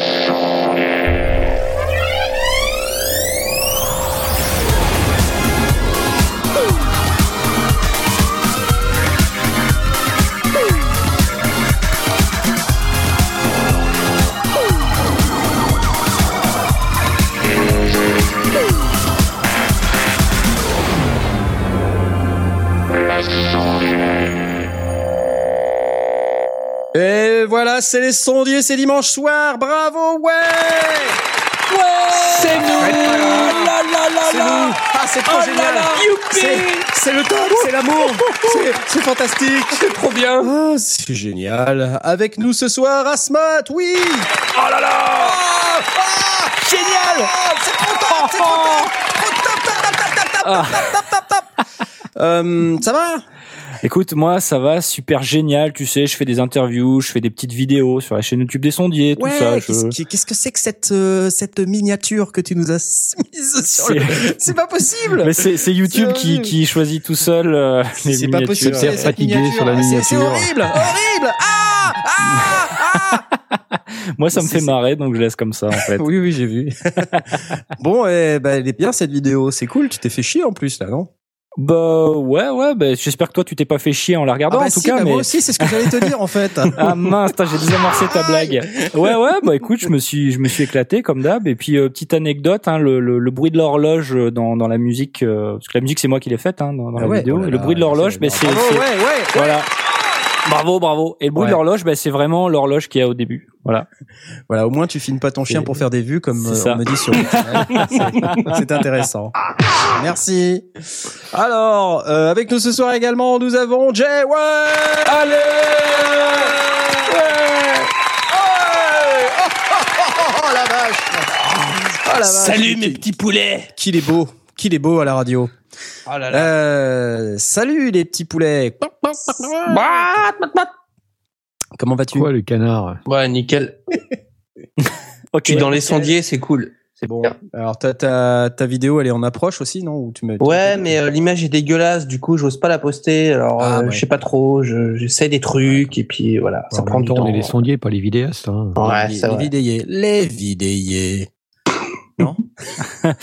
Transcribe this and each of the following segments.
Et c'est les sondiers, c'est dimanche soir, bravo, ouais. Ouais C'est nous. La la la C'est la. Nous. Ah, c'est trop Oh génial. C'est- C'est le top, c'est l'amour. C'est- fantastique. C'est trop bien. Ah, c'est génial. Avec nous ce soir, Asmat, oui. Oh là là. Ah, ah, Génial. Ah, C'est trop top, c'est trop top. Trop top, top, top, top, top, top, top, top, top, top. Euh, ça va? Écoute, moi, ça va, super génial. Tu sais, je fais des interviews, je fais des petites vidéos sur la chaîne YouTube des sondiers, tout Ouais, ça. qu'est-ce je- qui- qu'est-ce que c'est que cette, euh, cette miniature que tu nous as mise sur C'est- le... C'est pas possible Mais c'est c'est YouTube qui, qui choisit tout seul euh, les C'est pas possible, miniatures. c'est fatigué miniature. sur la C'est- miniature. C'est horrible, horrible Ah Ah Ah Moi, ça me fait marrer, donc je laisse comme ça, en fait. Oui, oui, j'ai vu. bon, eh, bah, elle est bien cette vidéo, c'est cool, tu t'es fait chier en plus là, non? Bah ouais, ouais. Bah, J'espère que toi, tu t'es pas fait chier en la regardant, bah en tout si, cas. bah, mais... Moi aussi, c'est ce que j'allais te dire en fait. Ah mince, j'ai désamorcé ta blague. Ouais, ouais, bah écoute, je me suis, je me suis éclaté comme d'hab. Et puis euh, petite anecdote, hein, le, le, le bruit de l'horloge dans, dans la musique, euh, parce que la musique c'est moi qui l'ai faite hein, dans, dans Ah la ouais, vidéo. oh là le bruit de l'horloge, bah, c'est, Bravo, c'est- ouais, ouais. voilà. Bravo, bravo. Et le bruit Ouais. de l'horloge, bah, c'est vraiment l'horloge qu'il y a au début. Voilà. Voilà, au moins tu filmes pas ton chien pour faire des vues comme euh, ça. on me dit sur le. C'est- intéressant. Merci. Alors, euh, avec nous ce soir également, nous avons Jay. Ouais Allez Ouais Ouais oh, oh, oh, la vache Oh, la vache. Salut mes petits poulets. Qu'il est beau Qu'il est beau à la radio Oh là là. euh, Salut les petits poulets Comment vas-tu Quoi, le canard Ouais, nickel. Ok. Tu es dans les sondiers, c'est cool. C'est Bon, bien. alors ta, ta, ta vidéo elle est en approche aussi, non Ou tu me... Ouais, mais euh, l'image est dégueulasse, du coup, j'ose pas la poster. Alors, Ah, euh, ouais. je sais pas trop, je- j'essaie des trucs, et puis voilà, ça En prend du temps, on est les sondiers, pas les vidéastes. Hein. Ouais, les, c'est les vidéiers. Les vidéiers. Non?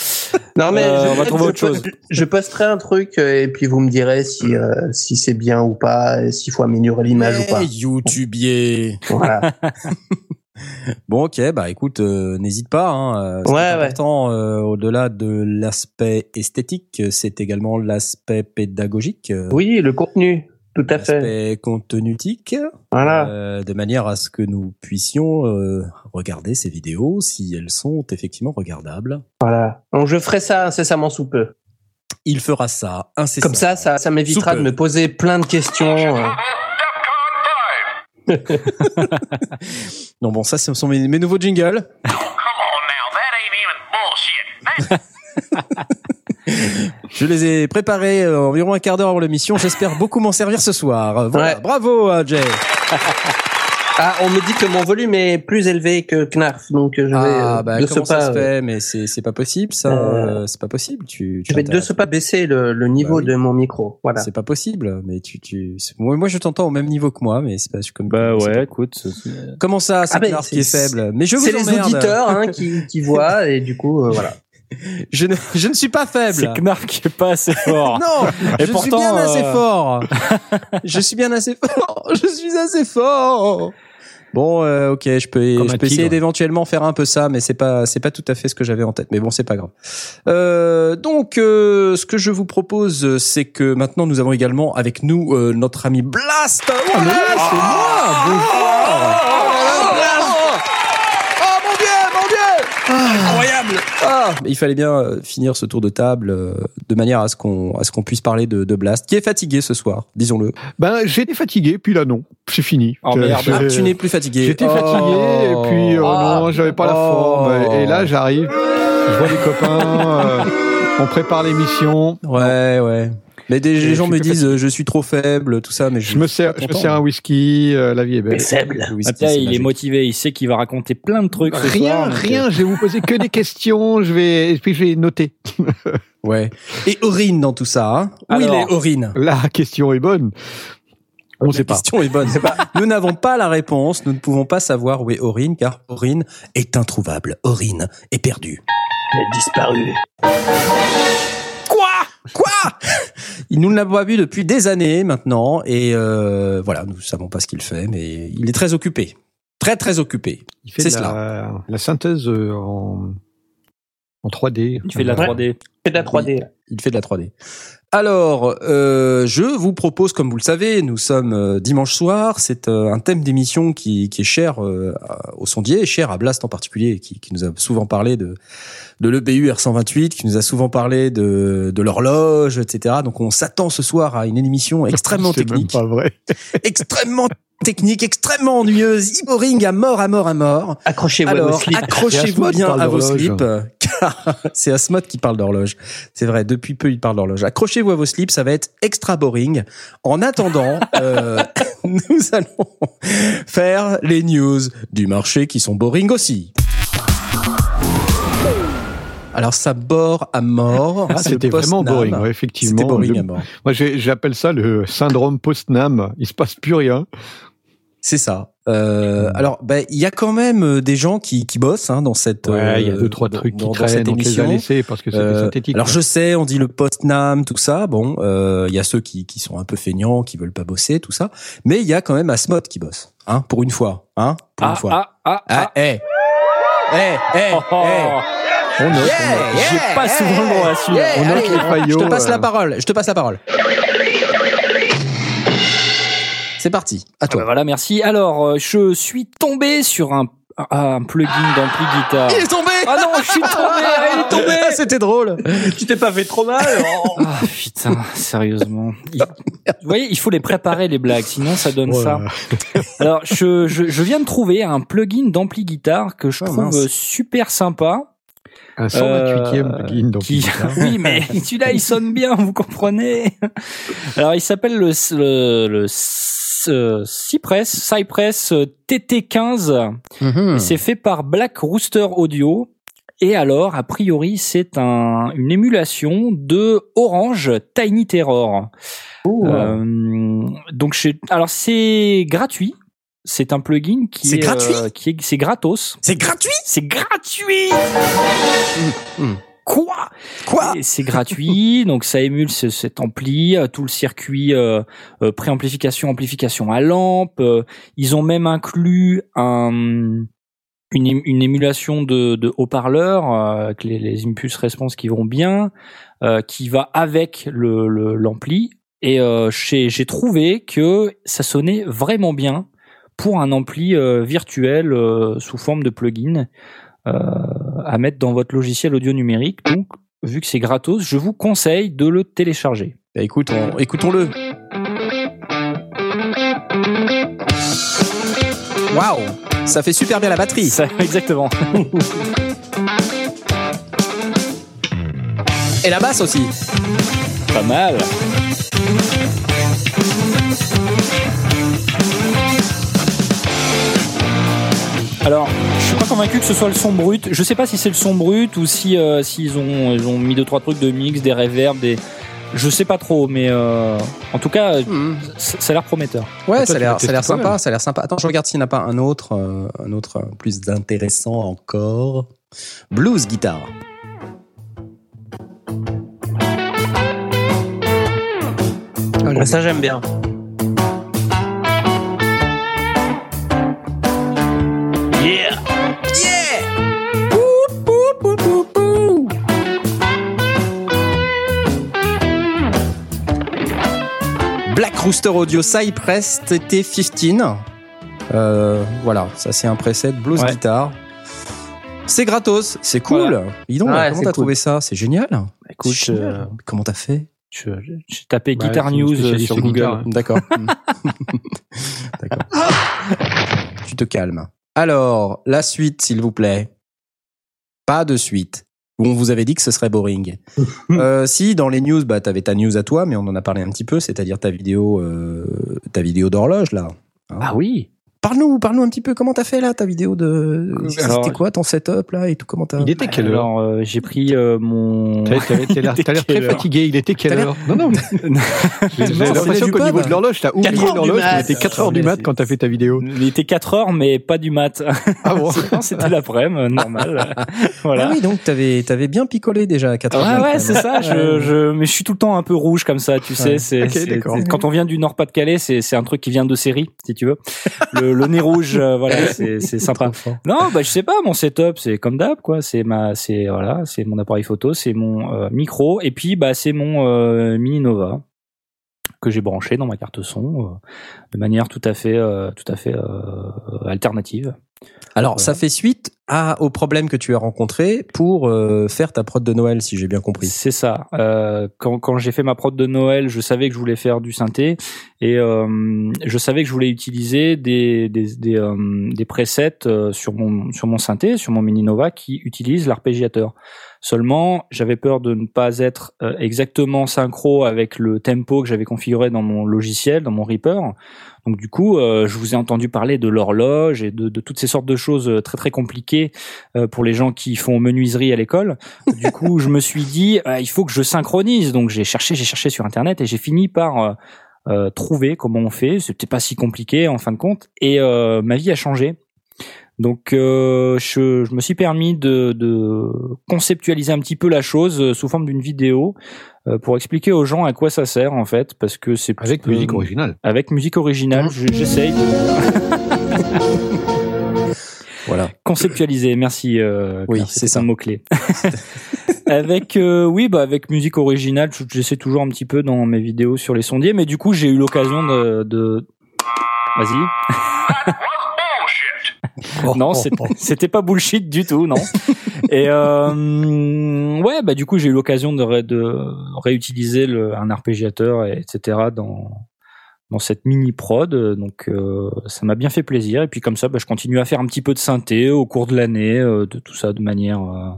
Non, mais Euh, je, on va trouver je autre chose. Je posterai un truc, euh, et puis vous me direz si, euh, si c'est bien ou pas, s'il faut améliorer l'image ou pas. Les YouTubiers. Voilà. Bon, ok, bah écoute, euh, n'hésite pas. Hein, Ouais, important, euh, au-delà de l'aspect esthétique, c'est également l'aspect pédagogique, Oui, le contenu, tout à fait. contenutique, Voilà. euh, de manière à ce que nous puissions euh, regarder ces vidéos si elles sont effectivement regardables. Voilà. Donc, je ferai ça incessamment sous peu. Il fera ça incessamment. Comme ça, ça, ça m'évitera de me poser plein de questions. euh. Non, bon, ça, ce sont mes, mes nouveaux jingles. Je les ai préparés euh, environ un quart d'heure avant l'émission. J'espère beaucoup m'en servir ce soir. Voilà, Ouais. bravo euh, Jay. Ah, on me dit que mon volume est plus élevé que Knarf, donc je vais Ah euh, bah de ce comment ça pas, se fait? Mais c'est c'est pas possible ça. Euh, c'est pas possible. Tu, tu je vais de ce pas baisser le, le niveau Bah oui. de mon micro. Voilà. C'est pas possible. Mais tu tu. Moi, moi je t'entends au même niveau que moi, mais c'est pas je comme. Bah ouais, pas- écoute. Comment ça, c'est Ah ben, c'est- qui est faible? Mais je vous C'est les auditeurs hein, qui, qui voient et du coup euh, voilà. Je ne, je ne suis pas faible. C'est Knarf qui est pas assez fort. Non, Et je pourtant, suis bien assez euh, fort. je suis bien assez fort. Je suis assez fort. Bon, euh, ok, je peux, Comme je peux essayer d'éventuellement faire un peu ça, mais c'est pas, c'est pas tout à fait ce que j'avais en tête. Mais bon, c'est pas grave. Euh, donc, euh, ce que je vous propose, c'est que maintenant nous avons également avec nous euh, notre ami Blast. Voilà, c'est moi. Bonjour. Oh mon dieu, mon dieu. Incroyable. Ah, il fallait bien euh, finir ce tour de table euh, de manière à ce qu'on à ce qu'on puisse parler de, de Blast, qui est fatigué ce soir, disons-le. Ben, j'étais fatigué, puis là, non. C'est fini. Oh, merde. je- Ah, tu n'es plus fatigué. J'étais Oh. fatigué, et puis euh, Ah. non, j'avais pas la Oh. forme. Et là, j'arrive, je vois les copains, euh, on prépare l'émission. Ouais, ouais. Mais des Et gens me disent je suis trop faible, tout ça, mais je, Je me sers, je me sers un whisky, euh, la vie est belle. Mais faible. Le whisky, Attends, c'est il est motivé, il sait qu'il va raconter plein de trucs. ce Rien, soir, donc, euh, rien. Je vais vous poser que des questions. Je vais, et puis je vais noter. Ouais. Et Aurine dans tout ça, hein? Où il est Aurine? La question est bonne. On La sait pas. question est bonne. Nous n'avons pas la réponse. Nous ne pouvons pas savoir où est Aurine, car Aurine est introuvable. Aurine est perdue. Elle a disparu. Quoi? Il nous l'a pas vu depuis des années maintenant, et euh, voilà, nous savons pas ce qu'il fait, mais il est très occupé. Très très occupé. Il fait de la, la synthèse euh, en, en 3D. Tu fais de la Ouais. 3D. C'est de la 3D. là. Il fait de la 3D. Alors, euh, je vous propose, comme vous le savez, nous sommes euh, dimanche soir. C'est euh, un thème d'émission qui, qui est cher euh, à- au sondier, cher à Blast en particulier, qui, qui nous a souvent parlé de, de l'EBU R128, qui nous a souvent parlé de, de l'horloge, etc. Donc, on s'attend ce soir à une émission extrêmement même technique, pas vrai. extrêmement technique, extrêmement ennuyeuse, boring à mort, à mort, à mort. Accrochez-vous à vos slips. Accrochez-vous bien à vos slips, car c'est Asmod qui parle d'horloge. C'est vrai, depuis peu, il parle d'horloge. Accrochez-vous à vos slips, ça va être extra boring. En attendant, euh, nous allons faire les news du marché qui sont boring aussi. Alors, ça bore à mort. Ah, c'était vraiment boring, ouais, effectivement. C'était boring Le- à mort. Moi, j'appelle ça le syndrome post-NAM. Il se passe plus rien. C'est ça. Euh, alors, ben, il y a quand même euh, des gens qui, qui bossent hein, dans cette. Ouais, il y a euh, deux, trois dans- trucs qui dans- dans traînent. cette On te les a émission. laissés parce que c'était Euh, synthétique. alors je sais, on dit le post-nam, tout ça. Bon, euh, il y a ceux qui, qui sont un peu feignants, qui veulent pas bosser, tout ça. Mais il y a quand même Asmod qui bosse, hein, pour une fois, hein, pour Ah, une fois. ah, ah, Ah, ah. eh, eh, eh, Oh, oh. eh. On note, on note. Yeah, J'ai yeah, pas souvent le droit à On note allez, les faillots, Je te passe euh. la parole. Je te passe la parole. C'est parti. À Ah bah toi. voilà, merci. Alors, euh, je suis tombé sur un, un plugin d'ampli guitare. Il est tombé. Ah non, je suis tombé, il est tombé. Ah, C'était drôle. Tu t'es pas fait trop mal oh. Ah putain, sérieusement. Il- vous voyez, il faut les préparer les blagues, sinon ça donne ça. Alors, je, je, je viens de trouver un plugin d'ampli guitare que je Oh, trouve mince. super sympa. Un 128e Euh, plugin. Donc, Qui... oui, mais celui-là, il sonne bien, vous comprenez. Alors, il s'appelle le, le, le Cypress, Cypress euh, TT15. Mhm. C'est fait par Black Rooster Audio. Et alors, a priori, c'est un, une émulation de Orange Tiny Terror. Euh, donc, alors c'est gratuit. C'est un plugin qui est, gratuit euh, qui est, c'est gratos. C'est gratuit. C'est gratuit. Quoi Quoi C'est gratuit, donc ça émule ce- cet ampli, euh, tout le circuit euh, euh, préamplification, amplification à lampe. euh, ils ont même inclus un, une, ém- une émulation de, de haut-parleurs euh, avec les, les impulse response qui vont bien, euh, qui va avec le le- l'ampli. Et euh, j'ai j'ai trouvé que ça sonnait vraiment bien pour un ampli euh, virtuel euh, sous forme de plugin euh, à mettre dans votre logiciel audio numérique. Donc, vu que c'est gratos, je vous conseille de le télécharger. Bah, écoutons-le. Waouh, ça fait super bien la batterie. Ça, exactement. Et la basse aussi. Pas mal. Alors, je suis pas convaincu que ce soit le son brut. Je sais pas si c'est le son brut ou si euh, s'ils ont ils ont mis deux trois trucs de mix, des reverbs, des je sais pas trop, mais euh, en tout cas, Mhm. ça a l'air prometteur. Ouais, Toi, ça a l'air, ça a l'air sympa, ça a l'air sympa. Attends, je regarde s'il n'y en a pas un autre, euh, un autre euh, plus intéressant encore. Blues guitare. Ah, Ça, j'aime bien. Rooster Audio Cypress TT15. Euh, voilà, ça c'est un preset blues Ouais. guitare. C'est gratos, c'est cool. Voilà. Dis donc, Ouais, comment t'as cool. trouvé ça? C'est génial. Écoute, C'est génial. euh, comment t'as fait? je- j'ai tapé Ouais, Guitar News euh, sur Google. D'accord. tu te calmes. Alors, la suite, s'il vous plaît. Pas de suite. On vous avait dit que ce serait boring. Euh, si dans les news, bah t'avais ta news à toi, mais on en a parlé un petit peu, c'est-à-dire ta vidéo, euh, ta vidéo d'horloge là. Hein. Ah oui. Parle-nous, parle-nous un petit peu. Comment t'as fait là ta vidéo de C'était quoi ton setup là et tout Comment t'as Il était quelle heure Alors, euh, j'ai pris euh, mon. T'as l'air très fatigué. Il était quelle heure Non, non. J'ai Non, j'ai c'est l'impression qu'au niveau de l'horloge, t'as oublié Quatre heures du l'horloge. mat. Il était 4 heures du mat quand t'as fait ta vidéo. Il était 4 heures, mais pas du mat. Ah bon C'était l'après-midi, euh, normal. voilà. Ah oui, donc t'avais t'avais bien picolé déjà à 4 Ouais, heures. ouais, c'est ça. Je, je, mais je suis tout le temps un peu rouge comme ça, tu sais. C'est, quand on vient du Nord-Pas-de-Calais, c'est, c'est un truc qui vient de série, si tu veux. Le, le nez rouge, euh, voilà, c'est, sympa. Non, bah je sais pas, mon setup, c'est comme d'hab, quoi. C'est ma, c'est voilà, c'est mon appareil photo, c'est mon euh, micro, et puis bah c'est mon euh, Mini Nova que j'ai branché dans ma carte son de manière tout à fait, tout à fait alternative. Alors, ça fait suite à, au problème que tu as rencontré pour euh, faire ta prod de Noël, si j'ai bien compris. C'est ça. Euh, quand quand j'ai fait ma prod de Noël, je savais que je voulais faire du synthé et euh, je savais que je voulais utiliser des des des, euh, des presets euh, sur mon sur mon synthé, sur mon Mini Nova qui utilise l'arpégiateur. Seulement, j'avais peur de ne pas être euh, exactement synchro avec le tempo que j'avais configuré dans mon logiciel, dans mon Reaper. Donc du coup, euh, je vous ai entendu parler de l'horloge et de, de toutes ces sortes de choses euh, très très compliquées euh, pour les gens qui font menuiserie à l'école. Du coup, je me suis dit, euh, il faut que je synchronise. Donc j'ai cherché, j'ai cherché sur internet et j'ai fini par euh, trouver comment on fait. C'était pas si compliqué en fin de compte. Et ma vie a changé. Donc euh, je, je me suis permis de, de conceptualiser un petit peu la chose euh, sous forme d'une vidéo euh, pour expliquer aux gens à quoi ça sert en fait, parce que c'est Avec musique originale. Avec musique originale, je- j'essaye de Voilà. conceptualiser. Merci. Euh, Oui, c'est ça. un mot clé. avec euh, oui, bah avec musique originale, je- j'essaie toujours un petit peu dans mes vidéos sur les sondiers, mais du coup j'ai eu l'occasion de, de... vas-y. non, c'est- c'était pas bullshit du tout, non. Et euh, ouais, bah du coup j'ai eu l'occasion de, ré- de réutiliser le, un arpégiateur, et etc. dans dans cette mini prod, donc euh, ça m'a bien fait plaisir. Et puis comme ça, bah, je continue à faire un petit peu de synthé au cours de l'année, euh, de tout ça de manière euh,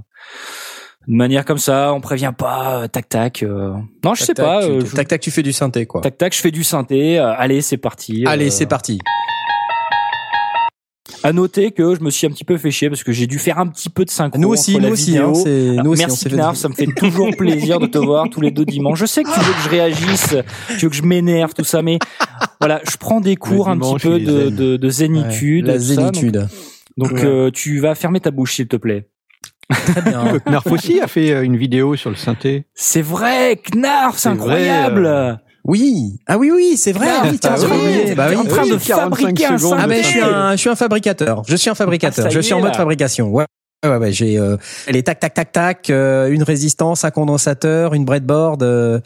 de manière comme ça. On prévient pas, tac tac. euh. Non, je sais Tac, pas. tac, euh, je- Tac tac, tu fais du synthé quoi. tac tac, je fais du synthé. euh, allez, c'est parti. Allez, c'est parti. À noter que je me suis un petit peu fait chier parce que j'ai dû faire un petit peu de synchro. Nous aussi, entre la nous aussi, vidéo. hein, c'est- Alors, nous aussi, on merci Knarf, ça me fait toujours plaisir de te voir tous les deux dimanches. Je sais que tu veux que je réagisse, tu veux que je m'énerve, tout ça, mais voilà, je prends des cours un petit peu de, de, de zénitude. la tout ça, zénitude. donc euh, tu vas fermer ta bouche, s'il te plaît. Très bien. Knarf aussi a fait euh, une vidéo sur le synthé. C'est vrai, Knarf, c'est C'est vrai, incroyable. euh, Oui. Ah oui, oui, c'est vrai. Knarf, oui, tiens, ah oui, t'es Bah oui. en train oui, de 45 fabriquer un. Ah ben, je suis un, je suis un fabricateur. Je suis un fabricateur. Ah, je suis est, en mode là. fabrication. Ouais. Ouais, ouais, j'ai euh, les tac tac tac tac, euh, une résistance, un condensateur, une breadboard. euh,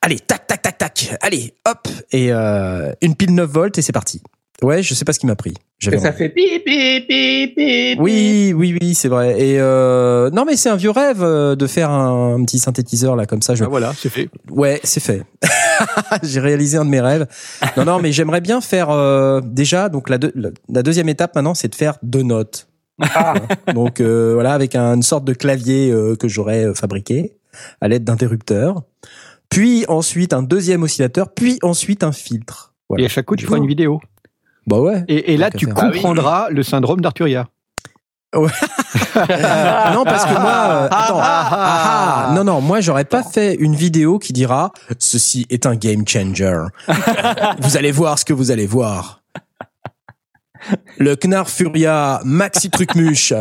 allez, tac tac tac tac. Allez, hop et euh, une pile 9 volts et c'est parti. Ouais, je sais pas ce qui m'a pris. Et ça fait pip, pip, pip, pip. Oui, oui, oui, c'est vrai. Et euh, non, mais c'est un vieux rêve euh, de faire un, un petit synthétiseur là comme ça. Je... Ah, voilà, c'est fait. Ouais, c'est fait. J'ai réalisé un de mes rêves. Non, non, mais j'aimerais bien faire euh, déjà. Donc la, deux- la, la deuxième étape maintenant, c'est de faire deux notes. donc euh, voilà, avec un- une sorte de clavier euh, que j'aurais euh, fabriqué à l'aide d'interrupteurs. Puis ensuite un deuxième oscillateur. Puis ensuite un filtre. Voilà. Et à chaque coup, tu feras une vidéo. Bah ouais. Et, et là, tu faire. comprendras le syndrome d'Arturia. non, parce que moi, euh, attends, ah, ah, non, non, moi, j'aurais pas fait une vidéo qui dira ceci est un game changer. vous allez voir ce que vous allez voir. Le Knar Furia Maxi Trucmuche.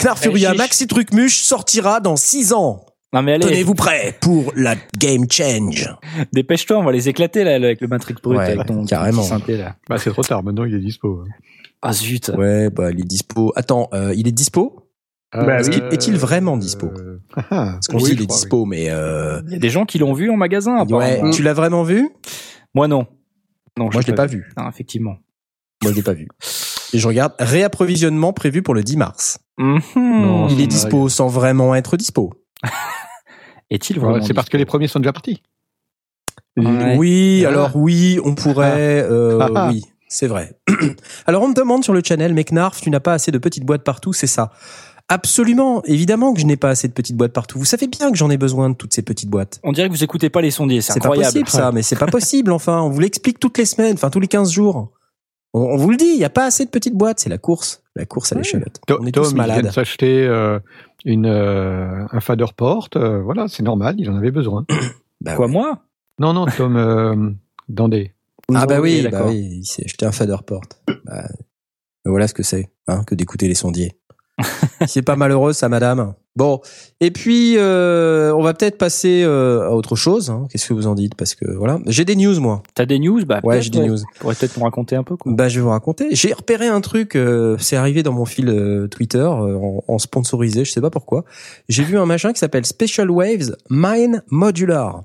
Knar Furia chiche. Maxi Trucmuche sortira dans 6 ans. Non mais allez, Tenez-vous prêts pour la game change. dépêche-toi, on va les éclater là avec le Matrix Brut, Ouais, avec ton, carrément. ton petit synthé là. Bah, c'est trop tard. Maintenant, il est dispo. Ah zut. Ouais, bah, il est dispo. Attends, euh, il est dispo? Bah Est-ce oui. qu'il- est-il vraiment dispo? Euh, Parce qu'on oui, dit il est crois, oui. dispo, mais euh, Il y a des gens qui l'ont vu en magasin. ouais, tu l'as vraiment vu? Moi non. Non, Moi, je l'ai pas vu. Non, effectivement. Moi, je l'ai pas vu. Et je regarde réapprovisionnement prévu pour le 10 mars. Mhm. Non, Il est dispo sans vraiment être dispo. Est-il vraiment C'est parce que les premiers sont déjà partis. Ouais. Oui, Ah. alors oui, on pourrait. euh, Ah. oui, c'est vrai. alors on me demande sur le channel, Meknarf, tu n'as pas assez de petites boîtes partout, c'est ça Absolument, évidemment que je n'ai pas assez de petites boîtes partout. Vous savez bien que j'en ai besoin de toutes ces petites boîtes. On dirait que vous écoutez pas les sondiers, c'est C'est pas incroyable. possible ça, mais c'est pas possible enfin. On vous l'explique toutes les semaines, enfin tous les 15 jours. On, on vous le dit, il n'y a pas assez de petites boîtes. C'est la course, la course à l'échalote. On est Tom, tous il vient malades. de s'acheter euh, une euh, un fader port. euh, voilà, c'est normal, il en avait besoin. Bah Quoi, ouais. moi? Non, non, Tom euh, Dandé. Ah bah Ok, oui, bah oui, il s'est acheté un Faderport. Bah, voilà ce que c'est, hein, que d'écouter les sondiers. c'est pas malheureux ça, madame? Bon, et puis euh, on va peut-être passer euh, à autre chose. hein. Qu'est-ce que vous en dites? Parce que voilà, j'ai des news moi. T'as des news? Bah, Ouais, j'ai des news. Tu pourrais peut-être nous raconter un peu, quoi. Bah, je vais vous raconter. J'ai repéré un truc. euh, c'est arrivé dans mon fil euh, Twitter euh, en, en sponsorisé. Je sais pas pourquoi. J'ai vu un machin qui s'appelle Special Waves Mine Modular.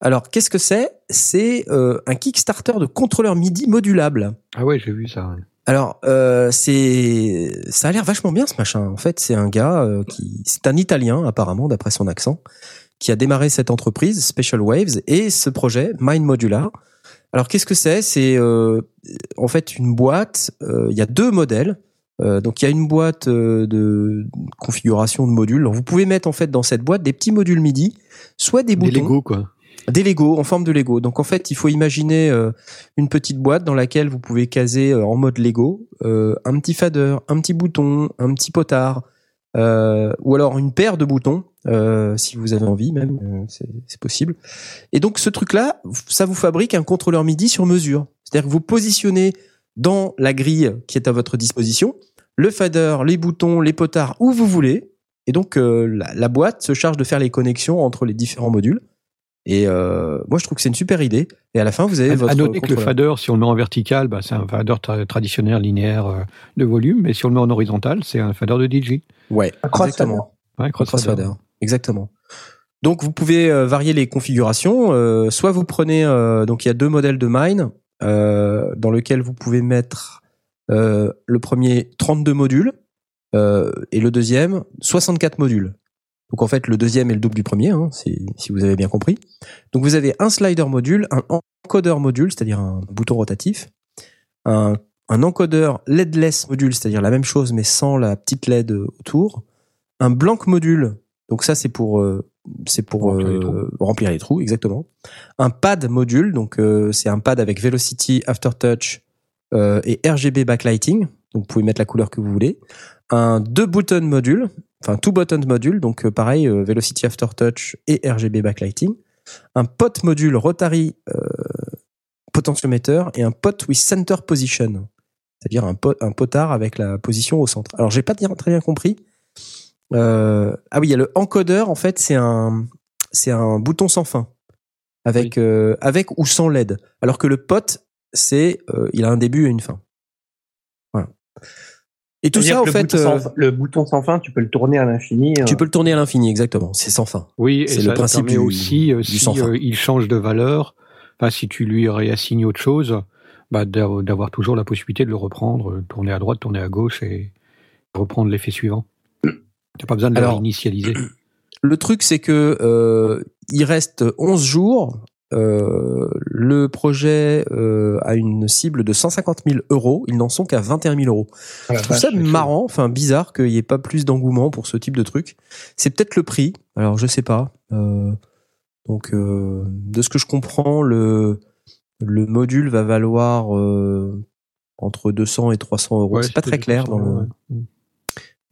Alors, qu'est-ce que c'est? C'est euh, un Kickstarter de contrôleur MIDI modulable. Ah ouais, j'ai vu ça. ouais. Alors, euh, c'est, ça a l'air vachement bien ce machin. En fait, c'est un gars euh, qui, c'est un Italien apparemment, d'après son accent, qui a démarré cette entreprise Special Waves et ce projet Mind Modular. Alors, qu'est-ce que c'est? C'est euh, en fait une boîte. euh, Il y a deux modèles. Euh, donc, il y a une boîte de configuration de modules. Donc, vous pouvez mettre en fait dans cette boîte des petits modules MIDI, soit des Des boutons, Lego, quoi. Des Lego en forme de Lego. Donc en fait, il faut imaginer euh, une petite boîte dans laquelle vous pouvez caser euh, en mode Lego euh, un petit fader, un petit bouton, un petit potard, euh, ou alors une paire de boutons euh, si vous avez envie même, euh, c'est possible. Et donc ce truc-là, ça vous fabrique un contrôleur MIDI sur mesure. C'est-à-dire que vous positionnez dans la grille qui est à votre disposition le fader, les boutons, les potards où vous voulez. Et donc la, la boîte se charge de faire les connexions entre les différents modules. Et euh, moi, je trouve que c'est une super idée. Et à la fin, vous avez À, votre à noter que le fader, si on le met en vertical, bah, c'est un fader tra- traditionnel linéaire euh, de volume, mais si on le met en horizontal, c'est un fader de DJ. Ouais, Un exactement. Ouais, Un cross cross fader. fader. Exactement. Donc, vous pouvez euh, varier les configurations. Euh, soit vous prenez, euh, donc il y a deux modèles de mine euh, dans lequel vous pouvez mettre euh, le premier 32 modules euh, et le deuxième 64 modules. Donc en fait, le deuxième est le double du premier, hein, si, si vous avez bien compris. Donc vous avez un slider module, un encodeur module, c'est-à-dire un bouton rotatif, un, un encodeur LEDless module, c'est-à-dire la même chose mais sans la petite LED autour, un blank module, donc ça c'est pour euh, c'est pour Remplir les euh, remplir les trous exactement. Un pad module, donc euh, c'est un pad avec Velocity, Aftertouch euh, et RGB backlighting, donc vous pouvez mettre la couleur que vous voulez. Un deux button module, enfin two button module, donc euh, pareil euh, Velocity, Aftertouch et RGB backlighting. Un pot module Rotary euh, potentiometer et un pot with center position, c'est-à-dire un, pot, un potard avec la position au centre. Alors j'ai pas très bien compris. Euh, ah oui, il y a le encodeur. En fait, c'est un c'est un bouton sans fin avec euh, avec ou sans LED. Alors que le pot, c'est euh, il a un début et une fin. Voilà. Et tout ça, en fait, bouton euh, sans le bouton sans fin, tu peux le tourner à l'infini. tu euh, peux le tourner à l'infini, exactement. C'est sans fin. Oui, et C'est ça le principe du- aussi, euh, du si sans fin. il change de valeur, enfin, si tu lui réassignes autre chose, bah, d'av- d'avoir toujours la possibilité de le reprendre, tourner à droite, tourner à gauche et reprendre l'effet suivant. T'as pas besoin de le réinitialiser. Le truc, c'est que euh, il reste 11 jours. Euh, le projet euh, a une cible de 150 000 euros. Ils n'en sont qu'à 21 000 euros. la Je trouve ça marrant, enfin bizarre qu'il n'y ait pas plus d'engouement pour ce type de truc. C'est peut-être le prix. Alors je sais pas. Euh, donc euh, de ce que je comprends, le le module va valoir euh, entre 200 et 300 euros. Ouais, c'est pas très clair. Dans le, ouais.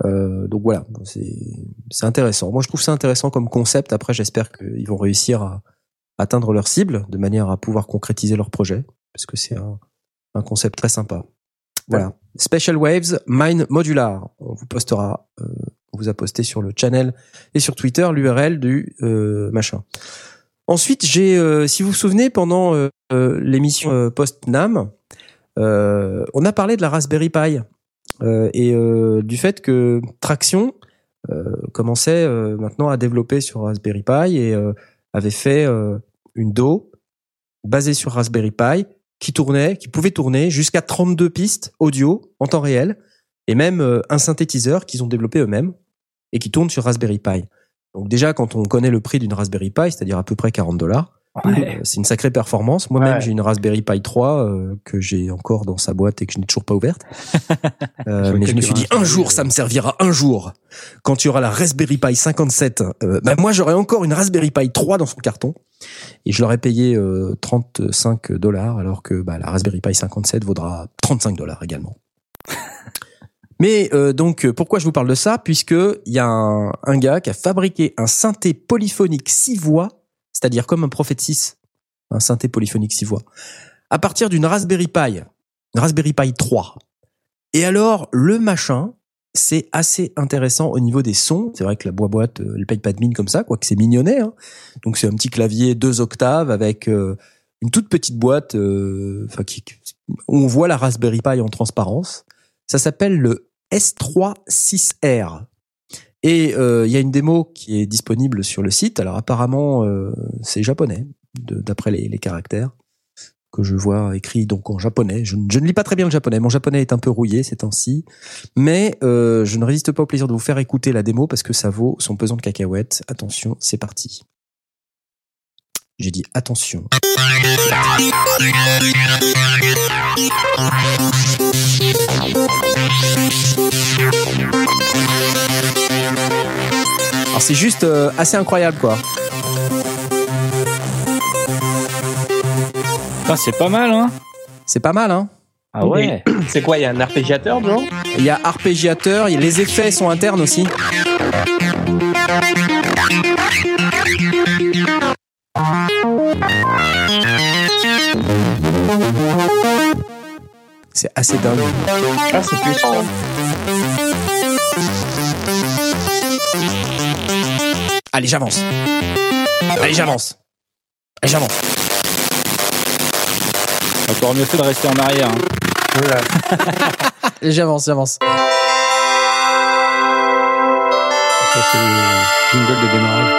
euh, donc voilà, c'est intéressant. Moi, je trouve ça intéressant comme concept. Après, j'espère qu'ils vont réussir à atteindre leur cible de manière à pouvoir concrétiser leur projet, parce que c'est un, concept très sympa. Voilà. Special Waves Mine Modular. On vous postera, euh, on vous a posté sur le channel et sur Twitter l'URL du euh, machin. Ensuite, j'ai, euh, si vous vous souvenez, pendant l'émission post-NAM, on a parlé de la Raspberry Pi et du fait que Traction commençait maintenant à développer sur Raspberry Pi et avait fait une DO basée sur Raspberry Pi qui tournait, qui pouvait tourner jusqu'à 32 pistes audio en temps réel et même euh, un synthétiseur qu'ils ont développé eux-mêmes et qui tourne sur Raspberry Pi. Donc déjà, quand on connaît le prix d'une Raspberry Pi, c'est-à-dire à peu près 40 dollars, Ouais. Euh, c'est une sacrée performance. Moi-même, Ouais. j'ai une Raspberry Pi 3 euh, que j'ai encore dans sa boîte et que je n'ai toujours pas ouverte. Euh, mais je me suis dit un jour, euh, ça me servira un jour. Quand tu auras la Raspberry Pi 57, euh, bah, moi j'aurai encore une Raspberry Pi 3 dans son carton et je l'aurais payé euh, 35 dollars alors que bah, la Raspberry Pi 57 vaudra 35 dollars également. Mais euh, donc euh, pourquoi je vous parle de ça? Puisque il y a un, un gars qui a fabriqué un synthé polyphonique 6 voix, c'est-à-dire comme un Prophet 6, un synthé polyphonique 6 voix, à partir d'une Raspberry Pi, une Raspberry Pi 3. Et alors le machin, c'est assez intéressant au niveau des sons. C'est vrai que la boîte, euh, elle paye pas de mine comme ça, quoique c'est mignonnet. Hein. Donc c'est un petit clavier deux octaves avec euh, une toute petite boîte, euh, on voit la Raspberry Pi en transparence. Ça s'appelle le S3-6R. Et euh, il y a une démo qui est disponible sur le site. Alors apparemment, euh, c'est japonais, d'après les, les caractères que je vois écrit donc en japonais. Je, ne- je ne lis pas très bien le japonais. Mon japonais est un peu rouillé ces temps-ci, mais euh, je ne résiste pas au plaisir de vous faire écouter la démo parce que ça vaut son pesant de cacahuètes. Attention, c'est parti. J'ai dit attention. C'est juste euh, assez incroyable quoi. Putain, c'est pas mal, hein C'est pas mal hein. Ah ouais. C'est quoi, il y a un arpégiateur dedans Il y a arpégiateur, il y a- les effets sont internes aussi. C'est assez dingue. Ah, c'est puissant. Allez, j'avance. Allez, j'avance. Allez, j'avance. Encore mieux fait de rester en arrière. hein. Voilà. Allez, j'avance, j'avance. Ça, c'est le jingle de démarrage.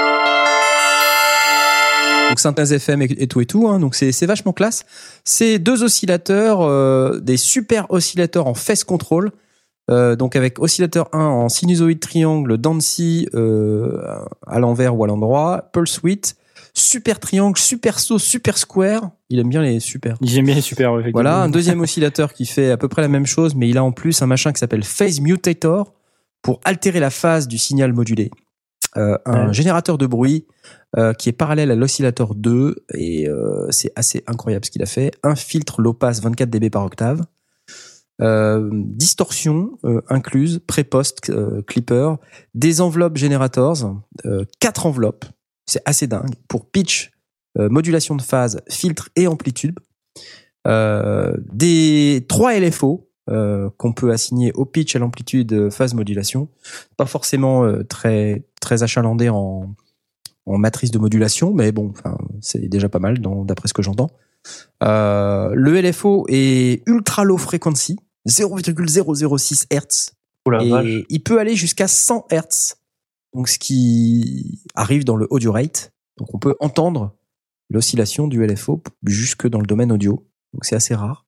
Donc synthèse FM et, tout et tout. Hein, donc c'est c'est vachement classe. C'est deux oscillateurs, euh, des super oscillateurs en phase control. Euh, donc avec oscillateur 1 en sinusoïde triangle, Dancy euh, à l'envers ou à l'endroit, pulse width, super triangle, super saut, super square. Il aime bien les super. J'aime bien super, effectivement. Voilà, un deuxième oscillateur qui fait à peu près la même chose, mais il a en plus un machin qui s'appelle phase mutator pour altérer la phase du signal modulé. Euh, un Ouais. générateur de bruit euh, qui est parallèle à l'oscillateur 2 et euh, c'est assez incroyable ce qu'il a fait. Un filtre low pass 24 dB par octave. Euh, distorsion euh, incluse, pré-post euh, clipper, des enveloppes générators, euh, quatre enveloppes, c'est assez dingue, pour pitch, modulation de phase, filtre et amplitude. Des trois LFO euh, qu'on peut assigner au pitch, à l'amplitude, phase, modulation. Pas forcément euh, très très achalandé en, en matrice de modulation, mais bon, c'est déjà pas mal d'après ce que j'entends. Euh, le LFO est ultra low frequency, 0,006 Hz, Oh et vache. il peut aller jusqu'à 100 Hz. Donc ce qui arrive dans le audio rate. Donc on peut entendre l'oscillation du LFO jusque dans le domaine audio. Donc c'est assez rare.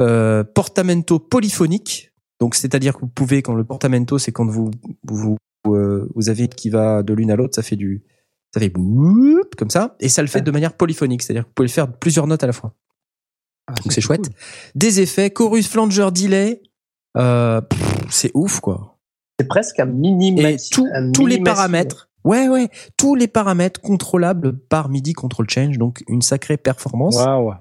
Euh, portamento polyphonique. Donc c'est-à-dire que vous pouvez quand le portamento c'est quand vous vous euh, vous avez qui va de l'une à l'autre, ça fait du ça fait boop, comme ça et ça le fait de manière polyphonique, c'est-à-dire que vous pouvez faire plusieurs notes à la fois. Ah, Donc c'est chouette. Des effets, chorus, flanger, delay, euh, c'est ouf quoi. C'est presque un mini Et tout- un tous les paramètres, ouais ouais, tous les paramètres contrôlables par MIDI control change, donc une sacrée performance. Waouh.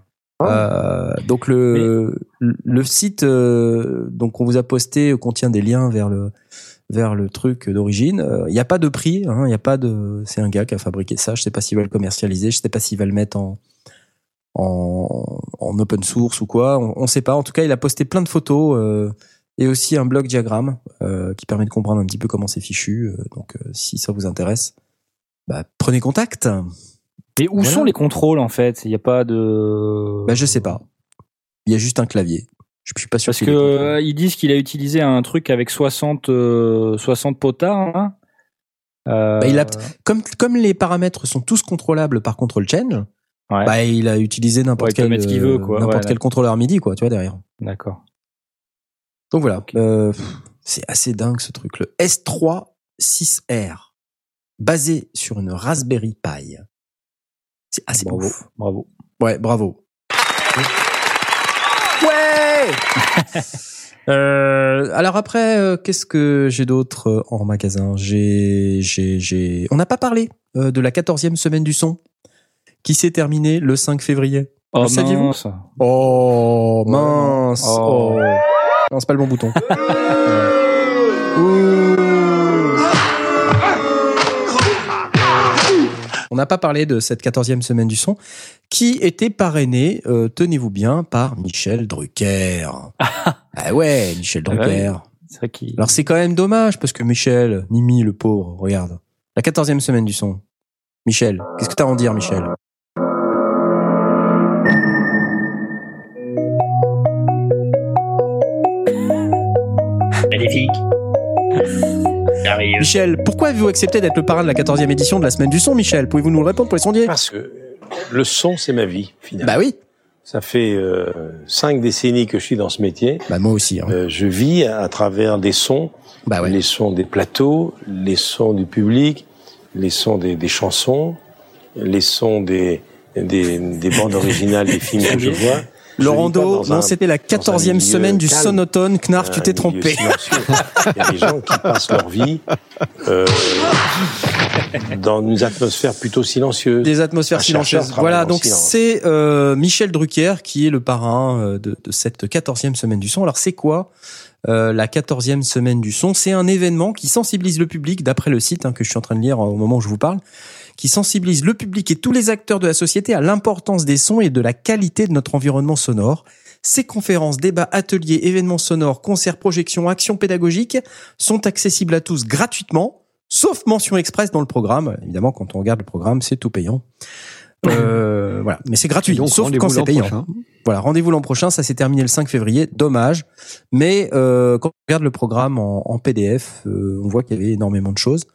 Euh, donc le le site euh, donc on vous a posté euh, contient des liens vers le vers le truc d'origine. Il n'y a pas de prix, il hein, y a pas de. C'est un gars qui a fabriqué ça. Je sais pas s'il va le commercialiser, je sais pas s'il va le mettre en en, en open source ou quoi. On, on sait pas. En tout cas, il a posté plein de photos euh, et aussi un blog diagramme euh, qui permet de comprendre un petit peu comment c'est fichu. Euh, donc euh, si ça vous intéresse, bah, prenez contact. Et où Voilà. sont les contrôles en fait? Il n'y a pas de. Bah, je sais pas. Il y a juste un clavier. Je suis pas sûr Parce que euh, ils disent qu'il a utilisé un truc avec 60 euh, 60 potards. Hein Euh, Bah, il a- comme, comme les paramètres sont tous contrôlables par control change, Ouais. bah, il a utilisé n'importe Ouais, quel, veut, quoi. euh, n'importe Ouais, quel contrôleur MIDI, quoi, tu vois, derrière. D'accord. Donc voilà. Euh, c'est assez dingue, ce truc. Le S3 6R. Basé sur une Raspberry Pi. C'est assez Bravo, ouf. bravo. Ouais, bravo. Ouais. Euh, alors après, euh, qu'est-ce que j'ai d'autre en magasin? J'ai, j'ai, j'ai. On n'a pas parlé de la 14e semaine du son qui s'est terminée le 5 février? Oh, Le saviez-vous? mince. Oh mince. Oh. Oh. Non, c'est pas le bon bouton. On n'a pas parlé de cette 14e semaine du son qui était parrainée, euh, tenez-vous bien, par Michel Drucker. ah ouais, Michel Ah bah Drucker. C'est vrai qu'il. Alors c'est quand même dommage parce que Michel, Mimi le pauvre, regarde. La 14e semaine du son. Michel, qu'est-ce que t'as à en dire Michel? Merveilleux. Michel, pourquoi avez-vous accepté d'être le parrain de la 14e édition de la semaine du son Michel? Pouvez-vous nous le répondre pour les sondiers? Parce que le son, c'est ma vie, finalement. Bah oui. Ça fait euh, cinq décennies que je suis dans ce métier. Bah moi aussi. Hein. Euh, je vis à travers des sons, bah ouais. les sons des plateaux, les sons du public, les sons des, des chansons, les sons des, des, des bandes originales des films que je vois. Je Laurent vis pas Do, dans un- non, c'était la dans un 14e milieu semaine du calme, sonotone. Knarf, tu t'es trompé. Il y a des gens qui passent leur vie euh, dans une atmosphère plutôt silencieuse. Des atmosphères silencieuses. Voilà, donc c'est euh, Michel Drucker qui est le parrain euh, de, de cette 14e semaine du son. Alors c'est quoi euh, la 14e semaine du son? C'est un événement qui sensibilise le public, d'après le site hein, que je suis en train de lire au moment où je vous parle, qui sensibilise le public et tous les acteurs de la société à l'importance des sons et de la qualité de notre environnement sonore. Ces conférences, débats, ateliers, événements sonores, concerts, projections, actions pédagogiques sont accessibles à tous gratuitement, sauf mention express dans le programme. Évidemment, quand on regarde le programme, c'est tout payant. Euh, voilà, mais c'est gratuit, Donc, sauf quand c'est l'an payant. prochain. Voilà, rendez-vous l'an prochain, ça s'est terminé le 5 février, dommage. Mais euh, quand on regarde le programme en, en PDF, euh, on voit qu'il y avait énormément de choses.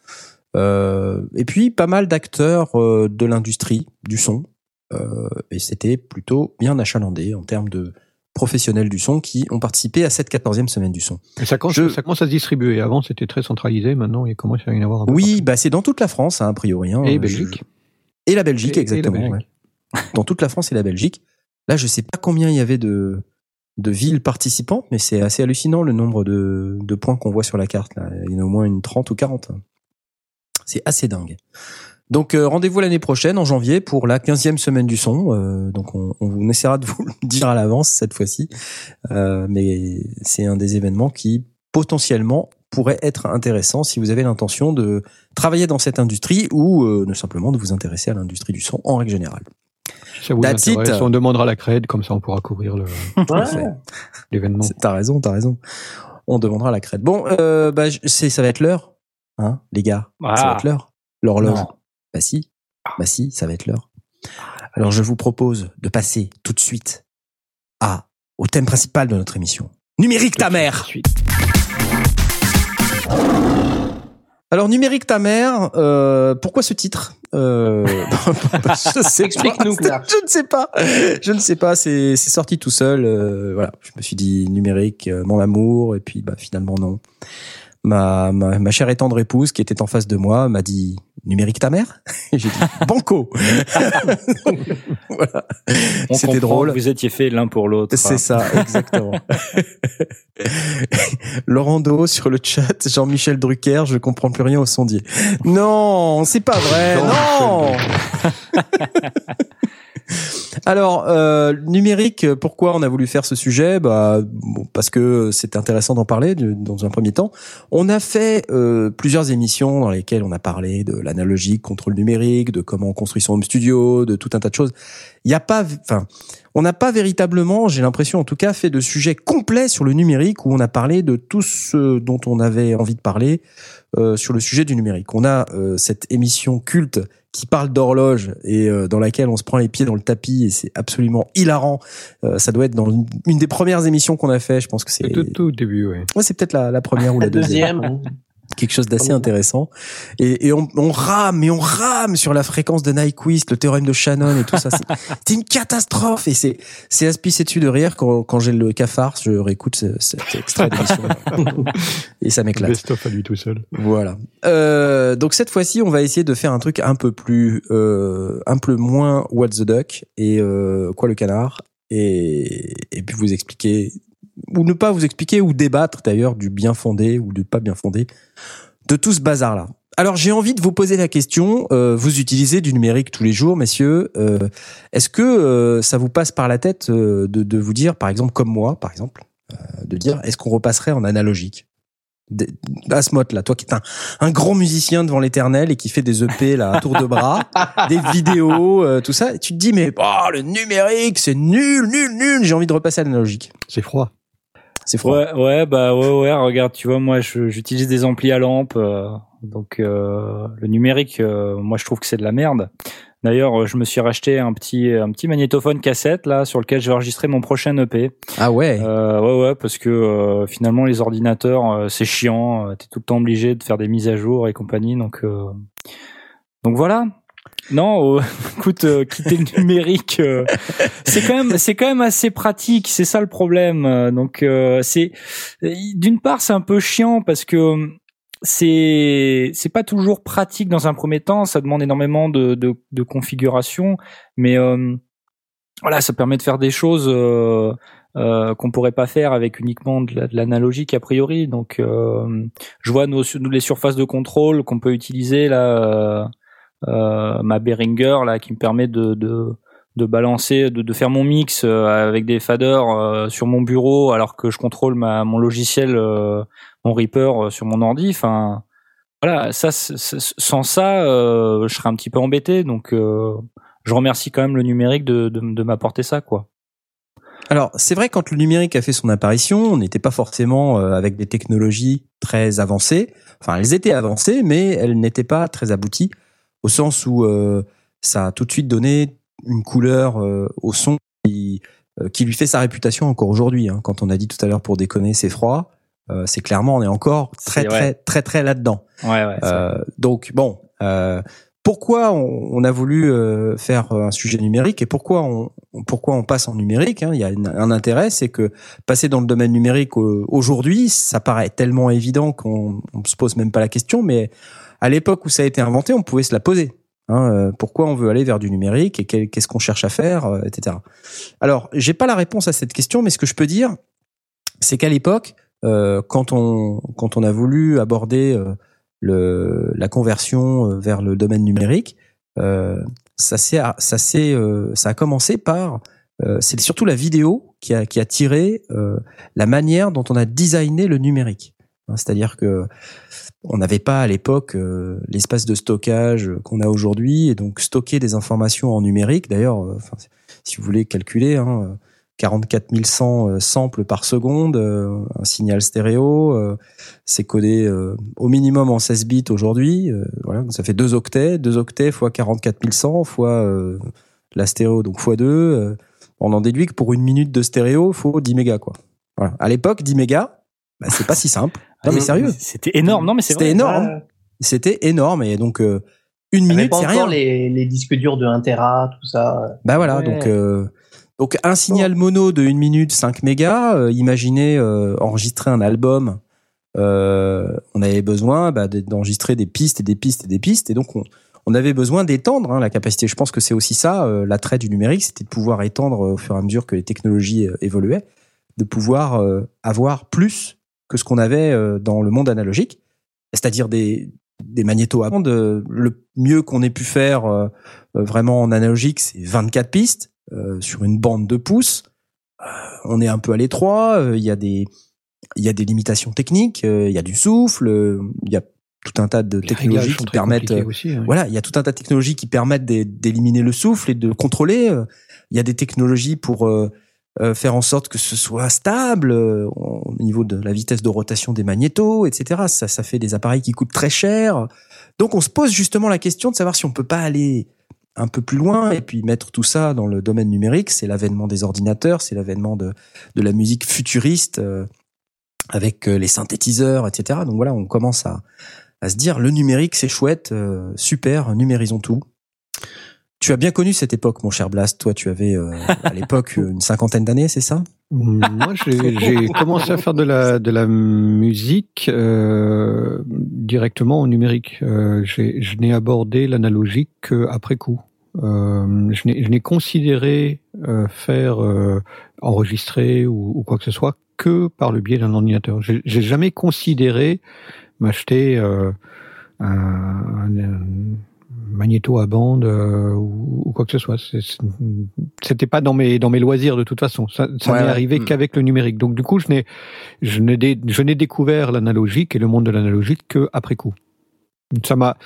Euh, et puis pas mal d'acteurs euh, de l'industrie du son. Euh, et c'était plutôt bien achalandé en termes de professionnels du son qui ont participé à cette 14e semaine du son. Et ça, commence, Je- ça commence à se distribuer. Avant, c'était très centralisé. Maintenant, il commence à y en avoir un peu Oui, bah c'est dans toute la France, hein, a priori. hein. Et Je- Belgique. Et la Belgique, Et- et la exactement. Belgique. ouais. Dans toute la France et la Belgique. Là, je sais pas combien il y avait de, de villes participantes, mais c'est assez hallucinant le nombre de, de points qu'on voit sur la carte. Là. Il y en a au moins une 30 ou 40. C'est assez dingue. Donc euh, rendez-vous l'année prochaine, en janvier, pour la 15e semaine du son. Euh, donc on, on essaiera de vous le dire à l'avance cette fois-ci. Euh, mais c'est un des événements qui potentiellement pourrait être intéressant si vous avez l'intention de travailler dans cette industrie ou euh, de simplement de vous intéresser à l'industrie du son en règle générale. Ça vous intéresse, on demandera la crède, comme ça on pourra couvrir l'événement. T'as raison, t'as raison. On demandera la crête. Bon, euh, bah, ça va être l'heure, hein, les gars. Ça va Ah. être l'heure. L'horloge. Bah si, bah si, ça va être l'heure. Alors je vous propose de passer tout de suite à au thème principal de notre émission. Numérique ta mère. Alors numérique ta mère. euh, pourquoi ce titre euh, Je sais Explique-nous, pas. Claire. Je ne sais pas. Je ne sais pas. C'est sorti tout seul. euh, voilà. Je me suis dit numérique, mon amour, et puis bah finalement non. Ma, ma, ma chère et tendre épouse qui était en face de moi m'a dit numérique ta mère? Et j'ai dit banco. voilà. C'était drôle. Vous étiez fait l'un pour l'autre. C'est ça, exactement. Laurent Do sur le chat, Jean-Michel Drucker, je comprends plus rien au sondier. Non, c'est pas vrai, non. Alors, euh, numérique, pourquoi on a voulu faire ce sujet? Bah, bon, Parce que c'est intéressant d'en parler dans un premier temps. On a fait euh, plusieurs émissions dans lesquelles on a parlé de l'analogique contre le numérique, de comment on construit son home studio, de tout un tas de choses. Il n'y a pas, enfin, on n'a pas véritablement, j'ai l'impression en tout cas, fait de sujet complet sur le numérique où on a parlé de tout ce dont on avait envie de parler euh, sur le sujet du numérique. On a euh, cette émission culte qui parle d'horloge et euh, dans laquelle on se prend les pieds dans le tapis et c'est absolument hilarant. Euh, ça doit être dans une, une des premières émissions qu'on a fait. Je pense que c'est Tout, tout au début, ouais. ouais, c'est peut-être la, la première ou la La deuxième. Quelque chose d'assez intéressant. Et, et on, on, rame, et on rame sur la fréquence de Nyquist, le théorème de Shannon et tout ça. C'est une catastrophe. Et c'est c'est à se pisser dessus de rire quand, quand j'ai le cafard, je réécoute ce, cet extrait d'émission. et ça m'éclate. Best-of à lui tout seul. Voilà. Euh, donc cette fois-ci, on va essayer de faire un truc un peu plus, euh, un peu moins What the Duck et euh, quoi le canard. Et, et puis vous expliquer ou ne pas vous expliquer ou débattre d'ailleurs du bien fondé ou du pas bien fondé de tout ce bazar là. Alors j'ai envie de vous poser la question. Euh, vous utilisez du numérique tous les jours, messieurs. Euh, Est-ce que euh, ça vous passe par la tête euh, de, de, vous dire, par exemple, comme moi, par exemple, euh, de dire, est-ce qu'on repasserait en analogique? Asmot là, toi qui es un, un grand musicien devant l'éternel et qui fait des EP là, à tour de bras, des vidéos, euh, tout ça, tu te dis mais oh, le numérique c'est nul, nul, nul. J'ai envie de repasser à l'analogique. C'est froid. C'est froid. Ouais, ouais, bah ouais, ouais. Regarde, tu vois, moi, j'utilise des amplis à lampe, euh, donc euh, le numérique, euh, moi, je trouve que c'est de la merde. D'ailleurs, je me suis racheté un petit un petit magnétophone cassette là sur lequel je vais enregistrer mon prochain EP. Ah ouais. Euh, ouais ouais parce que euh, finalement les ordinateurs euh, c'est chiant, t'es tout le temps obligé de faire des mises à jour et compagnie donc donc voilà. Non, écoute, quitter le numérique, c'est quand même, c'est quand même assez pratique. C'est ça le problème. Donc, c'est d'une part, c'est un peu chiant parce que c'est c'est pas toujours pratique dans un premier temps. Ça demande énormément de de, de configuration, mais euh, voilà, ça permet de faire des choses euh, euh, qu'on pourrait pas faire avec uniquement de l'analogique a priori. Donc, je vois nos, les surfaces de contrôle qu'on peut utiliser là. Ma Behringer là qui me permet de, de balancer, de, faire mon mix avec des faders sur mon bureau alors que je contrôle ma, mon logiciel mon Reaper sur mon ordi. Enfin, voilà, sans ça, euh, je serais un petit peu embêté. Donc, euh, je remercie quand même le numérique de, de, de m'apporter ça, quoi. Alors, c'est vrai quand le numérique a fait son apparition, on n'était pas forcément euh, avec des technologies très avancées. Enfin, elles étaient avancées, mais elles n'étaient pas très abouties, au sens où euh, ça a tout de suite donné une couleur euh, au son qui, qui, lui fait sa réputation encore aujourd'hui. Hein. Quand on a dit tout à l'heure pour déconner, c'est froid. Euh, c'est clairement on est encore très très, très très là-dedans. Ouais, ouais, euh, donc bon, euh, pourquoi on, on, a voulu faire un sujet numérique et pourquoi on pourquoi on passe en numérique hein, Il y a un intérêt, c'est que passer dans le domaine numérique aujourd'hui, ça paraît tellement évident qu'on on se pose même pas la question, mais à l'époque où ça a été inventé, on pouvait se la poser. Hein, pourquoi on veut aller vers du numérique et qu'est-ce qu'on cherche à faire, etc. Alors, j'ai pas la réponse à cette question, mais ce que je peux dire, c'est qu'à l'époque, euh, quand on quand on a voulu aborder euh, le, la conversion euh, vers le domaine numérique, ça s'est ça s'est ça a commencé par c'est surtout la vidéo qui a qui a tiré la manière dont on a designé le numérique. C'est-à-dire que on n'avait pas à l'époque l'espace de stockage qu'on a aujourd'hui et donc stocker des informations en numérique. D'ailleurs, si vous voulez calculer, hein, 44 100 euh, samples par seconde, euh, un signal stéréo, euh, c'est codé au minimum en 16 bits aujourd'hui. voilà, ça fait 2 octets, 2 octets fois 44 100 fois la stéréo, donc fois 2. on en déduit que pour une minute de stéréo, faut 10 mégas quoi. Voilà. À l'époque, 10 mégas, bah, c'est pas si simple. Non mais sérieux. C'était énorme. Non mais C'était énorme. C'était énorme et donc une minute, c'est rien. Les, les disques durs de 1 Tera, tout ça. Bah voilà, donc donc un signal mono de 1 minute 5 mégas, euh, imaginez euh, enregistrer un album, euh, on avait besoin bah, d'enregistrer des pistes et des pistes et des pistes, et donc on, on avait besoin d'étendre hein, la capacité. Je pense que c'est aussi ça, l'attrait du numérique, c'était de pouvoir étendre au fur et à mesure que les technologies évoluaient, de pouvoir avoir plus que ce qu'on avait dans le monde analogique, c'est-à-dire des, des magnétos à bande. Le mieux qu'on ait pu faire vraiment en analogique, c'est 24 pistes. Euh, sur une bande de pouces. Euh, on est un peu à l'étroit. Euh, il y a des il y a des limitations techniques. Il y a du souffle. Il y a tout un tas de technologies qui permettent voilà il y a tout un tas de technologies qui permettent d'éliminer le souffle et de contrôler il y a des technologies pour faire en sorte que ce soit stable au niveau de la vitesse de rotation des magnétos etc ça ça fait des appareils qui coûtent très cher donc on se pose justement la question de savoir si on peut pas aller un peu plus loin et puis mettre tout ça dans le domaine numérique, c'est l'avènement des ordinateurs, c'est l'avènement de, de la musique futuriste. Euh, avec euh, les synthétiseurs, etc. Donc voilà, on commence à, à se dire le numérique c'est chouette, euh, super, numérisons tout. Tu as bien connu cette époque, mon cher Blast. Toi, tu avais euh, à l'époque une cinquantaine d'années, c'est ça? Moi, j'ai commencé à faire de la de la musique euh, directement en numérique. Euh, je n'ai abordé l'analogique qu'après coup. Je n'ai considéré faire enregistrer ou, ou quoi que ce soit que par le biais d'un ordinateur. J'ai jamais considéré m'acheter un magnéto à bande euh, ou, ou quoi que ce soit. C'était pas dans mes dans mes loisirs de toute façon. Ça, ça Ouais, m'est ouais. arrivé Mm. qu'avec le numérique. Donc du coup, je n'ai je n'ai dé- je n'ai découvert l'analogique et le monde de l'analogique que après coup. Ça m'a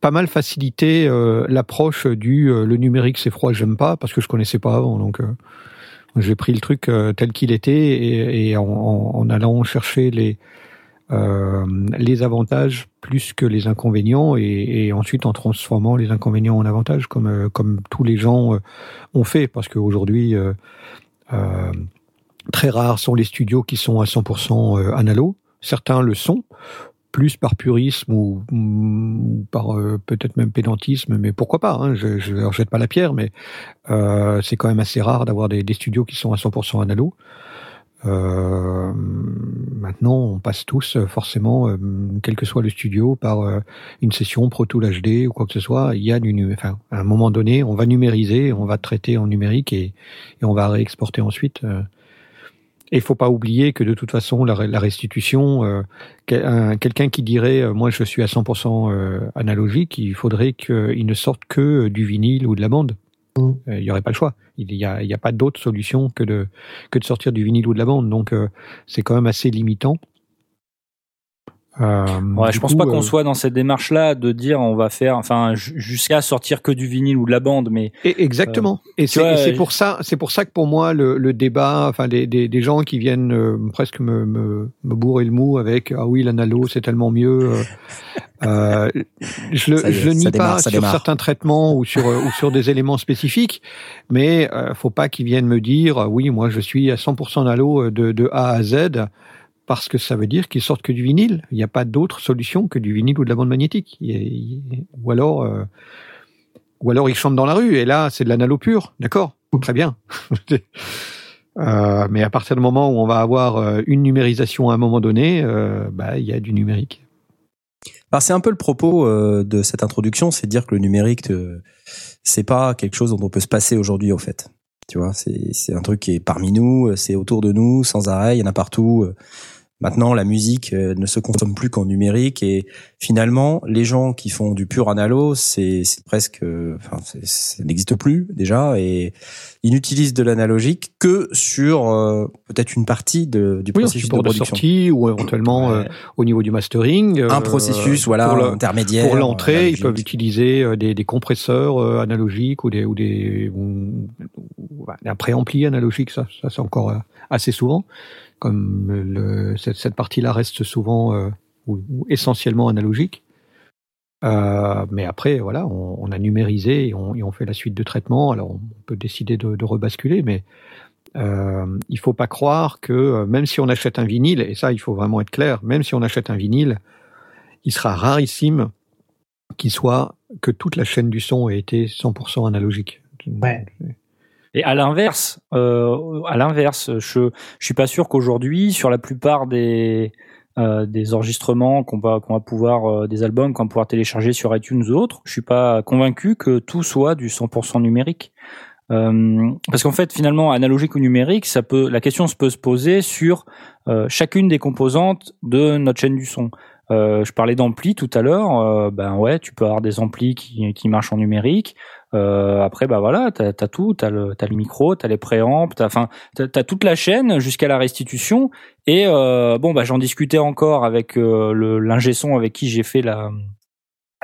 pas mal facilité euh, l'approche du euh, le numérique c'est froid j'aime pas parce que je connaissais pas avant donc euh, j'ai pris le truc tel qu'il était et, et en, en- en allant chercher les euh, les avantages plus que les inconvénients et, ensuite en transformant les inconvénients en avantages comme euh, comme tous les gens euh, ont fait. Parce qu'aujourd'hui très rares sont les studios qui sont à 100% euh, analo. Certains le sont plus par purisme ou, par peut-être même pédantisme, mais pourquoi pas hein, Je ne leur jette pas la pierre, mais c'est quand même assez rare d'avoir des, des studios qui sont à 100% analo. Euh, maintenant, on passe tous euh, forcément, euh, quel que soit le studio, par une session Pro Tool HD ou quoi que ce soit. Il y a du, enfin, à un moment donné, on va numériser, on va traiter en numérique et, on va réexporter ensuite. Et il faut pas oublier que de toute façon, la, la restitution, quel- un- quelqu'un qui dirait moi je suis à 100% euh, analogique, il faudrait qu'il ne sorte que du vinyle ou de la bande. Euh, Il y aurait pas le choix. Il y a, a pas d'autre solution que de que de sortir du vinyle ou de la bande. Donc euh, c'est quand même assez limitant. Euh, Ouais, je pense coup, pas qu'on euh, soit dans cette démarche-là de dire on va faire, enfin, ju- jusqu'à sortir que du vinyle ou de la bande, mais Et exactement. et c'est vois, et c'est euh, pour ça, c'est pour ça que pour moi le, le débat, enfin des, des, des gens qui viennent euh, presque me, me, me bourrer le mou avec ah oui l'analo c'est tellement mieux. euh, euh, je le, je le nie démarre, pas sur démarre. certains traitements ou sur euh, ou sur des éléments spécifiques, mais euh, faut pas qu'ils viennent me dire oui moi je suis à 100% analo de, de A à Z parce que ça veut dire qu'ils sortent que du vinyle. Il n'y a pas d'autre solution que du vinyle ou de la bande magnétique. Ou alors, euh, ou alors ils chantent dans la rue et là c'est de l'analo pur, d'accord, très bien. Euh, mais à partir du moment où on va avoir euh, une numérisation à un moment donné, bah il y a du numérique. Alors c'est un peu le propos de cette introduction, c'est de dire que le numérique, c'est pas quelque chose dont on peut se passer aujourd'hui, au fait. Tu vois, c'est un truc qui est parmi nous, c'est autour de nous, sans arrêt, il y en a partout. Euh. Maintenant, la musique euh, ne se consomme plus qu'en numérique et finalement, les gens qui font du pur analo, c'est presque, euh, enfin, c'est- ça n'existe plus déjà et ils n'utilisent de l'analogique que sur euh, peut-être une partie de, du Oui, processus de de, production. sortie ou éventuellement euh, au niveau du mastering. un euh, processus, voilà, pour intermédiaire. Pour l'entrée, ils peuvent utiliser euh, des, des compresseurs euh, analogiques ou des ou des ou, ou, bah, un préampli analogique. Ça, ça c'est encore euh, assez souvent. Comme cette, partie-là reste souvent euh, ou, essentiellement analogique. Euh, mais après, voilà, on, a numérisé et on, fait la suite de traitement. Alors, on peut décider de, rebasculer, mais euh, il faut pas croire que euh, même si on achète un vinyle, et ça, il faut vraiment être clair, même si on achète un vinyle, il sera rarissime qu'il soit que toute la chaîne du son ait été 100% analogique. Et à l'inverse, euh, à l'inverse, je je suis pas sûr qu'aujourd'hui, sur la plupart des euh, des enregistrements qu'on va qu'on va pouvoir euh, des albums qu'on va pouvoir télécharger sur iTunes ou autres, je suis pas convaincu que tout soit du 100% numérique. Euh, parce qu'en fait, finalement, analogique ou numérique, ça peut, la question se peut se poser sur euh, chacune des composantes de notre chaîne du son. Euh, je parlais d'ampli tout à l'heure. euh, ben ouais, tu peux avoir des amplis qui, qui marchent en numérique. Euh, après, bah voilà, t'as as tout, t'as le, le micro, t'as les préamps, t'as, enfin, t'as as toute la chaîne jusqu'à la restitution. Et euh, bon, bah j'en discutais encore avec euh, le l'ingé son avec qui j'ai fait la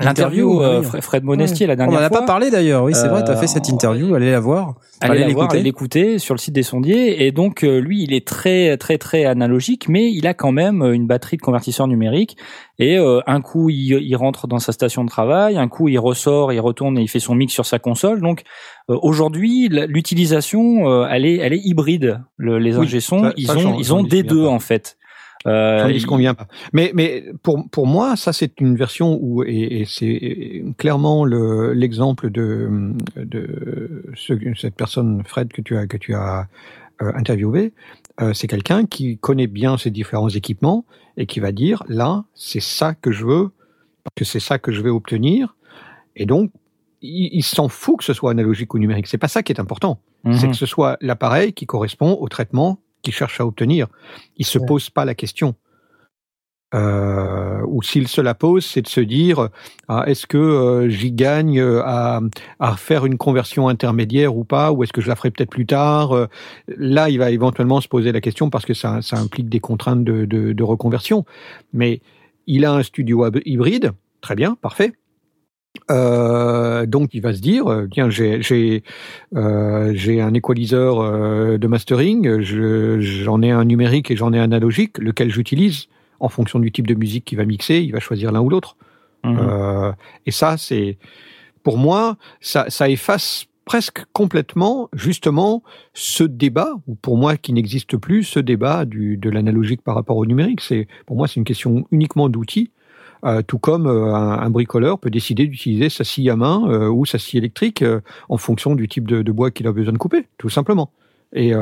l'interview, euh, oui. Fred- Monestier la On dernière n'en a fois. pas parlé d'ailleurs, oui, c'est vrai, tu as fait cette Euh, interview, allez la voir. Allez l'écouter. sur le site des sondiers. Et donc, euh, lui, il est très, très, très analogique, mais il a quand même euh, une batterie de convertisseur numérique. Et euh, un coup, il, il rentre dans sa station de travail, un coup, il ressort, il retourne et il fait son mix sur sa console. Donc, euh, aujourd'hui, l'utilisation, euh, elle est, elle est hybride. Le- les Oui, ingé sons, ça- ils ont, ils ont des deux en fait. Euh, J'en dis ce qu'on vient pas. Mais, mais pour, pour moi, ça c'est une version où, et, et c'est clairement le- l'exemple de, de ce- cette personne, Fred, que tu as, que tu as euh, interviewé. Euh, c'est quelqu'un qui connaît bien ces différents équipements et qui va dire, là, c'est ça que je veux, parce que c'est ça que je vais obtenir. Et donc, il, il s'en fout que ce soit analogique ou numérique. C'est pas ça qui est important c'est mhm. que ce soit l'appareil qui correspond au traitement qu'il cherche à obtenir. Il se Ouais. pose pas la question. Euh, ou s'il se la pose, c'est de se dire ah, est-ce que euh, j'y gagne euh, à, à faire une conversion intermédiaire ou pas, ou est-ce que je la ferai peut-être plus tard. Là, il va éventuellement se poser la question parce que ça, ça implique des contraintes de, de, de reconversion. Mais il a un studio hybride, très bien, parfait. Euh, donc il va se dire euh, tiens j'ai j'ai euh, j'ai un équaliseur euh, de mastering je- j'en ai un numérique et j'en ai un analogique lequel j'utilise en fonction du type de musique qu'il va mixer il va choisir l'un ou l'autre euh, et ça, c'est pour moi, ça, ça efface presque complètement justement ce débat, ou pour moi qui n'existe plus, ce débat du, de l'analogique par rapport au numérique. C'est pour moi, c'est une question uniquement d'outils. Euh, tout comme euh, un, bricoleur peut décider d'utiliser sa scie à main euh, ou sa scie électrique en fonction du type de, bois qu'il a besoin de couper, tout simplement. Et,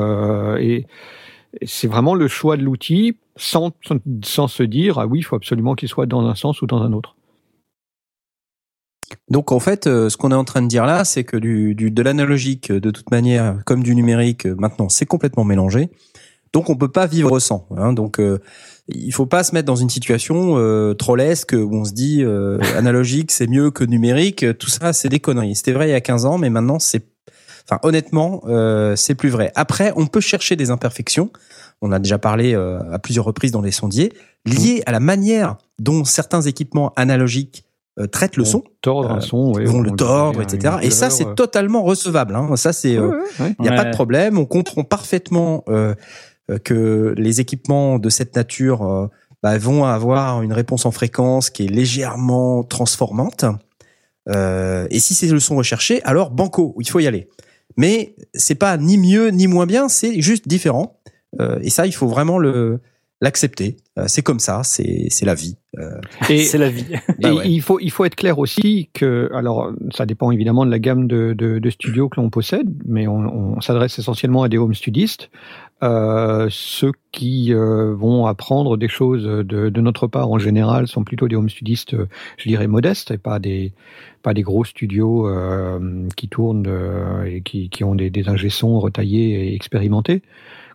c'est vraiment le choix de l'outil sans, sans, se dire ah oui, il faut absolument qu'il soit dans un sens ou dans un autre. Donc en fait, ce qu'on est en train de dire là, c'est que du, de l'analogique, de toute manière, comme du numérique, maintenant, c'est complètement mélangé. Donc on peut pas vivre sans. Hein, donc euh, il faut pas se mettre dans une situation euh, trollesque où on se dit euh, analogique c'est mieux que numérique. Tout ça, c'est des conneries. C'était vrai il y a 15 ans, mais maintenant c'est, enfin honnêtement, euh, c'est plus vrai. Après, on peut chercher des imperfections. On a déjà parlé euh, à plusieurs reprises dans les sondiers liées à la manière dont certains équipements analogiques euh, traitent le son Tordre un Euh, son, ouais, vont on le tordre, etc. Et ça, c'est totalement recevable. Hein. Ça, c'est, euh, ouais, ouais. il n'y a pas de problème. On comprend parfaitement que les équipements de cette nature euh, bah, vont avoir une réponse en fréquence qui est légèrement transformante. Euh, et si c'est le son recherché, alors banco, il faut y aller. Mais c'est pas ni mieux ni moins bien, c'est juste différent. Euh, et ça, il faut vraiment le l'accepter. Euh, c'est comme ça, c'est c'est la vie. Euh, Et, c'est la vie. Bah et il faut il faut être clair aussi que alors ça dépend évidemment de la gamme de, de, de studios que l'on possède, mais on, on s'adresse essentiellement à des home studistes, euh, ceux qui euh, vont apprendre des choses de, de notre part en général sont plutôt des home studistes, je dirais modestes et pas des pas des gros studios euh, qui tournent euh, et qui, qui ont des, des ingé sons retaillés et expérimentés.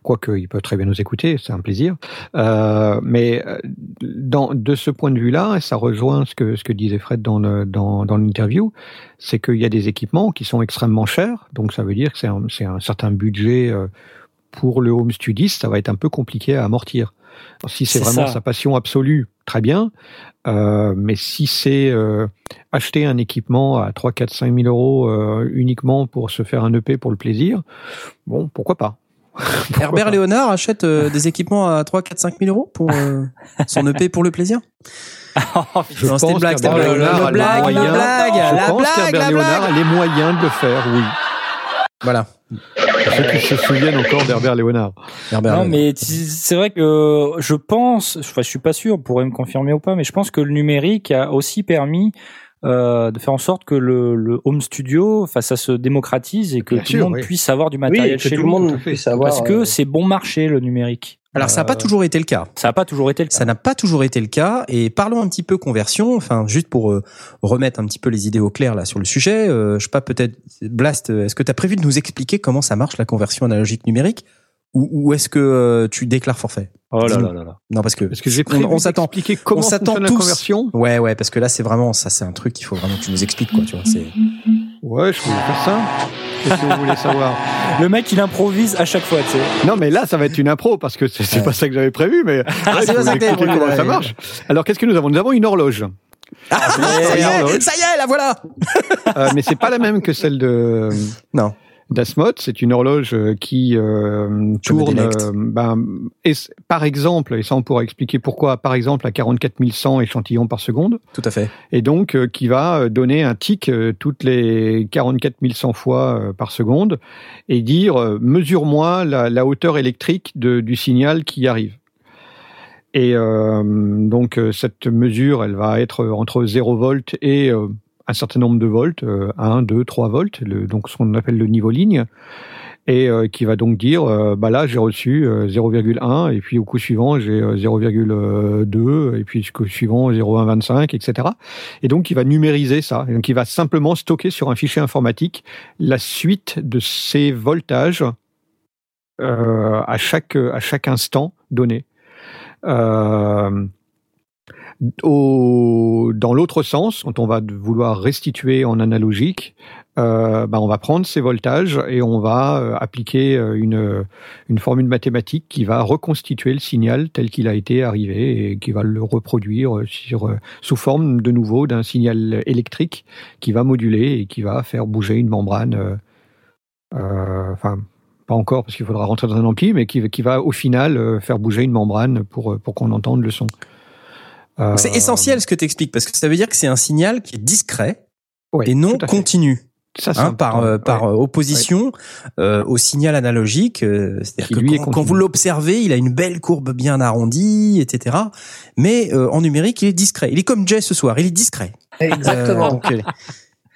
Quoique, ils peuvent très bien nous écouter, c'est un plaisir. Euh, mais euh, dans, de ce point de vue-là, et ça rejoint ce que, ce que disait Fred dans, le, dans, dans l'interview, c'est qu'il y a des équipements qui sont extrêmement chers, donc ça veut dire que c'est un, c'est un certain budget pour le home studiste, ça va être un peu compliqué à amortir. Alors, si c'est vraiment ça. sa passion absolue, très bien, euh, mais si c'est euh, acheter un équipement à 3, 4, 5 000 euros euh, uniquement pour se faire un EP pour le plaisir, bon, pourquoi pas Pourquoi Herbert pas Léonard achète euh, des équipements à 3, 4, 5 000 euros pour euh, son EP pour le plaisir? Je Non, c'était une blague, c'était une Léonard blague. a La blague, la moyens- blague, Je pense blague, qu'Herbert Léonard a blague. les moyens de le faire, oui. Voilà. Pour ceux qui se souviennent encore d'Herbert Léonard. Herbert Non, mais c'est vrai que je pense, enfin, je suis pas sûr, on pourrait me confirmer ou pas, mais je pense que le numérique a aussi permis euh, de faire en sorte que le, le home studio, enfin, ça se démocratise et que Bien tout le monde oui. puisse avoir du Oui, matériel que chez tout lui. le monde tout à fait. puisse avoir. parce que euh, c'est bon marché le numérique. Alors ça n'a pas Euh, toujours été le cas. Ça n'a pas toujours été le cas. Ça n'a pas toujours été le cas. Et parlons un petit peu conversion, enfin juste pour euh, remettre un petit peu les idées au clair là sur le sujet. Euh, je sais pas peut-être Blast, euh, est-ce que tu as prévu de nous expliquer comment ça marche la conversion analogique numérique? Ou, ou est-ce que euh, tu déclares forfait? Oh là là là là. Non parce que Parce que j'ai on- prévu on s'attend. comment on s'attend fonctionne la conversion. Ouais ouais parce que là c'est vraiment ça c'est un truc qu'il faut vraiment que tu nous expliques quoi tu vois c'est Ouais, je peux faire ça. Qu'est-ce que vous voulez savoir? Le mec, il improvise à chaque fois, tu sais. Non, mais là, ça va être une impro parce que c'est pas ça que j'avais prévu, mais Ah, vous expliquer comment ouais, ça ouais. marche? Alors, qu'est-ce que nous avons? Nous avons une horloge, ah, ça y est horloge. ça y est la voilà Euh, mais c'est pas la même que celle de non d'Asmod. C'est une horloge euh, qui euh, tourne, euh, ben, et par exemple, et ça on pourra expliquer pourquoi, par exemple, à 44 100 échantillons par seconde. tout à fait et donc euh, qui va donner un tic toutes les 44 100 fois par seconde et dire mesure-moi la, la hauteur électrique de- du signal qui arrive. Et donc cette mesure, elle va être entre 0 volts et un certain nombre de volts, 1, 2, 3 volts, donc ce qu'on appelle le niveau ligne, et qui va donc dire, bah là j'ai reçu 0,1, et puis au coup suivant j'ai 0,2, et puis au coup suivant 0,125, etc. Et donc il va numériser ça, donc il va simplement stocker sur un fichier informatique la suite de ces voltages à chaque à chaque instant donné. Euh, dans l'autre sens, quand on va vouloir restituer en analogique, euh, bah on va prendre ces voltages et on va euh, appliquer euh, une, formule mathématique qui va reconstituer le signal tel qu'il a été arrivé et qui va le reproduire sous forme de nouveau d'un signal électrique qui va moduler et qui va faire bouger une membrane. Enfin, pas encore parce qu'il faudra rentrer dans un ampli, mais qui, va au final faire bouger une membrane pour qu'on entende le son. Euh, c'est essentiel ce que tu expliques, parce que ça veut dire que c'est un signal qui est discret et non continu. Ça, hein, par par opposition au signal analogique, c'est-à-dire que quand, quand, vous l'observez, il a une belle courbe bien arrondie, etc. Mais en numérique, il est discret. Il est comme Jay ce soir, il est discret. Exactement.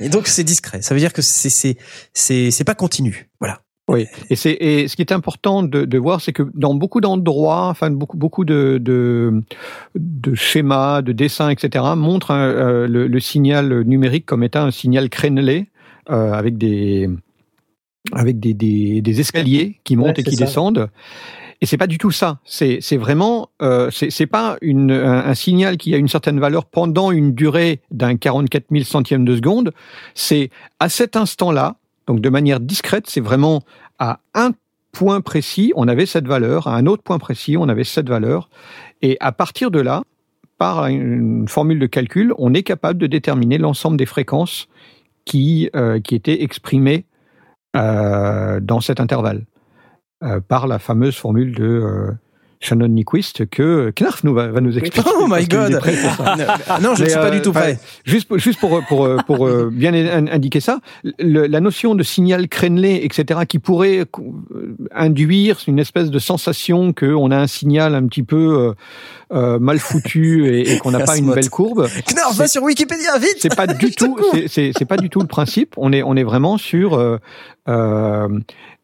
et donc c'est discret. Ça veut dire que c'est c'est c'est c'est pas continu. Voilà. Oui, et c'est et ce qui est important de, de voir, c'est que dans beaucoup d'endroits, enfin beaucoup beaucoup de, de, de schémas, de dessins, etc., montrent euh, le, le, signal numérique comme étant un signal crénelé euh, avec des avec des, des, des escaliers qui montent et qui descendent. Et c'est pas du tout ça. C'est c'est vraiment euh, c'est pas une un, un, signal qui a une certaine valeur pendant une durée d'un 44 000 centièmes de seconde. C'est à cet instant-là donc de manière discrète, c'est vraiment à un point précis, on avait cette valeur, à un autre point précis, on avait cette valeur. Et à partir de là, par une formule de calcul, on est capable de déterminer l'ensemble des fréquences qui, euh, étaient exprimées euh, dans cet intervalle euh, par la fameuse formule de Shannon Nyquist que Knarf nous va, va nous expliquer. Oh my god Non, je ne suis pas du tout prêt. Euh, juste, juste pour, pour, pour euh, bien indiquer ça, le, la notion de signal crénelé, etc., qui pourrait euh, induire une espèce de sensation qu'on a un signal un petit peu euh, mal foutu et, et qu'on n'a pas une belle courbe. Knarf, va sur Wikipédia, vite C'est pas du tout, c'est pas du tout le principe. On est, on est vraiment sur euh,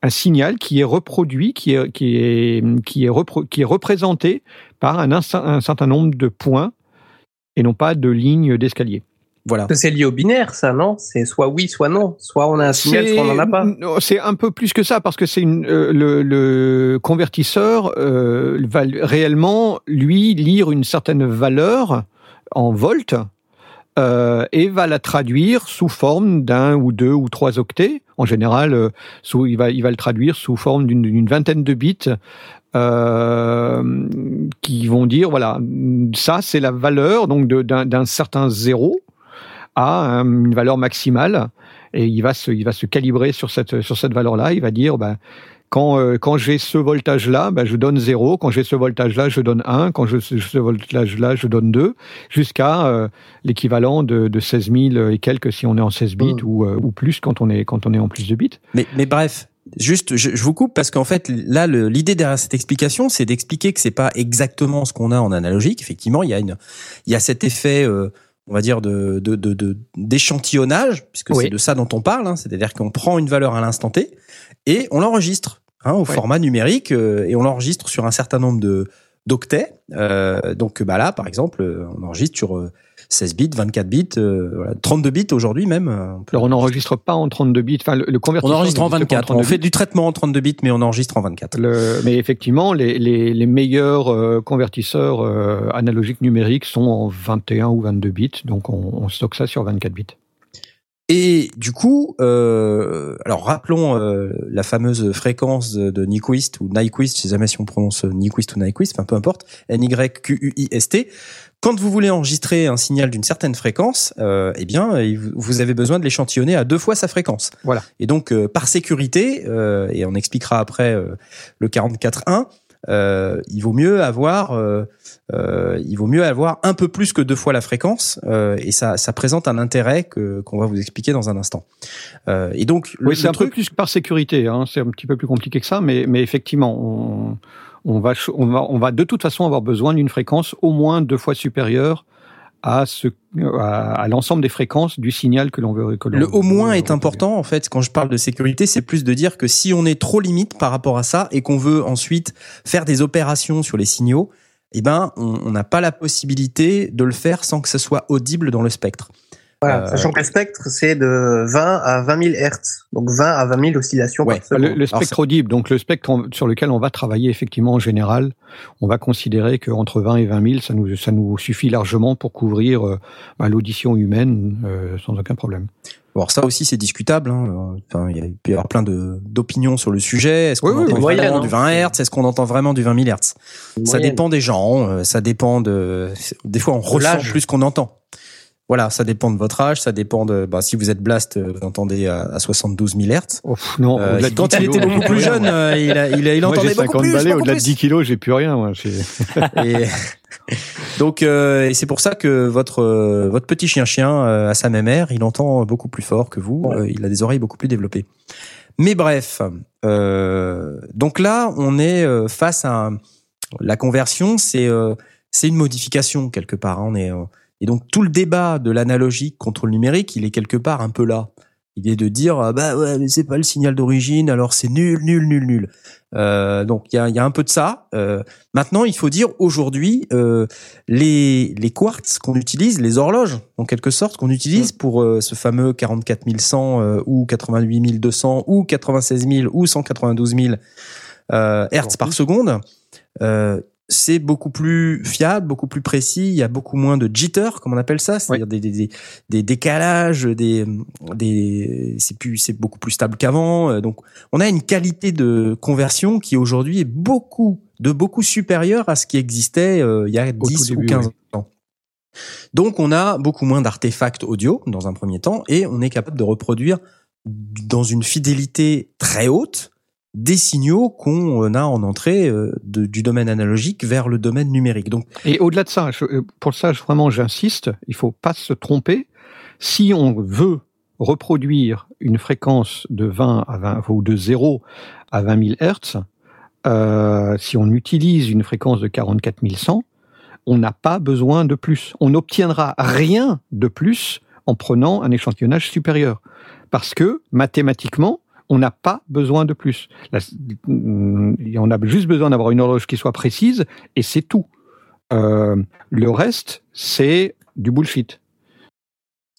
un signal qui est reproduit, qui est, qui est, qui est, qui est représenté par un, un, certain nombre de points et non pas de lignes d'escalier. Voilà. C'est lié au binaire, ça, non? C'est soit oui, soit non. Soit on a un signal, soit on n'en a pas. C'est un peu plus que ça parce que c'est euh, le, le, convertisseur euh, va réellement lui lire une certaine valeur en volts euh, et va la traduire sous forme d'un ou deux ou trois octets. En général, euh, sous, il, va, le traduire sous forme d'une vingtaine de bits euh, qui vont dire, voilà, ça c'est la valeur donc d'un certain zéro à une valeur maximale et il va se, il va se calibrer sur cette, sur cette valeur-là. Il va dire, ben, quand, euh, quand j'ai ce voltage-là, ben, je donne 0. Quand j'ai ce voltage-là, je donne 1. Quand j'ai ce voltage-là, je donne 2. Jusqu'à euh, l'équivalent de, de 16 000 et quelques si on est en 16 bits mmh. ou, euh, ou plus quand on, est, quand on est en plus de bits. Mais, mais bref, juste, je, je, vous coupe parce qu'en fait, là, l'idée derrière cette explication, c'est d'expliquer que c'est pas exactement ce qu'on a en analogique. Effectivement, il y a une, il y a cet effet, on va dire de d'échantillonnage, de, puisque c'est de ça dont on parle. Hein, C'est-à-dire qu'on prend une valeur à l'instant T et on l'enregistre hein, au format numérique euh, et on l'enregistre sur un certain nombre de d'octets. Euh, donc bah là, par exemple, euh, on enregistre sur 16 bits, 24 bits, voilà, 32 bits aujourd'hui même. On Alors on n'enregistre pas en 32 bits. Enfin, le, le. On enregistre en 24. on fait du traitement en 32 bits, mais on enregistre en 24. Le, mais effectivement, les, les, les meilleurs convertisseurs analogiques numériques sont en 21 ou 22 bits. Donc on, on stocke ça sur 24 bits. Et du coup, euh, alors rappelons euh, la fameuse fréquence de, de Nyquist ou Nyquist, je sais jamais si on prononce Nyquist ou Nyquist, enfin peu importe, N-Y-Q-U-I-S-T. Quand vous voulez enregistrer un signal d'une certaine fréquence, euh, eh bien, vous avez besoin de l'échantillonner à deux fois sa fréquence. Voilà. Et donc, euh, par sécurité, euh, et on expliquera après euh, le 44.1, euh, il vaut mieux avoir euh, euh, il vaut mieux avoir un peu plus que deux fois la fréquence et ça, ça présente un intérêt que qu'on va vous expliquer dans un instant. et donc oui, c'est un peu plus par sécurité, hein, c'est un petit peu plus compliqué que ça, mais mais effectivement on on va, on va, on va de toute façon avoir besoin d'une fréquence au moins deux fois supérieure à, ce, à, l'ensemble des fréquences du signal que l'on veut. Que le au moins est important en fait. Quand je parle de sécurité, c'est plus de dire que si on est trop limite par rapport à ça et qu'on veut ensuite faire des opérations sur les signaux, eh ben on n'a pas la possibilité de le faire sans que ce soit audible dans le spectre. Voilà, euh, sachant que le spectre, c'est de 20 à 20 000 Hertz. Donc 20 à 20 000 oscillations par seconde. Le, spectre audible, donc le spectre sur lequel on va travailler effectivement en général, on va considérer qu'entre 20 et 20 000, ça nous, ça nous suffit largement pour couvrir euh, bah, l'audition humaine euh, sans aucun problème. Alors ça aussi c'est discutable. Hein. Enfin, il, peut y avoir plein de d'opinions sur le sujet. Est-ce qu'on entend vraiment du 20 Hz Est-ce qu'on entend vraiment du 20 000 Hz Ça dépend des gens. Ça dépend de. Des fois on ressent plus qu'on entend. Voilà, ça dépend de votre âge, ça dépend de. Bah, si vous êtes Blast, euh, vous entendez à, 72 000 Hertz. non, euh, quand il était beaucoup plus jeune, euh, il, a, il, a, il entendait beaucoup plus. Au-delà de 10 kilos, j'ai plus rien. Moi. et, donc, euh, et c'est pour ça que votre votre petit chien chien à sa même ère, il entend beaucoup plus fort que vous. il a des oreilles beaucoup plus développées. Mais bref, donc là, on est face à la conversion. C'est c'est une modification quelque part. Hein. On est et donc tout le débat de l'analogique contre le numérique, il est quelque part un peu là. Il est de dire ah bah ouais mais c'est pas le signal d'origine alors c'est nul nul nul nul. Euh, donc il y a, y a, un peu de ça. Euh, maintenant il faut dire aujourd'hui euh, les les quartz qu'on utilise, les horloges en quelque sorte qu'on utilise mm. pour euh, ce fameux 44100 euh, ou 88200 ou 96 000 ou 192 000 hertz par seconde. Euh, c'est beaucoup plus fiable, beaucoup plus précis. Il y a beaucoup moins de jitter, comme on appelle ça, c'est-à-dire des, des, des, décalages, des, des c'est plus, c'est beaucoup plus stable qu'avant. Euh, donc, on a une qualité de conversion qui aujourd'hui est beaucoup, de beaucoup supérieure à ce qui existait euh, il y a 10 ou 15 ans. Donc, on a beaucoup moins d'artefacts audio dans un premier temps et on est capable de reproduire dans une fidélité très haute des signaux qu'on a en entrée euh, du domaine analogique vers le domaine numérique. Donc, et au-delà de ça, euh, pour ça vraiment j'insiste, il faut pas se tromper. Si on veut reproduire une fréquence de 20 à 20 ou de 0 à 20 000 Hertz, euh, si on utilise une fréquence de 44 100, on n'a pas besoin de plus. On n'obtiendra rien de plus en prenant un échantillonnage supérieur. Parce que mathématiquement, on n'a pas besoin de plus. on a juste besoin d'avoir une horloge qui soit précise et c'est tout. Euh, le reste, c'est du bullshit.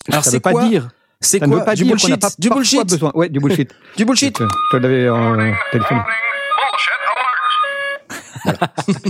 Alors c'est pas dire. C'est quoi pas du bullshit Du bullshit. Besoin. Ouais, du bullshit. du bullshit. Tu l'avais en téléphone.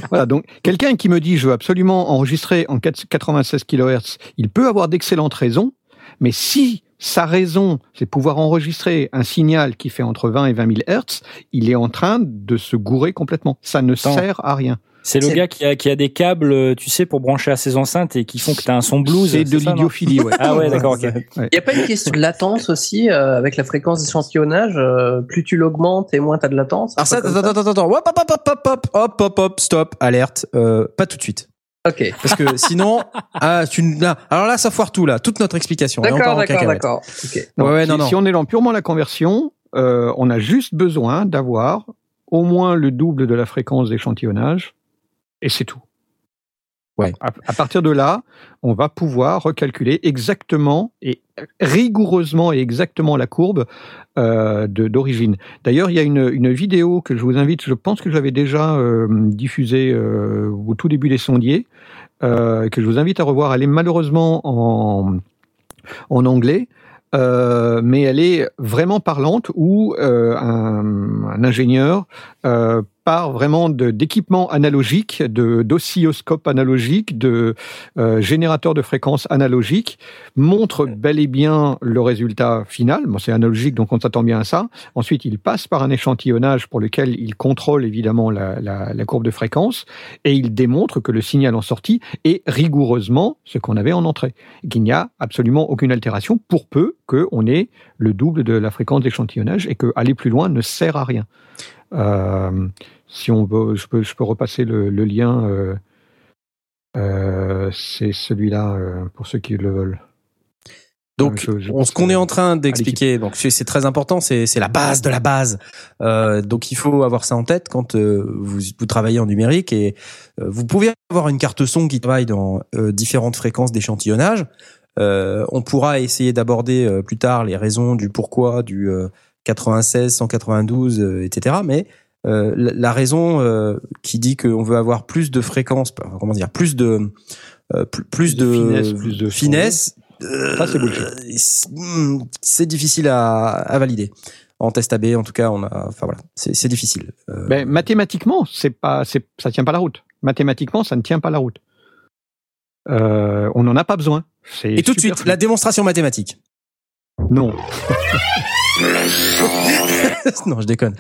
voilà. donc quelqu'un qui me dit je veux absolument enregistrer en 96 kHz, il peut avoir d'excellentes raisons, mais si sa raison, c'est pouvoir enregistrer un signal qui fait entre 20 et 20 000 Hertz, il est en train de se gourer complètement. Ça ne sert à rien. C'est le gars qui a, qui a des câbles, euh, tu sais, pour brancher à ses enceintes et qui font que tu as un son blues. C'est de l'idiophilie, ouais. ah ouais, d'accord, Il n'y a pas une question de latence aussi euh, avec la fréquence d'échantillonnage euh, Plus tu l'augmentes et moins tu as de latence Alors ça, attends, attends, attends, attends, hop, hop, hop, hop, hop, hop, hop, hop, stop, alerte, pas tout de suite. Ok. Parce que sinon, ah, tu, alors là, ça foire tout là, toute notre explication. D'accord, d'accord, d'accord. Ouais, si, si, on est dans purement la conversion, euh, on a juste besoin d'avoir au moins le double de la fréquence d'échantillonnage, et c'est tout. Ouais. À, partir de là, on va pouvoir recalculer exactement et rigoureusement et exactement la courbe euh, d'origine. D'ailleurs, il y a une, une, vidéo que je vous invite, je pense que j'avais déjà euh, diffusée euh, au tout début des sondiers, euh, que je vous invite à revoir. Elle est malheureusement en, en anglais. Euh, mais elle est vraiment parlante où euh, un, ingénieur part vraiment d'équipements analogiques, de d'oscilloscopes analogiques, de euh, générateurs de fréquences analogiques, montre bel et bien le résultat final. Bon, c'est analogique, donc on s'attend bien à ça. Ensuite, il passe par un échantillonnage pour lequel il contrôle évidemment la, la, la courbe de fréquence et il démontre que le signal en sortie est rigoureusement ce qu'on avait en entrée, qu'il n'y a absolument aucune altération pour peu qu'on ait le double de la fréquence d'échantillonnage et que aller plus loin ne sert à rien. Euh, si on veut, je peux, je peux repasser le, le lien. Euh, euh, c'est celui-là pour ceux qui le veulent. Donc, Je- je on- pense ce qu'on est en train d'expliquer, donc c'est très important, c'est la base de la base. Euh, donc, il faut avoir ça en tête quand euh, vous, vous travaillez en numérique et euh, vous pouvez avoir une carte son qui travaille dans différentes fréquences d'échantillonnage. On pourra essayer d'aborder plus tard les raisons du pourquoi du 96, 192, euh, etc. Mais euh, la, la raison euh, qui dit qu'on veut avoir plus de fréquences, comment dire, plus de euh, plus, plus de de, finesse, plus de son. finesse, euh, c'est hmm, C'est difficile à, à valider. En test AB, en tout cas, on a, enfin voilà, c'est c'est difficile. Euh, Ben, mathématiquement, c'est pas, c'est, ça tient pas la route. Mathématiquement, ça ne tient pas la route. Euh, on n'en a pas besoin. Et tout de suite, la démonstration mathématique. Non. non, je déconne.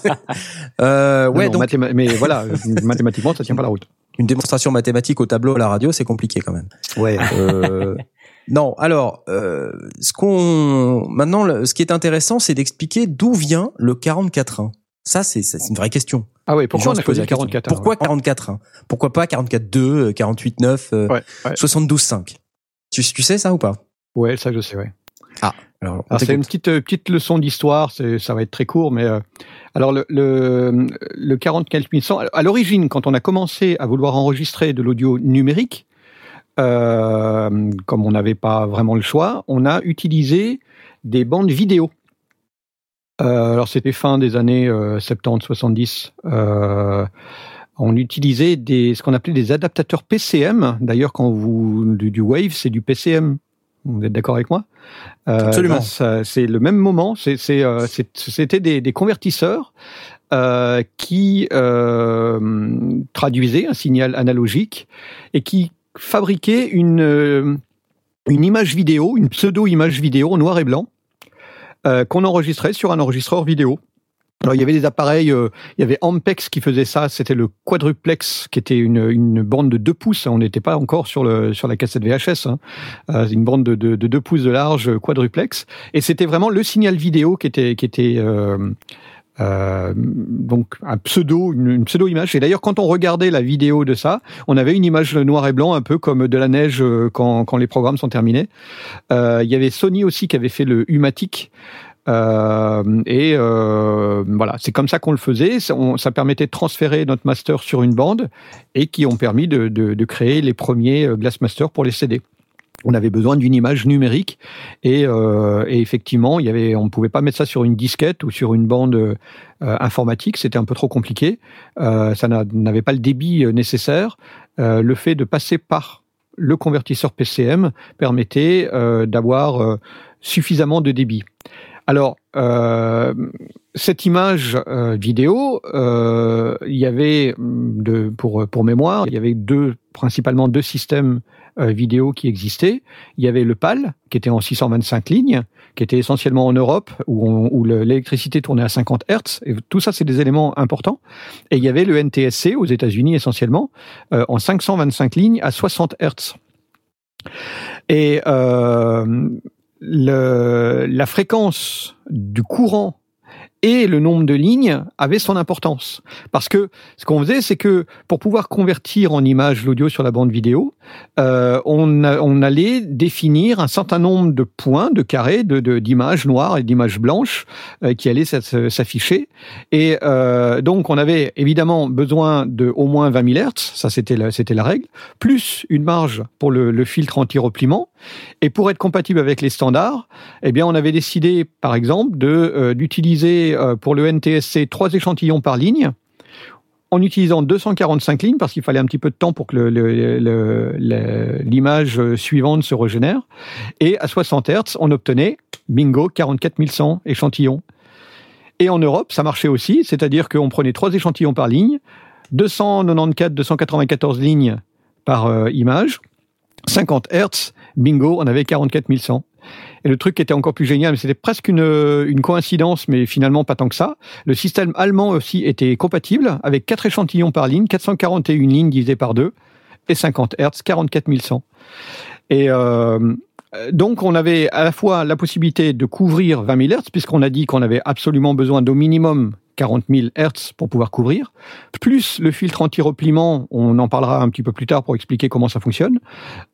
euh, ouais, non, donc mais voilà, mathématiquement, ça tient pas la route. une démonstration mathématique au tableau à la radio, c'est compliqué quand même. Ouais. Euh, non, alors, euh, ce qu'on maintenant, ce qui est intéressant, c'est d'expliquer d'où vient le 44.1. Ça, c'est une vraie question. Ah ouais, Les pourquoi on a choisi la question. 44 Pourquoi 44.1 Pourquoi pas 44.2, euh, 48.9, euh, Ouais, ouais. 72.5 tu, tu sais ça ou pas? Ouais, ça je sais, ouais. Alors, on Alors, c'est t'écoute. une petite euh, petite leçon d'histoire, c'est- ça va être très court, mais euh, alors le le, le 44100, à l'origine, quand on a commencé à vouloir enregistrer de l'audio numérique, euh, comme on n'avait pas vraiment le choix, on a utilisé des bandes vidéo. Euh, alors c'était fin des années euh, 70-70. Euh, on utilisait des, ce qu'on appelait des adaptateurs PCM. D'ailleurs, quand vous du, du Wave, c'est du PCM. Vous êtes d'accord avec moi? Absolument. ben, C'est le même moment. Euh, C'était des, des convertisseurs euh, qui euh, traduisaient un signal analogique et qui fabriquaient une, euh, une image vidéo, une pseudo-image vidéo en noir et blanc euh, qu'on enregistrait sur un enregistreur vidéo. Alors il y avait des appareils, euh, il y avait Ampex qui faisait ça, c'était le quadruplex qui était une, une bande de 2 pouces, on n'était pas encore sur, le, sur la cassette VHS, hein. Euh, une bande de, de, de 2 pouces de large euh, quadruplex, et c'était vraiment le signal vidéo qui était, qui était euh, euh, donc un pseudo, une, une pseudo-image. Et d'ailleurs, quand on regardait la vidéo de ça, on avait une image noir et blanc, un peu comme de la neige quand, quand les programmes sont terminés. Il y avait Sony aussi qui avait fait le Humatic. Euh, et euh, voilà, c'est comme ça qu'on le faisait. Ça, permettait de transférer notre master sur une bande et qui ont permis de, créer les premiers euh, Glassmaster pour les CD. On avait besoin d'une image numérique et, euh, et effectivement, il y avait, on ne pouvait pas mettre ça sur une disquette ou sur une bande euh, informatique. C'était un peu trop compliqué. Euh, ça n'a- n'avait pas le débit nécessaire. Le fait de passer par le convertisseur PCM permettait d'avoir suffisamment de débit. Alors, euh, cette image euh, vidéo, euh, il y avait, pour, pour mémoire, il y avait deux, principalement deux systèmes vidéo qui existaient. Il y avait le PAL, qui était en 625 lignes, qui était essentiellement en Europe, où, l'électricité tournait à 50 Hertz. Et tout ça, c'est des éléments importants. Et il y avait le NTSC, aux États-Unis essentiellement, en 525 lignes à 60 Hertz. Et euh, le, la fréquence du courant et le nombre de lignes avaient son importance. Parce que ce qu'on faisait, c'est que pour pouvoir convertir en image l'audio sur la bande vidéo, euh, on, allait définir un certain nombre de points, de carrés, de- d'images noires et d'images blanches euh, qui allaient s'afficher. Et euh, donc, on avait évidemment besoin de au moins 20 000 Hertz, ça c'était la, la règle, plus une marge pour le, le filtre anti-repliement. Et pour être compatible avec les standards, eh bien, on avait décidé, par exemple, de d'utiliser euh, pour le NTSC trois échantillons par ligne, en utilisant 245 lignes parce qu'il fallait un petit peu de temps pour que l'image suivante se régénère. Et à 60 Hz, on obtenait, bingo, 44 100 échantillons. Et en Europe, ça marchait aussi, c'est-à-dire qu'on prenait trois échantillons par ligne, 294, 294 lignes par euh, image, 50 Hz, bingo, on avait 44 100. Et le truc qui était encore plus génial, c'était presque une, coïncidence, mais finalement pas tant que ça. Le système allemand aussi était compatible avec quatre échantillons par ligne, 441 lignes divisées par deux, et 50 Hz, 44 100. Et euh, donc on avait à la fois la possibilité de couvrir 20 000 Hz, puisqu'on a dit qu'on avait absolument besoin d'au minimum 40 000 Hz pour pouvoir couvrir, plus le filtre anti-repliement, on en parlera un petit peu plus tard pour expliquer comment ça fonctionne.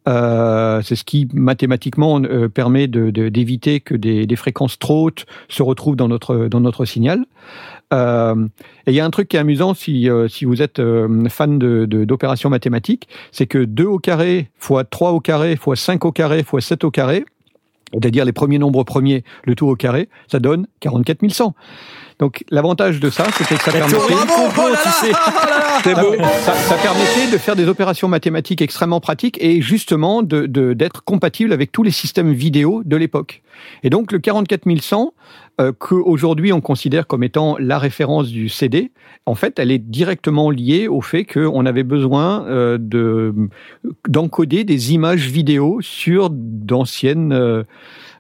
Euh, c'est ce qui mathématiquement euh, permet d'éviter que des, fréquences trop hautes se retrouvent dans notre signal. Euh, et il y a un truc qui est amusant si, euh, si vous êtes euh, fan d'opérations de, mathématiques, c'est que 2 au carré fois 3 au carré fois 5 au carré fois 7 au carré, c'est-à-dire les premiers nombres premiers, le tout au carré, ça donne 44 100. Donc l'avantage de ça, c'était que ça permettait, ça, permettait de faire des opérations mathématiques extrêmement pratiques et justement de d'être compatible avec tous les systèmes vidéo de l'époque. Et donc le 44100, euh, qu'aujourd'hui on considère comme étant la référence du CD, en fait, elle est directement liée au fait qu'on avait besoin euh, de d'encoder des images vidéo sur d'anciennes euh,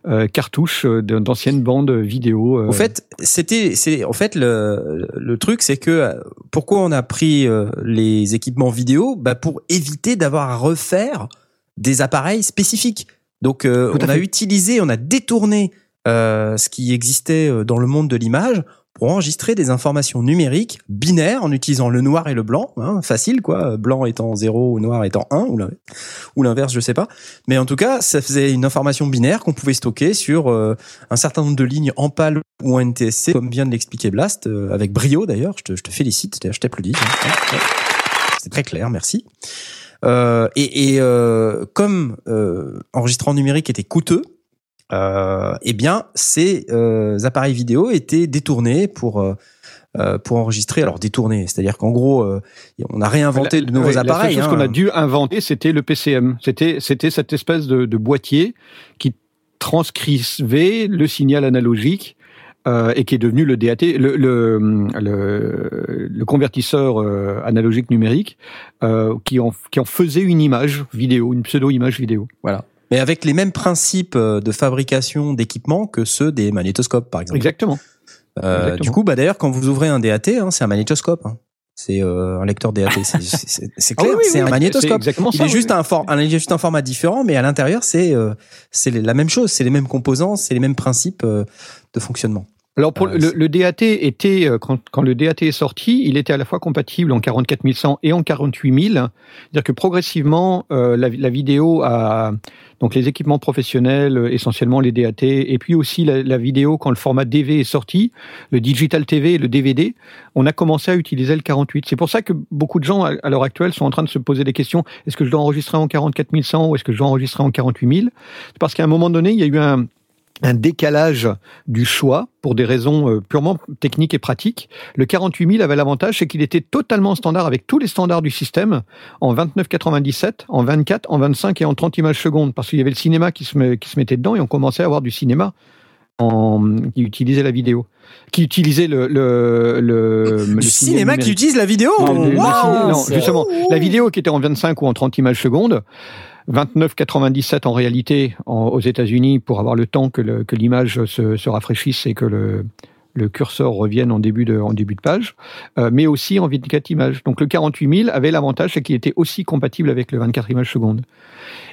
euh, cartouches euh, d'anciennes bandes vidéo. En fait, c'était, c'est en fait le, le truc, c'est que pourquoi on a pris les équipements vidéo, bah pour éviter d'avoir à refaire des appareils spécifiques. Donc on a utilisé, on a détourné ce qui existait dans le monde de l'image pour enregistrer des informations numériques binaires en utilisant le noir et le blanc, hein, facile quoi, blanc étant 0 ou noir étant 1 ou l'inverse, je sais pas. Mais en tout cas, ça faisait une information binaire qu'on pouvait stocker sur euh, un certain nombre de lignes en PAL ou en NTSC, comme vient de l'expliquer Blast, euh, avec brio d'ailleurs, je te, je te félicite, je t'applaudis. Hein. C'est très clair, merci. Euh, et, et euh, comme enregistrement numérique était coûteux, euh, eh bien, ces euh, appareils vidéo étaient détournés pour euh, euh pour enregistrer. Alors détournés, c'est-à-dire qu'en gros, euh, on a réinventé de nouveaux appareils. La seule chose qu'on a hein. dû inventer, c'était le PCM. C'était c'était cette espèce de, de, boîtier qui transcrivait le signal analogique. Euh, et qui est devenu le DAT, le, le, le, le convertisseur analogique numérique, qui, en, qui en faisait une image vidéo, une pseudo-image vidéo. Voilà mais avec les mêmes principes euh, de fabrication d'équipements que ceux des magnétoscopes, par exemple. Exactement. Euh, Du coup, bah d'ailleurs, quand vous ouvrez un DAT, hein, c'est un magnétoscope. Hein. C'est euh, un lecteur DAT, c'est ah clair, c'est un magnétoscope. Exactement Il est juste un, for un, juste un format différent, mais à l'intérieur, c'est euh, c'est la même chose, c'est les mêmes composants, c'est les mêmes principes euh, de fonctionnement. Alors pour le, le, DAT était quand, quand, le DAT est sorti, il était à la fois compatible en 44100 et en 48000. C'est-à-dire que progressivement, euh, la, la, vidéo a donc les équipements professionnels, euh, essentiellement les DAT, et puis aussi la, vidéo quand le format DV est sorti, le digital TV et le DVD, on a commencé à utiliser le 48. C'est pour ça que beaucoup de gens à, l'heure actuelle sont en train de se poser des questions. Est-ce que je dois enregistrer en 44100 ou est-ce que je dois enregistrer en 48000 Parce qu'à un moment donné, il y a eu un, un décalage du choix pour des raisons euh, purement techniques et pratiques. Le 48000 avait l'avantage, c'est qu'il était totalement standard avec tous les standards du système en 29,97, en 24, en 25 et en 30 images secondes, parce qu'il y avait le cinéma qui se, qui se mettait dedans et on commençait à avoir du cinéma en, qui utilisait la vidéo, qui utilisait le le, le, le cinéma qui utilise la vidéo? non justement, la vidéo qui était en 25 ou en 30 images secondes 29,97 en réalité aux États-Unis pour avoir le temps que l'image se, se, rafraîchisse et que le, curseur revienne en début de, en début de page, euh, mais aussi en 24 images. Donc le 48000 avait l'avantage, c'est qu'il était aussi compatible avec le 24 images secondes.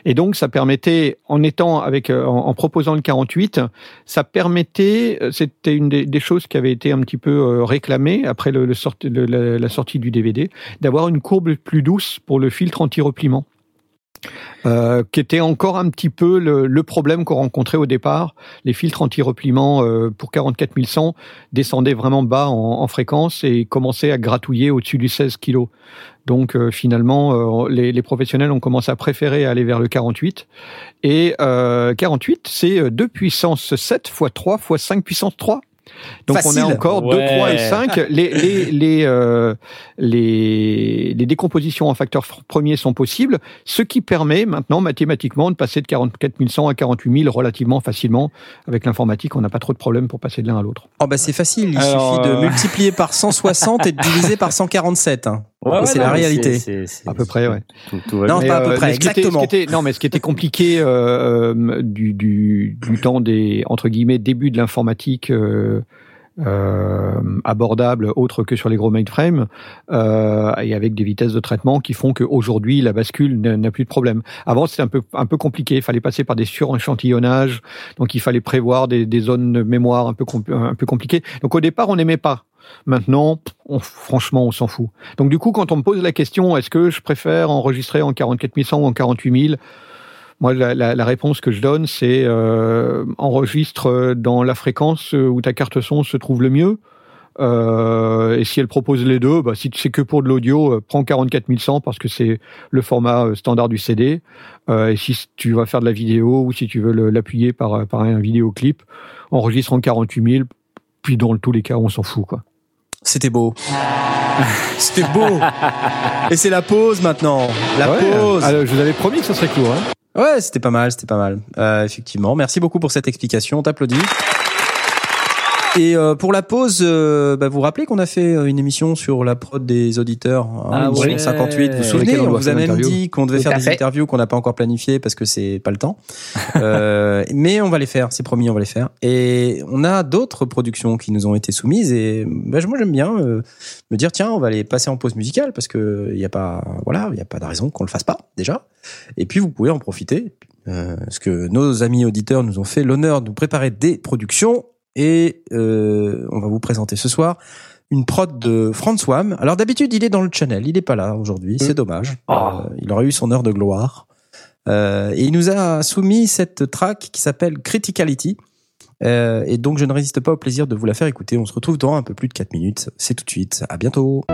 Et donc ça permettait, en étant avec, euh, en, proposant le 48, ça permettait, euh, c'était une des, choses qui avait été un petit peu réclamée après le la, la sortie du DVD, d'avoir une courbe plus douce pour le filtre anti-repliement. Euh, qui était encore un petit peu le, le problème qu'on rencontrait au départ. Les filtres anti-repliement euh, pour 44100 descendaient vraiment bas en, en, fréquence et commençaient à gratouiller au-dessus du 16 kg. Donc euh, finalement, euh, les, les, professionnels ont commencé à préférer aller vers le 48. Et 48, c'est 2 puissance 7 x 3 x 5 puissance 3. Donc on est encore 2, 3 et 5. Les, les, les, euh, les, les, décompositions en facteurs premiers sont possibles, ce qui permet maintenant mathématiquement de passer de 44 100 à 48 000 relativement facilement. Avec l'informatique, on n'a pas trop de problèmes pour passer de l'un à l'autre. Oh bah c'est facile, il suffit de euh, multiplier par 160 et de diviser par 147. Hein. Ouais, c'est la réalité. à peu près, ouais. non, pas à peu près, exactement. non, mais ce qui était compliqué euh, du, du, du temps des entre guillemets début de l'informatique. Euh, euh, abordables autres que sur les gros mainframes euh, et avec des vitesses de traitement qui font qu'aujourd'hui la bascule n'a plus de problème. Avant c'était un peu un peu compliqué, il fallait passer par des surenchantillonnages, donc il fallait prévoir des, des zones de mémoire un peu un peu compliquées. Donc au départ on n'aimait pas. Maintenant, on, franchement, on s'en fout. Donc du coup, quand on me pose la question, est-ce que je préfère enregistrer en 44100 ou en 48000 moi, la, la, la, réponse que je donne, c'est euh, enregistre dans la fréquence où ta carte son se trouve le mieux. Euh, et si elle propose les deux, bah, si c'est que pour de l'audio, euh, prends 44100 parce que c'est le format euh, standard du CD. Euh, et si tu vas faire de la vidéo ou si tu veux l'appuyer par, par un vidéoclip, enregistre en 48000. Puis dans tous les cas, on s'en fout, quoi. C'était beau. C'était beau. Et c'est la pause maintenant. La ouais, pause. Alors, je vous avais promis que ce serait court. Hein. Ouais, c'était pas mal, c'était pas mal. Euh, effectivement. Merci beaucoup pour cette explication. On t'applaudit. Et euh, pour la pause, euh, bah, vous vous rappelez qu'on a fait une émission sur la prod des auditeurs, hein, Ah ouais. 58. Vous vous souvenez on vous a même dit qu'on devait Tout faire des fait. interviews qu'on n'a pas encore planifiées parce que c'est pas le temps. Euh, mais on va les faire, c'est promis, on va les faire. Et on a d'autres productions qui nous ont été soumises et bah, moi j'aime bien euh, me dire tiens on va les passer en pause musicale parce que il y a pas voilà il y a pas de raison qu'on le fasse pas déjà. Et puis vous pouvez en profiter euh, parce que nos amis auditeurs nous ont fait l'honneur de nous préparer des productions et euh, on va vous présenter ce soir une prod de Franz Wham. Alors d'habitude il est dans le channel, il est pas là aujourd'hui, c'est dommage. Ah. Euh, il aurait eu son heure de gloire. Euh, et il nous a soumis cette track qui s'appelle Criticality. Euh, et donc je ne résiste pas au plaisir de vous la faire écouter. On se retrouve dans un peu plus de 4 minutes. C'est tout de suite. À bientôt.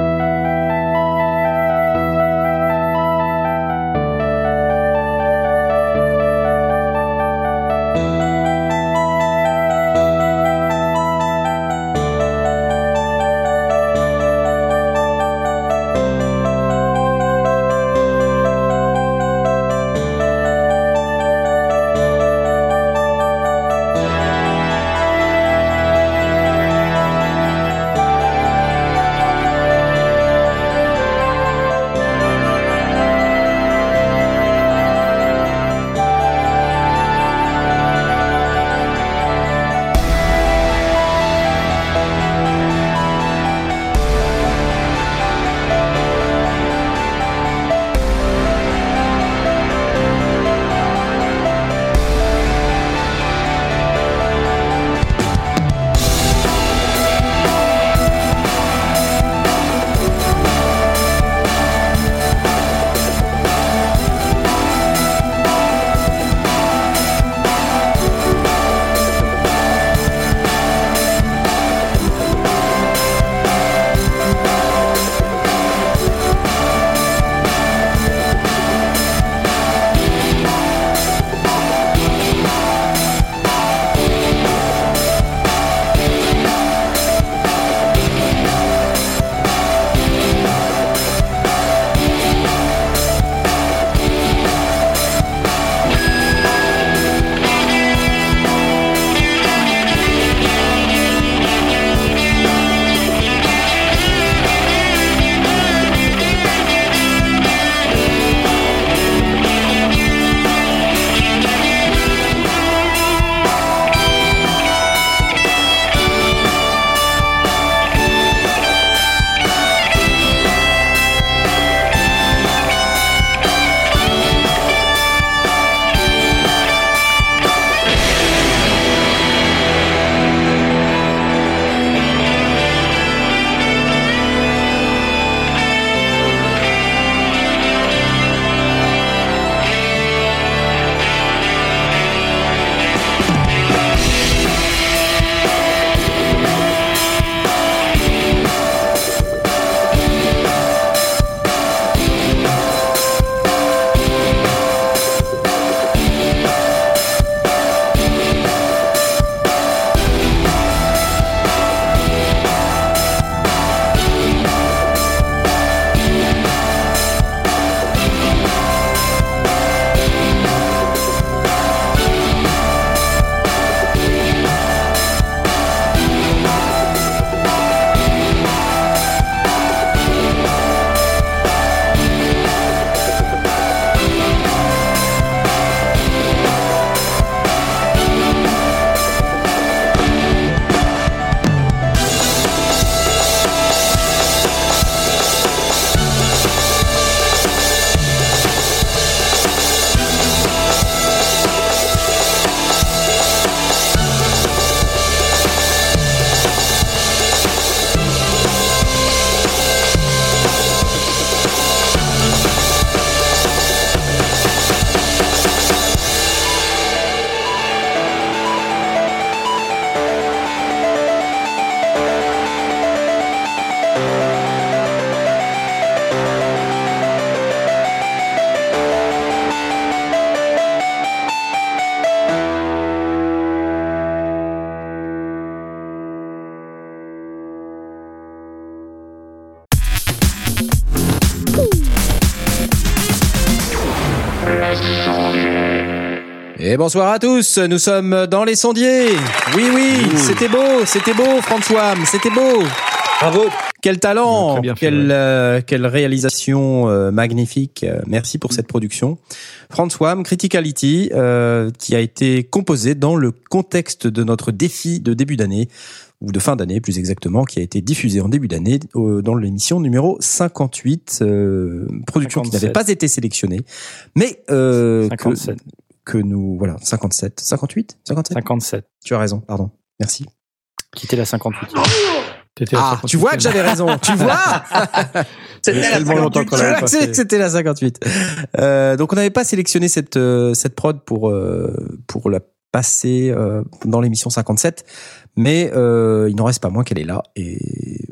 Bonsoir à tous, nous sommes dans les sondiers. Oui, oui, c'était beau, c'était beau, François, c'était beau. Bravo. Quel talent, bien fait, quelle, ouais. euh, quelle réalisation euh, magnifique. Euh, Merci pour cette production. François, Criticality, euh, qui a été composé dans le contexte de notre défi de début d'année, ou de fin d'année plus exactement, qui a été diffusé en début d'année euh, dans l'émission numéro 58, euh, production qui 57. n'avait pas été sélectionnée, mais euh, que, 57. Que nous... Voilà, 57, 58 57 57. Tu as raison, pardon. Merci. Qui était la 58. T'étais à Ah, 58e. tu vois que j'avais raison. tu vois? C'était la tellement longtemps 58. qu'on Tu l'avait vois pas que c'est- fait. C'était la 58. Euh, donc on n'avait pas sélectionné cette euh, cette prod pour euh, pour la passer euh, dans l'émission 57, mais euh, il n'en reste pas moins qu'elle est là et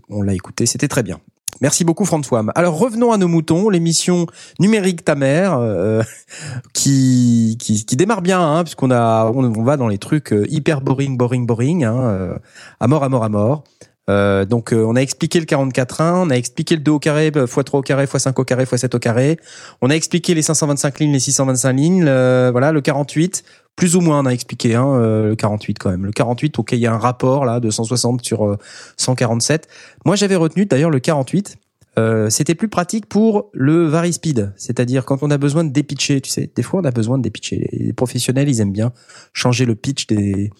on l'a écoutée. C'était très bien. Merci beaucoup François. Alors revenons à nos moutons, l'émission numérique ta mère euh, qui, qui qui démarre bien hein, puisqu'on a on, on va dans les trucs euh, hyper boring boring boring hein, euh, à mort à mort à mort. Euh, donc euh, on a expliqué le 44.1, on a expliqué le 2 au carré, x3 au carré, x5 au carré, x7 au carré. On a expliqué les 525 lignes, les 625 lignes, voilà le 48. Plus ou moins on a expliqué hein, euh, le 48 quand même. Le 48, ok, il y a un rapport là de 160 sur euh, 147. Moi j'avais retenu d'ailleurs le 48. Euh, c'était plus pratique pour le varispeed, c'est-à-dire quand on a besoin de dépitcher, tu sais, des fois on a besoin de dépitcher. Les professionnels, ils aiment bien changer le pitch des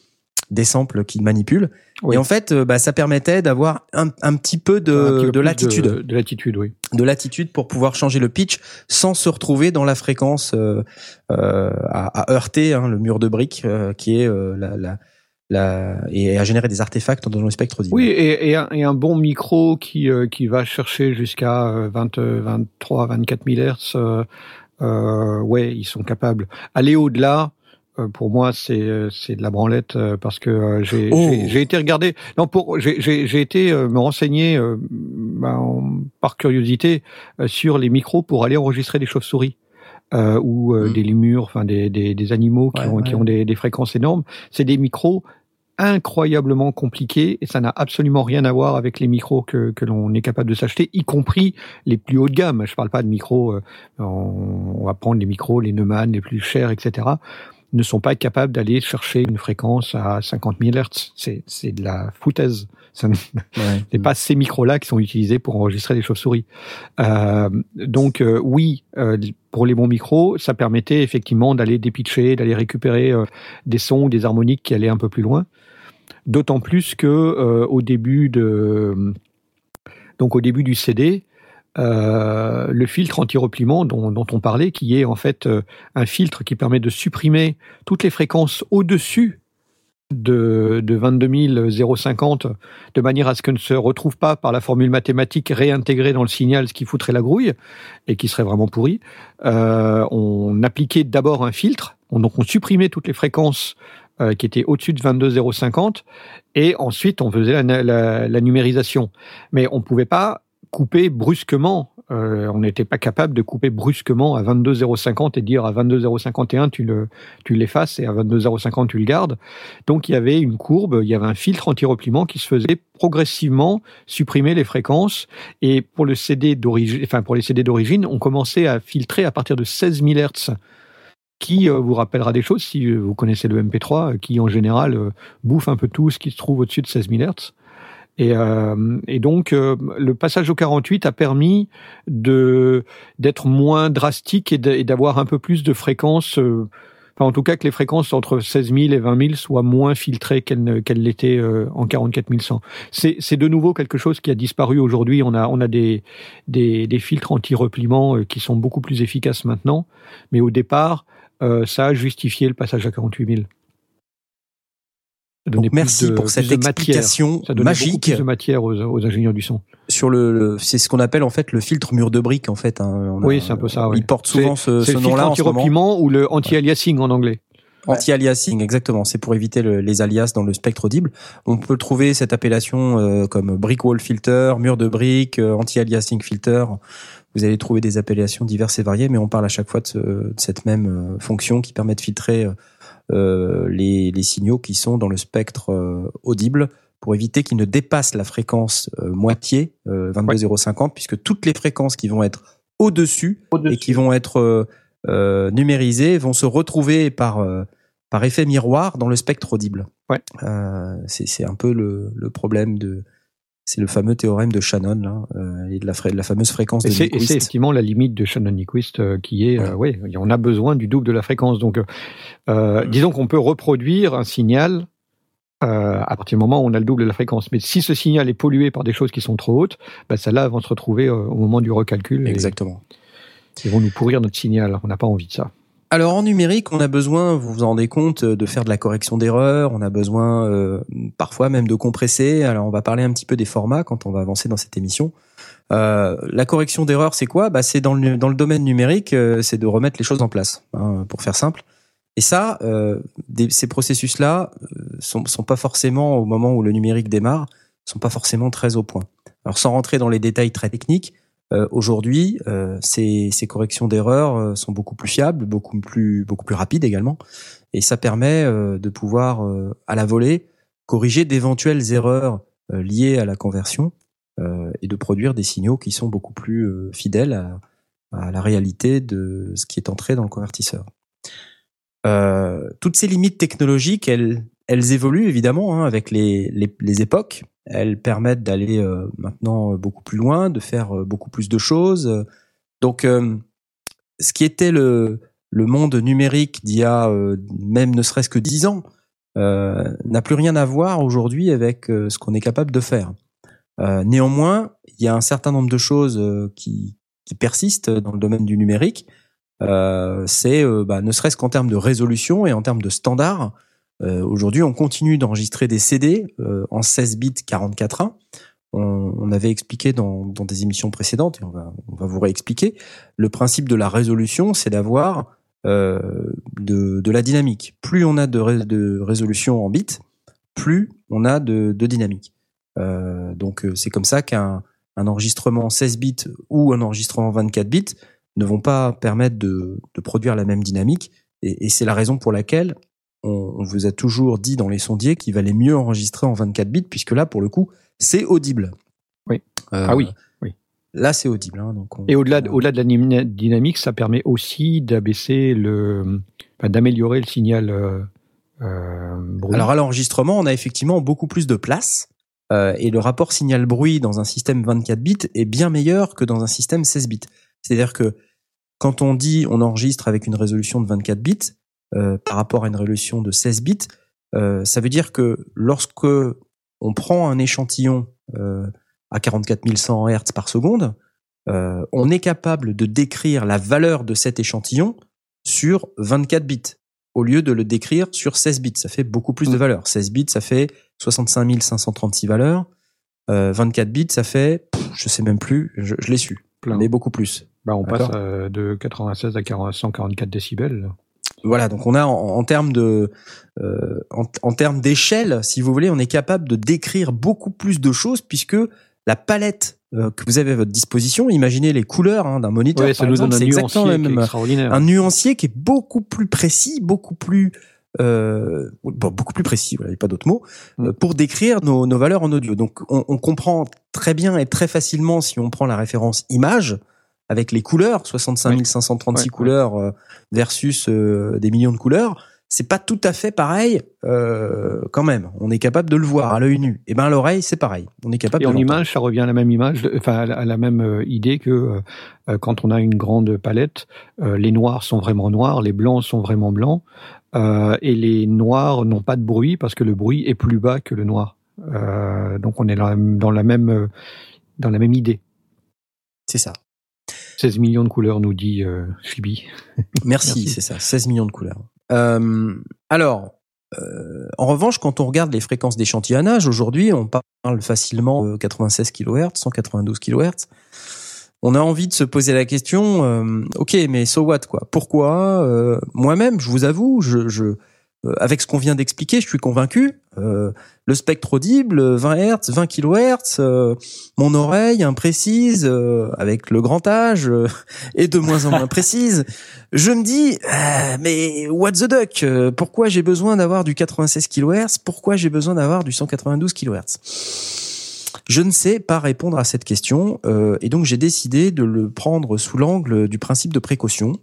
des samples qu'ils manipulent. Oui. Et en fait, euh, bah, ça permettait d'avoir un, un petit peu de, de latitude, De, de latitude, oui. de latitude pour pouvoir changer le pitch sans se retrouver dans la fréquence euh, euh, à, à heurter hein, le mur de briques euh, qui est euh, la, la, la et à générer des artefacts dans le spectre audio. Oui, et, et, un, et un bon micro qui, euh, qui va chercher jusqu'à euh, 20, euh, 23, 24 000 Hertz, euh, euh, ouais, ils sont capables. Aller au-delà, pour moi, c'est euh, c'est de la branlette euh, parce que euh, j'ai Oh. j'ai- été regarder. Non, pour j'ai j'ai été euh, me renseigner euh, ben, en- par curiosité euh, sur les micros pour aller enregistrer des chauves-souris. Euh, ou euh, Mm. des lémures, enfin des, des, des animaux qui Ouais, ont, qui ont des, des fréquences énormes. C'est des micros incroyablement compliqués et ça n'a absolument rien à voir avec les micros que, que l'on est capable de s'acheter, y compris les plus hauts de gamme. Je parle pas de micros, euh, on, on va prendre les micros, les Neumann, les plus chers, etc. ne sont pas capables d'aller chercher une fréquence à 50 000 Hertz. C'est, de la foutaise. Ce n'est Ouais. pas ces micros-là qui sont utilisés pour enregistrer des chauves-souris. Euh, donc euh, oui, euh, pour les bons micros, ça permettait effectivement d'aller dépitcher, d'aller récupérer des sons ou des harmoniques qui allaient un peu plus loin. D'autant plus que au début de donc au début du CD, euh, le filtre anti-repliement dont, on parlait, qui est en fait euh, un filtre qui permet de supprimer toutes les fréquences au-dessus de, de 22 050 de manière à ce que ne se retrouve pas par la formule mathématique réintégrée dans le signal, ce qui foutrait la grouille et qui serait vraiment pourri. Euh, on appliquait d'abord un filtre, on, donc on supprimait toutes les fréquences qui étaient au-dessus de 22 050 et ensuite on faisait la, numérisation. Mais on pouvait pas couper brusquement. Euh, on n'était pas capable de couper brusquement à 22,050 et dire à 22,051 tu le tu l'effaces et à 22,050 tu le gardes. Donc il y avait une courbe, il y avait un filtre anti-repliement qui se faisait progressivement supprimer les fréquences. Et pour le CD d'origine, enfin pour les CD d'origine, on commençait à filtrer à partir de 16 000 Hertz qui euh, vous rappellera des choses si euh, vous connaissez le MP3, euh, qui en général bouffe un peu tout ce qui se trouve au-dessus de 16 000 Hertz. Et, euh, et donc, euh, le passage au 48 a permis de d'être moins drastique et d'avoir un peu plus de fréquences. euh, enfin, en tout cas, que les fréquences entre 16 000 et 20 000 soient moins filtrées qu'elles qu'elles l'étaient euh, en 44 100. C'est c'est de nouveau quelque chose qui a disparu aujourd'hui. On a on a des des, des filtres anti-repliement euh, qui sont beaucoup plus efficaces maintenant, mais au départ, euh, ça a justifié le passage à 48 000. Donc, merci de- pour cette explication Ça magique plus de matière aux, aux ingénieurs du son. sur le, le- c'est ce qu'on appelle en fait le filtre mur de briques en fait. hein. On Oui, c'est un peu ça, ouais. Il porte souvent ce, ce nom-là en ce moment. ou le anti-aliasing en anglais. Anti-aliasing, exactement. C'est pour éviter le- les alias dans le spectre audible. On peut trouver cette appellation euh, comme brick wall filter, mur de briques, euh, anti-aliasing filter. Vous allez trouver des appellations diverses et variées, mais on parle à chaque fois de, ce- de cette même euh, fonction qui permet de filtrer euh, les, les signaux qui sont dans le spectre euh, audible pour éviter qu'ils ne dépassent la fréquence euh, moitié, euh, 22050, puisque toutes les fréquences qui vont être au-dessus et qui vont être euh, euh, numérisés vont se retrouver par euh, par effet miroir dans le spectre audible. Ouais. Euh, c'est c'est un peu le, le problème de c'est le fameux théorème de Shannon là, euh, et de la, fra- de la fameuse fréquence Et de c'est et c'est Nyquist. effectivement la limite de Shannon-Nyquist euh, qui est, euh, oui, on a besoin du double de la fréquence. Donc, euh, euh, disons qu'on peut reproduire un signal euh, à partir du moment où on a le double de la fréquence. Mais si ce signal est pollué par des choses qui sont trop hautes, bah, celles-là vont se retrouver euh, au moment du recalcul et Exactement. ils vont nous pourrir notre signal. On n'a pas envie de ça. Alors en numérique, on a besoin, vous vous en rendez compte, de faire de la correction d'erreurs. On a besoin euh, parfois même de compresser. Alors on va parler un petit peu des formats quand on va avancer dans cette émission. Euh, la correction d'erreurs, c'est quoi? Bah, C'est dans le, dans le domaine numérique, euh, c'est de remettre les choses en place, hein, pour faire simple. Et ça, euh, des- ces processus-là euh, sont, sont pas forcément au moment où le numérique démarre, sont pas forcément très au point. Alors sans rentrer dans les détails très techniques, euh, aujourd'hui, euh, ces, ces corrections d'erreurs euh, sont beaucoup plus fiables, beaucoup plus beaucoup plus rapides également, et ça permet euh, de pouvoir euh, à la volée corriger d'éventuelles erreurs liées à la conversion et de produire des signaux qui sont beaucoup plus fidèles à, à la réalité de ce qui est entré dans le convertisseur. Toutes ces limites technologiques, elles, elles évoluent évidemment hein, avec les, les, les époques. Elles permettent d'aller euh, maintenant beaucoup plus loin, de faire euh, beaucoup plus de choses. Donc, euh, ce qui était le, le monde numérique d'il y a euh, même ne serait-ce que dix ans euh, n'a plus rien à voir aujourd'hui avec euh, ce qu'on est capable de faire. Euh, néanmoins, il y a un certain nombre de choses euh, qui, qui persistent dans le domaine du numérique. Euh, c'est euh, bah, ne serait-ce qu'en termes de résolution et en termes de standards. Euh, Aujourd'hui, on continue d'enregistrer des CD euh, en 16 bits 44.1. On, on avait expliqué dans, dans des émissions précédentes, et on va, on va vous réexpliquer, le principe de la résolution, c'est d'avoir euh, de, de la dynamique. Plus on a de, de résolution en bits, plus on a de, de dynamique. Euh, donc euh, c'est comme ça qu'un un enregistrement en 16 bits ou un enregistrement en 24 bits ne vont pas permettre de, de produire la même dynamique. Et c'est la raison pour laquelle on, on vous a toujours dit dans les sondiers qu'il valait mieux enregistrer en 24 bits, puisque là, pour le coup, c'est audible. Oui. Euh, Ah oui, oui. Là, c'est audible. hein, donc on- Et au-delà on- au-delà de la dynamique, ça permet aussi d'abaisser le, enfin, d'améliorer le signal euh, euh, bruit. Alors à l'enregistrement, on a effectivement beaucoup plus de place. et le rapport signal-bruit dans un système 24 bits est bien meilleur que dans un système 16 bits. C'est-à-dire que quand on dit on enregistre avec une résolution de 24 bits euh, par rapport à une résolution de 16 bits, euh, ça veut dire que lorsque on prend un échantillon euh, à 44 100 Hz par seconde, euh, on est capable de décrire la valeur de cet échantillon sur 24 bits au lieu de le décrire sur 16 bits. Ça fait beaucoup plus de valeur. 16 bits, ça fait 65 536 valeurs. Euh, 24 bits, ça fait, pff, je sais même plus, je, je l'ai su, Plein. mais beaucoup plus. Bah, on passe de 96 à 40 144 décibels. Voilà, donc on a en, en termes de, euh, en, en termes d'échelle, si vous voulez, on est capable de décrire beaucoup plus de choses puisque la palette euh, que vous avez à votre disposition, imaginez les couleurs hein, d'un moniteur, Ouais, par exemple, c'est exactement même, extraordinaire. un nuancier qui est beaucoup plus précis, beaucoup plus euh, bon, beaucoup plus précis, voilà, il n'y a pas d'autre mot, Mm. euh, pour décrire nos, nos valeurs en audio. Donc on, on comprend très bien et très facilement si on prend la référence image avec les couleurs, 65 536 Ouais, ouais. couleurs euh, versus euh, des millions de couleurs, c'est pas tout à fait pareil euh, quand même. On est capable de le voir à l'œil nu. Et ben à l'oreille, c'est pareil. On est capable Et en image, ça revient à la même image, enfin à la, même idée que euh, quand on a une grande palette, euh, les noirs sont vraiment noirs, les blancs sont vraiment blancs, et les noirs n'ont pas de bruit parce que le bruit est plus bas que le noir. Donc on est dans la, dans la même dans la même idée. C'est ça. 16 millions de couleurs, nous dit euh, Chibi. Merci, Merci. c'est ça, 16 millions de couleurs. Euh, alors, euh, en revanche, quand on regarde les fréquences d'échantillonnage, aujourd'hui, on parle facilement de 96 kHz, 192 kHz. On a envie de se poser la question, euh, ok, mais so what quoi? Pourquoi? Euh, Moi-même, je vous avoue, je, je euh, avec ce qu'on vient d'expliquer, je suis convaincu. Euh, le spectre audible, 20 Hz, 20 kHz, euh, mon oreille imprécise, euh, avec le grand âge, euh, est de moins en moins précise. Je me dis, euh, mais what the duck euh, Pourquoi j'ai besoin d'avoir du 96 kHz Pourquoi j'ai besoin d'avoir du 192 kHz Je ne sais pas répondre à cette question, euh, et donc j'ai décidé de le prendre sous l'angle du principe de précaution.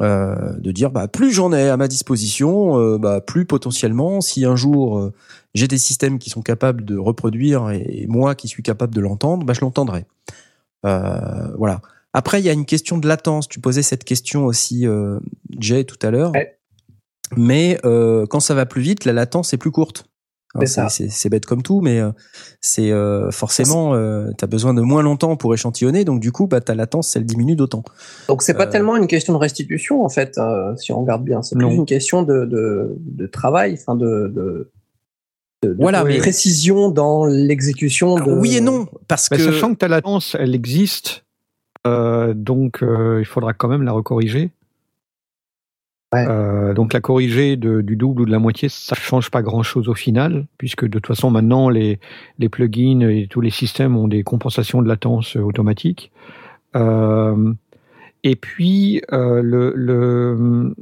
Euh, de dire bah plus j'en ai à ma disposition, euh, bah plus potentiellement si un jour euh, j'ai des systèmes qui sont capables de reproduire et, moi qui suis capable de l'entendre, bah je l'entendrai. voilà. Après il y a une question de latence. Tu posais cette question aussi, Jay tout à l'heure. Mais quand ça va plus vite, la latence est plus courte. C'est bête comme tout, mais euh, c'est euh, forcément, euh, tu as besoin de moins longtemps pour échantillonner, donc du coup, bah, ta latence, elle diminue d'autant. Donc c'est pas tellement une question de restitution, en fait, si on regarde bien. C'est plus une question de, de, de travail, enfin de, de, de, voilà, mais... précision dans l'exécution. De... Oui et non, parce que sachant que ta latence, elle existe, donc il faudra quand même la recorriger. Euh, donc la corriger du double ou de la moitié, ça change pas grand-chose au final, puisque de toute façon maintenant les, plugins et tous les systèmes ont des compensations de latence automatiques. Euh, et puis euh,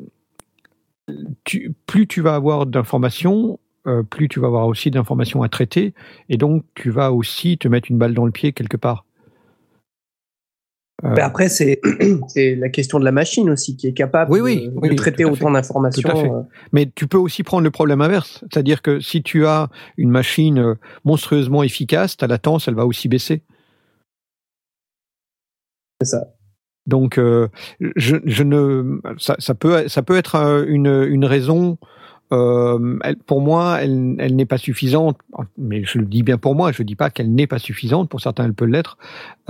plus tu vas avoir d'informations, plus tu vas avoir aussi d'informations à traiter, et donc tu vas aussi te mettre une balle dans le pied quelque part. Euh, après, c'est la question de la machine aussi qui est capable de, traiter autant d'informations. Euh. Mais tu peux aussi prendre le problème inverse, c'est-à-dire que si tu as une machine euh, monstrueusement efficace, ta latence, elle va aussi baisser. C'est ça. Donc, je, je, ne, ça, ça, peut, ça peut être une, une raison euh, pour moi, elle, n'est pas suffisante. Mais je le dis bien pour moi. Je dis pas qu'elle n'est pas suffisante. Pour certains, elle peut l'être.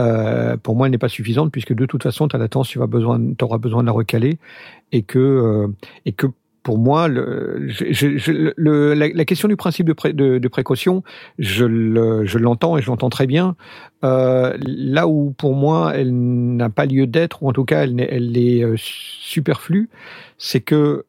Euh, pour moi, elle n'est pas suffisante puisque de toute façon, ta latence, tu vas besoin, auras besoin de la recaler et que euh, et que pour moi, la, la, question du principe de, pré, de, de précaution, je l'entends et je l'entends très bien. Là où pour moi, elle n'a pas lieu d'être, ou en tout cas, elle, est superflue, c'est que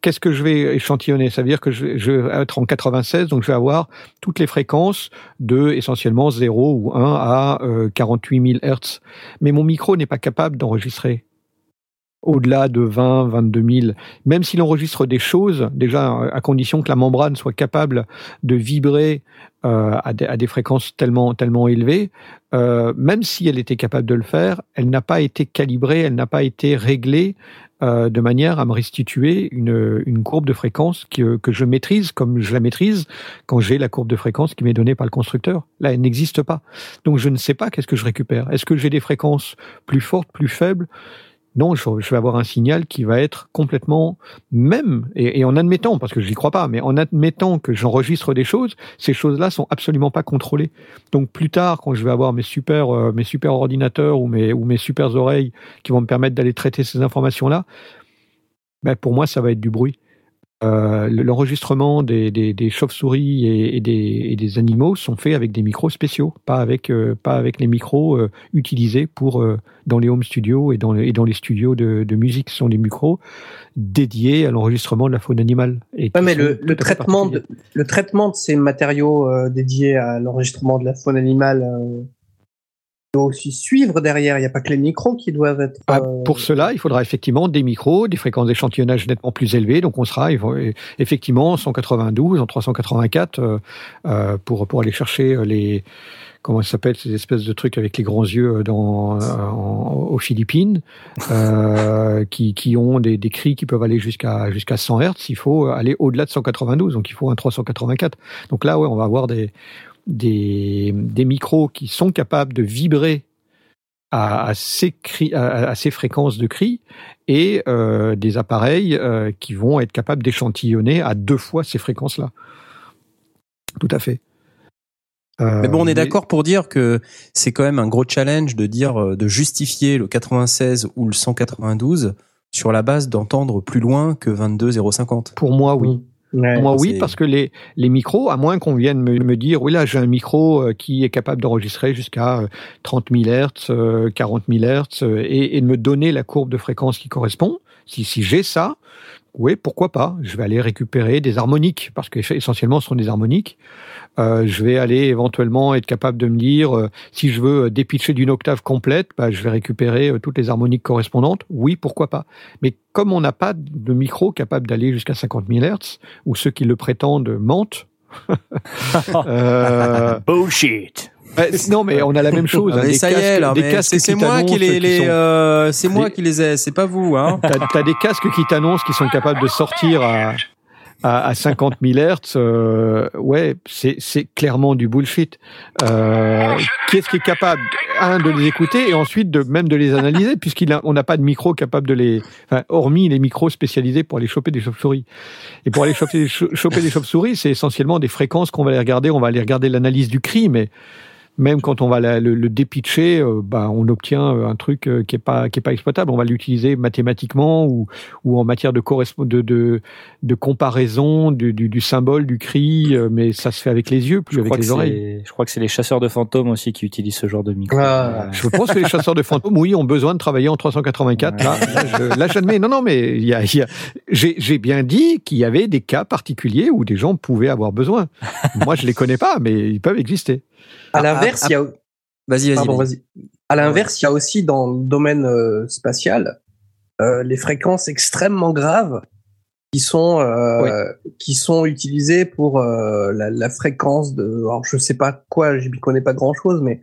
qu'est-ce que je vais échantillonner? Ça veut dire que je, vais être en 96, donc je vais avoir toutes les fréquences de essentiellement 0 ou 1 à euh, 48 000 Hertz. Mais mon micro n'est pas capable d'enregistrer au-delà de 20, 22 000. Même s'il enregistre des choses, déjà à condition que la membrane soit capable de vibrer euh, à, des, fréquences tellement tellement élevées, euh, même si elle était capable de le faire, elle n'a pas été calibrée, elle n'a pas été réglée euh, de manière à me restituer une, une courbe de fréquence que, que je maîtrise comme je la maîtrise quand j'ai la courbe de fréquence qui m'est donnée par le constructeur. Là, elle n'existe pas. Donc je ne sais pas qu'est-ce que je récupère. Est-ce que j'ai des fréquences plus fortes, plus faibles? Non, je, vais avoir un signal qui va être complètement même, et, en admettant, parce que je n'y crois pas, mais en admettant que j'enregistre des choses, ces choses-là sont absolument pas contrôlées. Donc plus tard, quand je vais avoir mes super, euh, ordinateurs ou mes, ou mes super oreilles qui vont me permettre d'aller traiter ces informations-là, ben pour moi, ça va être du bruit. Euh, l'enregistrement des, des, des chauves-souris et, et, des, et, des, animaux sont faits avec des micros spéciaux, pas avec, euh, pas avec les micros euh, utilisés pour, dans les home studios et dans, et dans les studios de, de musique. Ce sont des micros dédiés à l'enregistrement de la faune animale. Et mais le, le traitement de, le traitement de ces matériaux dédiés à l'enregistrement de la faune animale doit aussi suivre derrière. Il n'y a pas que les micros qui doivent être. Ah, euh, pour cela, il faudra effectivement des micros, des fréquences d'échantillonnage nettement plus élevées. Donc on sera effectivement 192 en 384 euh, euh, pour pour aller chercher les comment ça s'appelle ces espèces de trucs avec les grands yeux dans aux Philippines euh, qui, qui ont des, des cris qui peuvent aller jusqu'à jusqu'à 100 Hertz. Il faut aller au-delà de 192, donc il faut un 384. Donc là, ouais, on va avoir des des, des micros qui sont capables de vibrer à, à, ces, cris, à, ces fréquences de cris et euh, des appareils euh, qui vont être capables d'échantillonner à deux fois ces fréquences-là. Tout à fait. Euh, mais bon, on est d'accord pour dire que c'est quand même un gros challenge de dire, de justifier le 96 ou le 192 sur la base d'entendre plus loin que 22,050. Pour moi, oui. Moi, oui, parce que les, les micros, à moins qu'on vienne me, me, dire, oui, là, j'ai un micro euh, qui est capable d'enregistrer jusqu'à 30 000 Hz, 40 000 Hz, et, et, de me donner la courbe de fréquence qui correspond. Si, si j'ai ça, oui, pourquoi pas Je vais aller récupérer des harmoniques, parce qu'essentiellement, ce sont des harmoniques. Euh, je vais aller éventuellement être capable de me dire, euh, si je veux dépitcher d'une octave complète, bah, je vais récupérer euh, toutes les harmoniques correspondantes. Oui, pourquoi pas Mais comme on n'a pas de micro capable d'aller jusqu'à 50 000 Hz, ou ceux qui le prétendent mentent, euh, Bullshit non, mais on a la même chose. Hein, mais ça y est, là, c'est moi qui les, les euh, c'est moi qui les ai, c'est pas vous, hein. T'as as des casques qui t'annoncent qu'ils sont capables de sortir à à, à 50 000 Hertz, euh, ouais, c'est clairement du bullshit. Euh, Qu'est-ce qui est capable, un, de les écouter et ensuite de même de les analyser, puisqu'on n'a pas de micro capable de les, enfin, hormis les micros spécialisés pour aller choper des chauves-souris. Et pour aller choper, choper des chauves-souris, c'est essentiellement des fréquences qu'on va aller regarder. On va aller regarder l'analyse du cri, mais même quand on va le, le dépitcher, euh, bah, on obtient euh, un truc euh, qui est pas qui est pas exploitable. On va l'utiliser mathématiquement ou ou en matière de de de, de comparaison du, du, du, symbole du cri, mais ça se fait avec les yeux plus avec les oreilles. Je crois que c'est les chasseurs de fantômes aussi qui utilisent ce genre de micro. Ah. Je pense que les chasseurs de fantômes, oui, ont besoin de travailler en 384. Là, là, j'admets. Non, non, mais il y a, y a j'ai bien dit qu'il y avait des cas particuliers où des gens pouvaient avoir besoin. Moi, je les connais pas, mais ils peuvent exister. À ah, l'inverse, ah, il y a. Vas-y, vas-y. Vas à l'inverse, il y a aussi dans le domaine euh, spatial euh, les fréquences extrêmement graves qui sont euh, qui sont utilisées pour la, la, fréquence de. Alors, je sais pas quoi, je ne connais pas grand chose, mais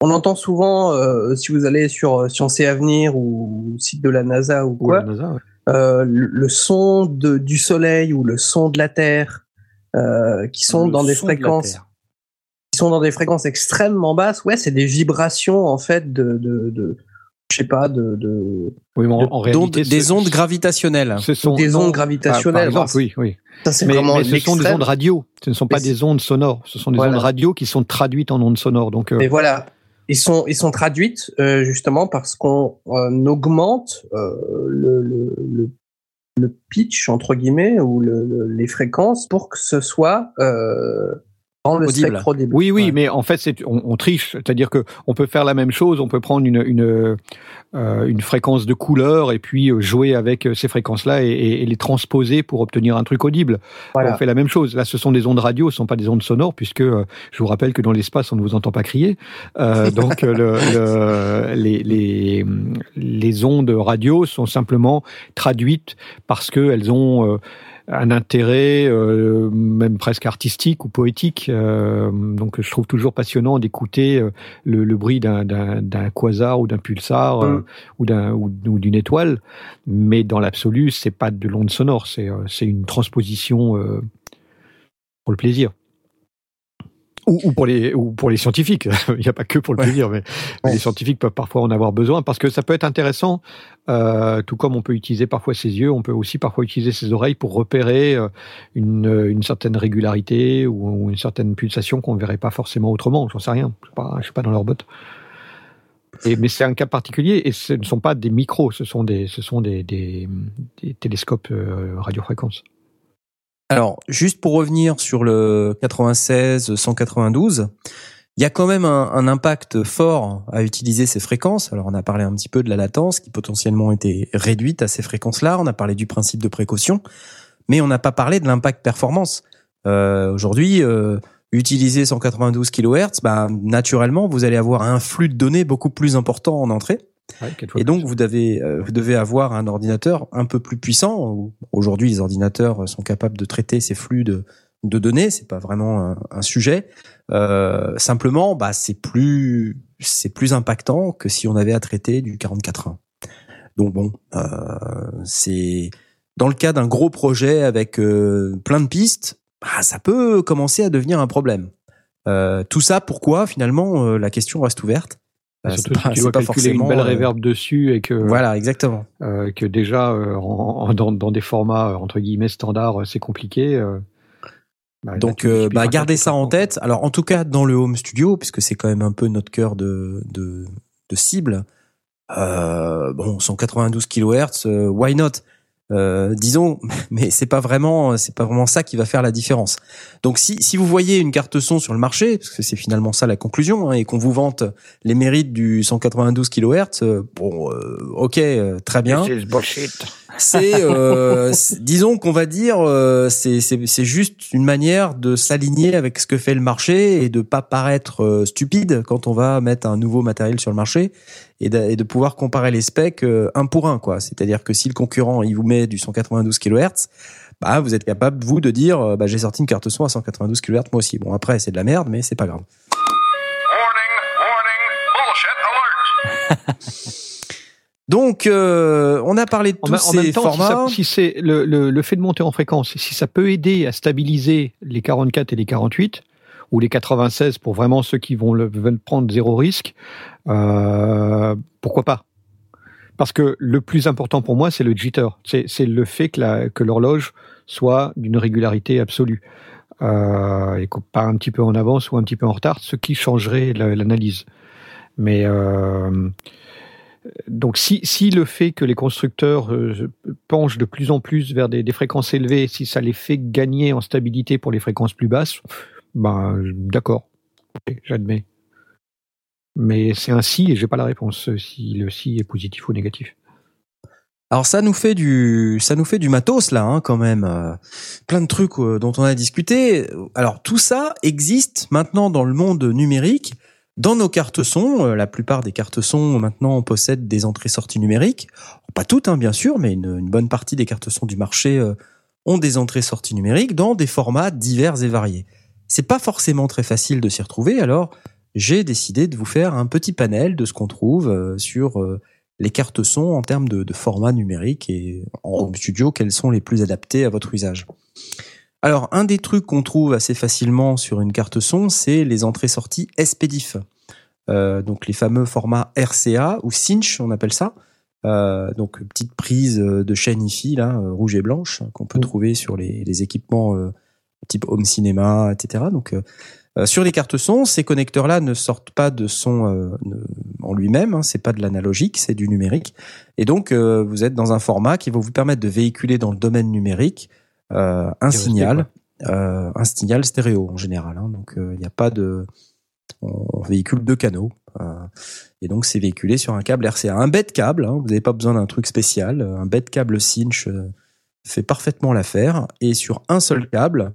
on entend souvent si vous allez sur Science et Avenir ou site de la NASA ou quoi, NASA, ouais. le, le, son de, du Soleil ou le son de la Terre qui sont dans des fréquences sont dans des fréquences extrêmement basses. Ouais, c'est des vibrations en fait de, de, de je sais pas, de, de, oui, mais en, réalité, des ondes gravitationnelles. Ce sont des ondes gravitationnelles. Ah, par exemple, oui, oui. Ça, c'est vraiment mais ce sont des ondes radio. Ce ne sont pas des ondes sonores. Ce sont des ondes radio qui sont traduites en ondes sonores. Donc. Euh... Et voilà. Ils sont, ils sont traduites euh, justement parce qu'on euh, augmente euh, le, le, le, le, pitch entre guillemets ou le, les fréquences pour que ce soit euh, le Oui, oui, mais en fait, c'est on, on, triche, c'est-à-dire que on peut faire la même chose, on peut prendre une une, euh, une fréquence de couleur et puis euh, jouer avec euh, ces fréquences-là et, et, les transposer pour obtenir un truc audible. On fait la même chose. Là, ce sont des ondes radio, ce sont pas des ondes sonores, puisque je vous rappelle que dans l'espace, on ne vous entend pas crier. Euh, donc, le, le, les, les les ondes radio sont simplement traduites parce qu'elles ont un intérêt euh, même presque artistique ou poétique. Euh, donc je trouve toujours passionnant d'écouter euh, le, le, bruit d'un quasar ou d'un pulsar mm. ou d'un ou, d'une étoile, mais dans l'absolu, c'est pas de l'onde sonore, c'est c'est une transposition pour le plaisir. Ou, ou, pour les ou pour les scientifiques. Il n'y a pas que pour le plaisir, mais, les scientifiques peuvent parfois en avoir besoin parce que ça peut être intéressant. Euh, tout comme on peut utiliser parfois ses yeux, on peut aussi parfois utiliser ses oreilles pour repérer euh, une, une certaine régularité ou, une certaine pulsation qu'on ne verrait pas forcément autrement. J'en sais rien. Je suis pas, je suis pas dans leur botte. Et, mais c'est un cas particulier et ce ne sont pas des micros, ce sont des, ce sont des, des, des télescopes euh, radiofréquences. Alors, juste pour revenir sur le 96 192, il y a quand même un, impact fort à utiliser ces fréquences. Alors, on a parlé un petit peu de la latence qui potentiellement était réduite à ces fréquences-là. On a parlé du principe de précaution, mais on n'a pas parlé de l'impact performance. Euh, Aujourd'hui, euh, utiliser 192 kHz, bah, naturellement, vous allez avoir un flux de données beaucoup plus important en entrée et donc vous devez euh, vous devez avoir un ordinateur un peu plus puissant. Aujourd'hui, les ordinateurs sont capables de traiter ces flux de de données, c'est pas vraiment un, sujet. Euh, simplement, bah c'est plus c'est plus impactant que si on avait à traiter du 44.1. Donc bon, euh, c'est dans le cas d'un gros projet avec euh, plein de pistes, bah, ça peut commencer à devenir un problème. Euh, tout ça, pourquoi finalement la question reste ouverte bah, Surtout si tu dois calculer une belle réverb dessus et que voilà exactement euh, que déjà euh, en, dans, dans, des formats euh, entre guillemets standards c'est compliqué. Bah, Donc bah, gardez ça en tête. Alors en tout cas dans le home studio puisque c'est quand même un peu notre cœur de de, de cible. bon 192 kHz, why not? Euh, disons, mais c'est pas vraiment, c'est pas vraiment ça qui va faire la différence. Donc si, si vous voyez une carte son sur le marché, parce que c'est finalement ça la conclusion, hein, et qu'on vous vante les mérites du 192 kHz, euh, bon, euh, ok, très bien. C'est, euh, disons qu'on va dire, c'est, c'est, c'est juste une manière de s'aligner avec ce que fait le marché et de pas paraître stupide quand on va mettre un nouveau matériel sur le marché et de, pouvoir comparer les specs euh, un pour un, quoi. C'est-à-dire que si le concurrent, il vous met du 192 kHz, bah, vous êtes capable, vous, de dire, euh, bah, j'ai sorti une carte son à 192 kHz, moi aussi. Bon, après, c'est de la merde, mais c'est pas grave. Donc, euh, on a parlé de tous en ces temps, formats. Si, si c'est le, fait de monter en fréquence, si ça peut aider à stabiliser les 44 et les 48, ou les 96 pour vraiment ceux qui vont le, veulent prendre zéro risque, euh, pourquoi pas? Parce que le plus important pour moi, c'est le jitter. C'est le fait que, l'horloge soit d'une régularité absolue. Euh, et pas un petit peu en avance ou un petit peu en retard, ce qui changerait l'analyse. Mais euh, donc si, si le fait que les constructeurs euh, penchent de plus en plus vers des, fréquences élevées, si ça les fait gagner en stabilité pour les fréquences plus basses, ben d'accord, j'admets. Mais c'est un si et j'ai pas la réponse si le si est positif ou négatif. Alors ça nous fait du ça nous fait du matos là hein, quand même euh, plein de trucs euh, dont on a discuté. Alors tout ça existe maintenant dans le monde numérique dans nos cartes son, euh, la plupart des cartes son maintenant possèdent des entrées-sorties numériques. Pas toutes, hein, bien sûr, mais une, bonne partie des cartes son du marché euh, ont des entrées-sorties numériques dans des formats divers et variés. C'est pas forcément très facile de s'y retrouver, alors j'ai décidé de vous faire un petit panel de ce qu'on trouve euh, sur les cartes son en termes de, de format numérique et en studio, quels sont les plus adaptés à votre usage. Alors, un des trucs qu'on trouve assez facilement sur une carte son, c'est les entrées-sorties SPDIF. Euh, donc les fameux formats RCA ou Cinch, on appelle ça. Euh, donc petite prise de chaîne IFI là, euh, rouge et blanche qu'on peut mm. trouver sur les, équipements type home cinéma, etc. Donc sur les cartes son, ces connecteurs-là ne sortent pas de son en lui-même, hein, c'est pas de l'analogique, c'est du numérique. Et donc vous êtes dans un format qui va vous permettre de véhiculer dans le domaine numérique euh, un signal, euh, un signal stéréo en général. Hein. donc il euh, n'y a pas de, on véhicule deux canaux. et donc c'est véhiculé sur un câble RCA. Un bête câble, hein, vous n'avez pas besoin d'un truc spécial. Un bête câble cinch fait parfaitement l'affaire. Et sur un seul câble,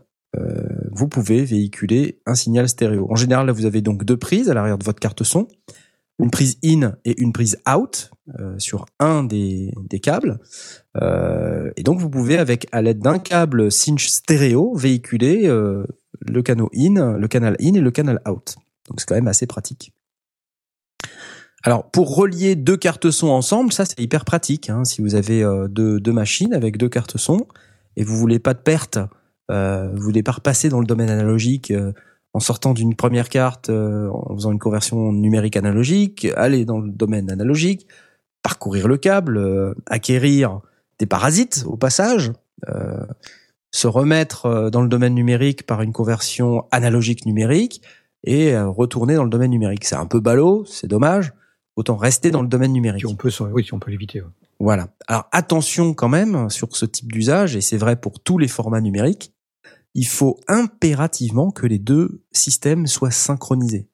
vous pouvez véhiculer un signal stéréo. En général, là, vous avez donc deux prises à l'arrière de votre carte son une prise in et une prise out euh, sur un des, câbles. Euh, et donc vous pouvez avec à l'aide d'un câble cinch stéréo véhiculer euh, le canal in, le canal in et le canal out. Donc c'est quand même assez pratique. Alors pour relier deux cartes son ensemble, ça c'est hyper pratique. Hein, si vous avez deux, deux machines avec deux cartes son et vous voulez pas de perte, vous voulez pas repasser dans le domaine analogique en sortant d'une première carte, euh, en faisant une conversion numérique analogique, aller dans le domaine analogique, parcourir le câble, euh, acquérir des parasites au passage, euh, se remettre dans le domaine numérique par une conversion analogique numérique et retourner dans le domaine numérique. C'est un peu ballot, c'est dommage. Autant rester dans le domaine numérique. on peut, oui, si on peut l'éviter. Voilà. Alors attention quand même sur ce type d'usage, et c'est vrai pour tous les formats numériques il faut impérativement que les deux systèmes soient synchronisés.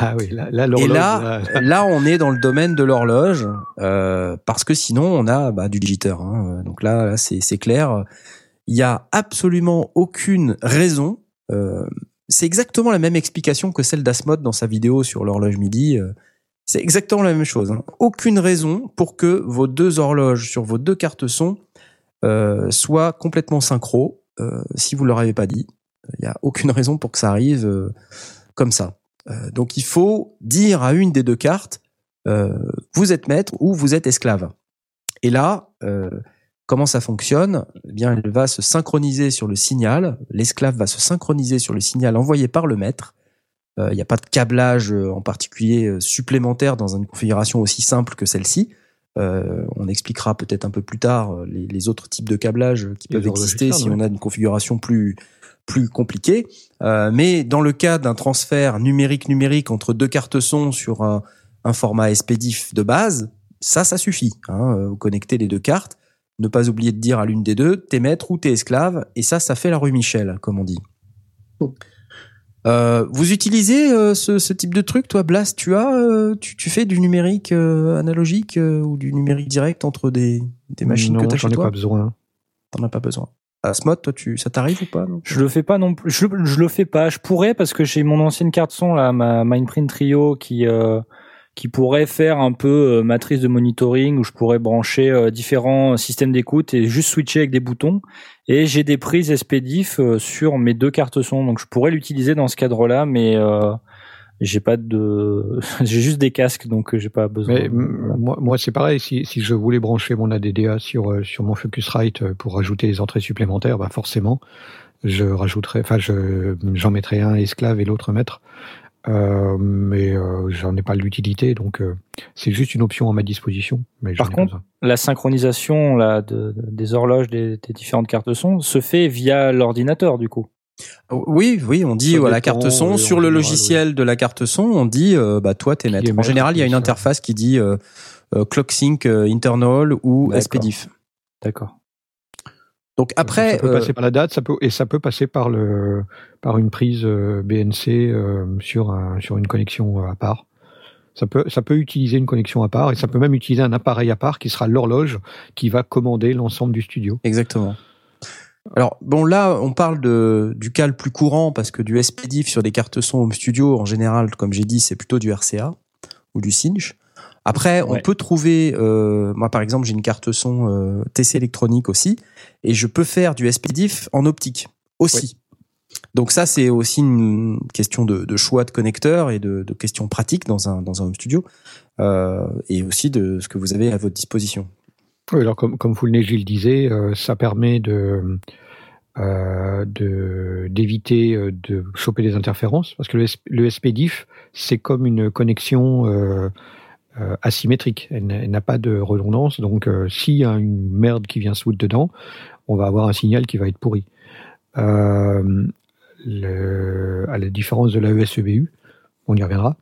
Ah oui, là, là Et là, là, on est dans le domaine de l'horloge, euh, parce que sinon, on a bah, du jitter. Hein. Donc là, là c'est clair. Il y a absolument aucune raison. Euh, c'est exactement la même explication que celle d'Asmod dans sa vidéo sur l'horloge midi. Euh, c'est exactement la même chose. Hein. Aucune raison pour que vos deux horloges sur vos deux cartes son euh, soient complètement synchro. Euh, si vous leur avez pas dit. Il n'y a aucune raison pour que ça arrive euh, comme ça. Euh, donc il faut dire à une des deux cartes, vous êtes maître ou vous êtes esclave. Et là, comment ça fonctionne? Eh bien, elle va se synchroniser sur le signal. L'esclave va se synchroniser sur le signal envoyé par le maître. Il n'y a pas de câblage en particulier supplémentaire dans une configuration aussi simple que celle-ci. Euh, on expliquera peut-être un peu plus tard euh, les, autres types de câblage qui peuvent exister si on a une configuration plus plus compliquée. Euh, mais dans le cas d'un transfert numérique-numérique entre deux cartes son sur un, format SPDIF de base, ça, ça suffit. Hein, vous connectez les deux cartes, ne pas oublier de dire à l'une des deux, t'es maître ou t'es esclave, et ça, ça fait la rue Michel, comme on dit. Euh, vous utilisez euh, ce, ce, type de truc, toi, Blast Tu as, euh, tu, tu, fais du numérique analogique ou du numérique direct entre des, des machines que tu as chez toi ai pas besoin. T'en as pas besoin. Asmod, toi, tu, ça t'arrive ou pas Je le fais pas non plus. Je, je, le fais pas. Je pourrais parce que j'ai mon ancienne carte son là, ma Mindprint Trio, qui qui pourrait faire un peu matrice de monitoring où je pourrais brancher différents systèmes d'écoute et juste switcher avec des boutons. Et j'ai des prises SPDIF euh, sur mes deux cartes son, donc je pourrais l'utiliser dans ce cadre-là, mais euh, j'ai pas de, j'ai juste des casques, donc j'ai pas besoin. Mais moi, moi c'est pareil. Si, si je voulais brancher mon ADDA sur sur mon Focusrite pour rajouter des entrées supplémentaires, bah forcément, je rajouterais, enfin, je j'en mettrais un esclave et l'autre maître. Euh, mais euh, j'en ai pas l'utilité, donc euh, c'est juste une option à ma disposition. Mais Par contre, la synchronisation là, de, des horloges des, des, différentes cartes son se fait via l'ordinateur du coup. Oui, oui, on dit à la carte son sur le logiciel de la carte son, on dit bah toi t'es maître. En général, il y a une interface qui dit clock sync internal ou SPDIF. D'accord. Donc après, ça peut passer par la date, ça peut et ça peut passer par le par une prise euh, BNC euh, sur un, sur une connexion euh, à part. Ça peut ça peut utiliser une connexion à part et ça peut même utiliser un appareil à part qui sera l'horloge qui va commander l'ensemble du studio. Exactement. Alors bon là on parle de du cas le plus courant parce que du SPDIF sur des cartes son home studio en général comme j'ai dit c'est plutôt du RCA ou du Cinch. Après, on peut trouver, euh, moi par exemple, j'ai une carte son euh, TC électronique aussi, et je peux faire du SPDIF en optique aussi. Donc ça, c'est aussi une question de, choix de connecteur et de, de questions pratiques dans un dans un home studio, euh, et aussi de ce que vous avez à votre disposition. Oui, alors comme comme Foulney Gilles disait, euh, ça permet de euh, de d'éviter euh, de choper des interférences parce que le, le SPDIF c'est comme une connexion euh, asymétrique. Elle n'a pas de redondance. Donc, euh, s'il y a une merde qui vient se foutre dedans, on va avoir un signal qui va être pourri. Euh, le, à la différence de la ESEBU, on y reviendra.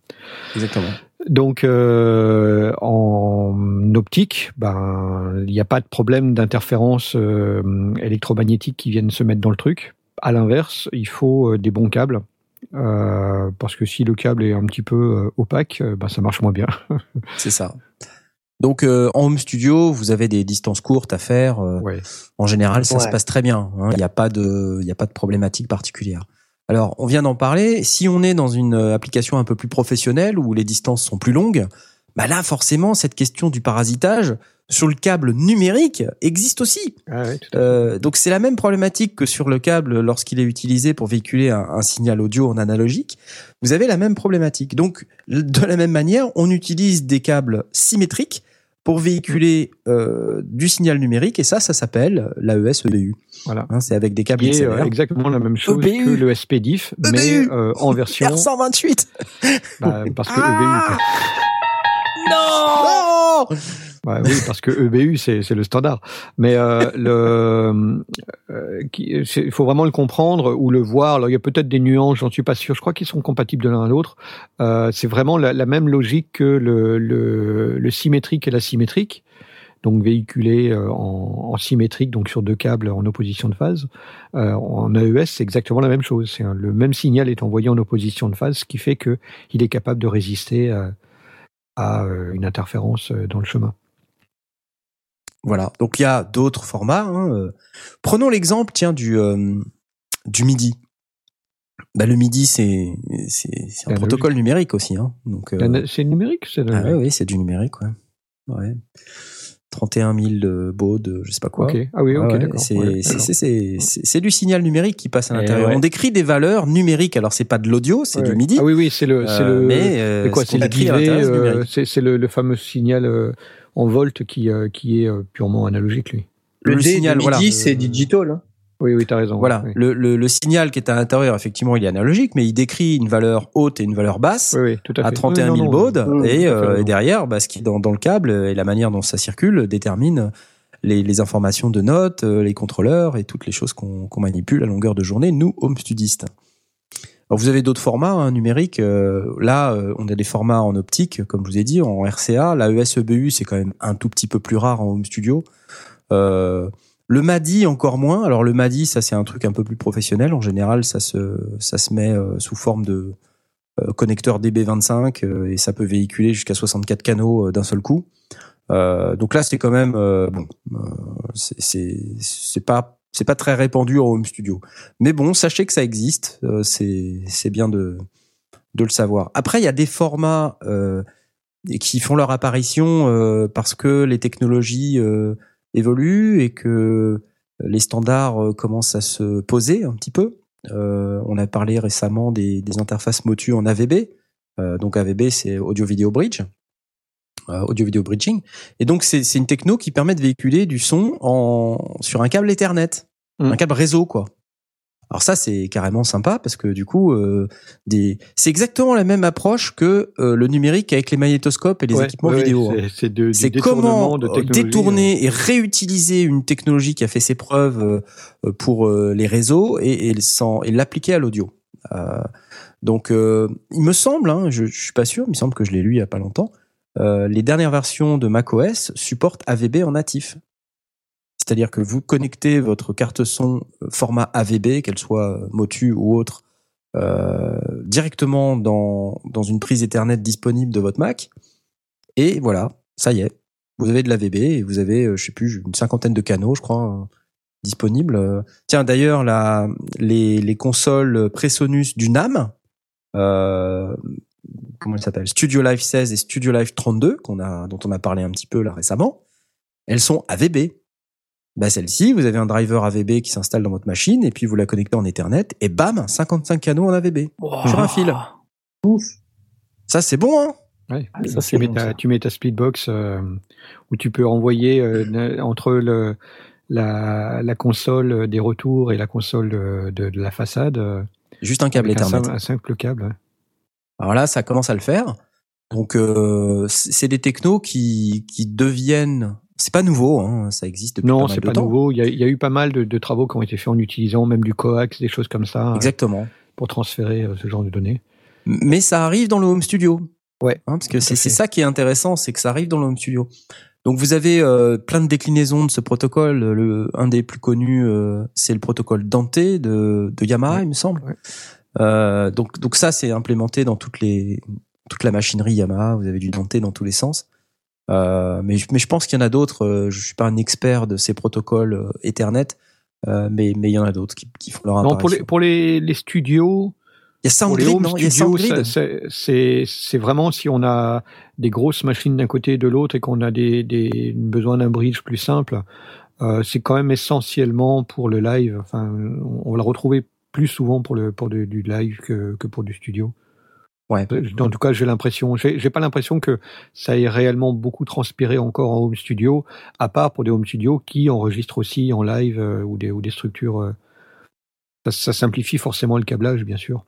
Exactement. Donc, euh, en optique, ben, il n'y a pas de problème d'interférence euh, électromagnétique qui viennent se mettre dans le truc. À l'inverse, il faut des bons câbles parce que si le câble est un petit peu euh, opaque, euh, bah, ça marche moins bien. c'est ça. Donc en home studio, vous avez des distances courtes à faire. En général, ça se passe très bien. Hein. Il n'y a pas de, il a pas de problématique particulière. Alors, on vient d'en parler. Si on est dans une application un peu plus professionnelle où les distances sont plus longues, bah là, forcément, cette question du parasitage, sur le câble numérique existe aussi. Ah euh, donc c'est la même problématique que sur le câble lorsqu'il est utilisé pour véhiculer un, signal audio en analogique. Vous avez la même problématique. Donc de la même manière, on utilise des câbles symétriques pour véhiculer euh, du signal numérique et ça, ça s'appelle l'AES-EBU. Voilà. Hein, c'est avec des câbles XLR. Euh, exactement la même chose que le SPDIF, e mais euh, en version R128. Bah, parce que EBU. Non bah oui, parce que EBU c'est le standard. Mais euh, euh, il faut vraiment le comprendre ou le voir. Alors il y a peut-être des nuances, j'en suis pas sûr. Je crois qu'ils sont compatibles de l'un à l'autre. Euh, c'est vraiment la, même logique que le, symétrique et l'asymétrique. Donc véhiculé en, symétrique, donc sur deux câbles en opposition de phase. En AES, c'est exactement la même chose. C'est le même signal est envoyé en opposition de phase, ce qui fait que il est capable de résister à, à une interférence dans le chemin. Voilà. Donc il y a d'autres formats. Hein. Euh. Prenons l'exemple, tiens, du euh, du MIDI. Bah, le MIDI, c'est c'est un protocole numérique aussi. Hein. Donc euh... c'est numérique, c'est ah, oui, c'est du numérique, ouais. ouais. 31 000 baudes, je sais pas quoi. Ah oui, ok, d'accord. C'est du signal numérique qui passe à l'intérieur. On décrit des valeurs numériques. Alors c'est pas de l'audio, c'est du MIDI. Ah oui, oui, c'est le, c'est le. Euh, mais euh, quoi C'est le c'est le, le fameux signal en volt qui, euh, qui est euh, purement analogique, lui. Le, le signal, voilà. c'est digital. Hein. Oui, oui, t'as raison. Voilà, Le, le, le, signal qui est à l'intérieur, effectivement, il est analogique, mais il décrit une valeur haute et une valeur basse oui, oui, tout à, à 31 000 baudes, et, euh, et, derrière, bah, ce qui dans, dans le câble et la manière dont ça circule détermine les, les informations de notes, les contrôleurs et toutes les choses qu'on manipule à longueur de journée, nous, home studistes. Alors vous avez d'autres formats hein, numériques. Euh, là, euh, on a des formats en optique, comme je vous ai dit, en RCA. La ESEBU, c'est quand même un tout petit peu plus rare en home studio. Euh, le MADI encore moins. Alors le MADI, ça c'est un truc un peu plus professionnel. En général, ça se ça se met sous forme de connecteur DB25 et ça peut véhiculer jusqu'à 64 canaux d'un seul coup. donc là, c'est quand même bon. c'est c'est pas c'est pas très répandu en home studio. Mais bon, sachez que ça existe. Euh, c'est c'est bien de de le savoir. Après, il y a des formats euh, qui font leur apparition euh, parce que les technologies euh, évoluent et que les standards commencent à se poser un petit peu. on a parlé récemment des, des interfaces Motu en AVB. donc AVB, c'est Audio Video Bridge. audio video bridging et donc c'est une techno qui permet de véhiculer du son en sur un câble Ethernet mmh. un câble réseau quoi alors ça c'est carrément sympa parce que du coup euh, des c'est exactement la même approche que euh, le numérique avec les magnétoscopes et les équipements vidéo. Hein. C'est comment détourner et réutiliser une technologie qui a fait ses preuves euh, pour les réseaux et, et l'appliquer à l'audio. donc il me semble, hein, je, je suis pas sûr, il me semble que je l'ai lu il y a pas longtemps. les dernières versions de macOS supportent AVB en natif. C'est-à-dire que vous connectez votre carte son euh, format AVB, qu'elle soit euh, Motu ou autre, euh, directement dans, dans une prise Ethernet disponible de votre Mac. Et voilà, ça y est, vous avez de l'AVB et vous avez, je sais plus, une cinquantaine de canaux, je crois, disponibles. Tiens, d'ailleurs, les, les consoles Presonus du NAM, comment elles s'appellent? Studio Live 16 et Studio Live 32, qu'on a, dont on a parlé un petit peu là récemment, elles sont AVB. Bah celle-ci, vous avez un driver AVB qui s'installe dans votre machine et puis vous la connectez en Ethernet et bam, 55 canaux en AVB sur un fil. Ouf. Ça c'est bon hein. Ouais. Ah, ça, tu, mets ta, tu mets ta splitbox euh, où tu peux envoyer euh, entre le, la, la, console des retours et la console de, de, la façade. Euh, Juste un câble Ethernet. Un, simple câble. Alors là, ça commence à le faire. Donc euh, c'est des technos qui, qui deviennent c'est pas nouveau, hein, ça existe depuis non, c'est pas nouveau. Il y, a, il y, a, eu pas mal de, de, travaux qui ont été faits en utilisant même du coax, des choses comme ça. Euh, Exactement. pour transférer euh, ce genre de données. Mais ça arrive dans le home studio. Ouais. Hein, parce que c'est ça qui est intéressant, c'est que ça arrive dans le home studio. Donc vous avez euh, plein de déclinaisons de ce protocole. Le, un des plus connus, euh, c'est le protocole Dante de, de Yamaha, il me semble. Ouais. Euh, donc, donc ça, c'est implémenté dans toutes les, toute la machinerie Yamaha. Vous avez du Dante dans tous les sens. Euh, mais, mais je pense qu'il y en a d'autres. Euh, je suis pas un expert de ces protocoles euh, Ethernet, euh, mais mais il y en a d'autres qui, qui, font leur apparition. Non, pour les pour les, les studios. Il y a SoundGrid, non? Il y a SoundGrid? C'est vraiment si on a des grosses machines d'un côté et de l'autre et qu'on a des, des besoin d'un bridge plus simple. Euh, c'est quand même essentiellement pour le live. Enfin, on va le retrouver plus souvent pour le pour du, du live que, que pour du studio. Ouais. En tout cas, j'ai l'impression, j'ai pas l'impression que ça ait réellement beaucoup transpiré encore en home studio, à part pour des home studios qui enregistrent aussi en live euh, ou, des, ou des structures. Euh, ça, ça, simplifie forcément le câblage, bien sûr.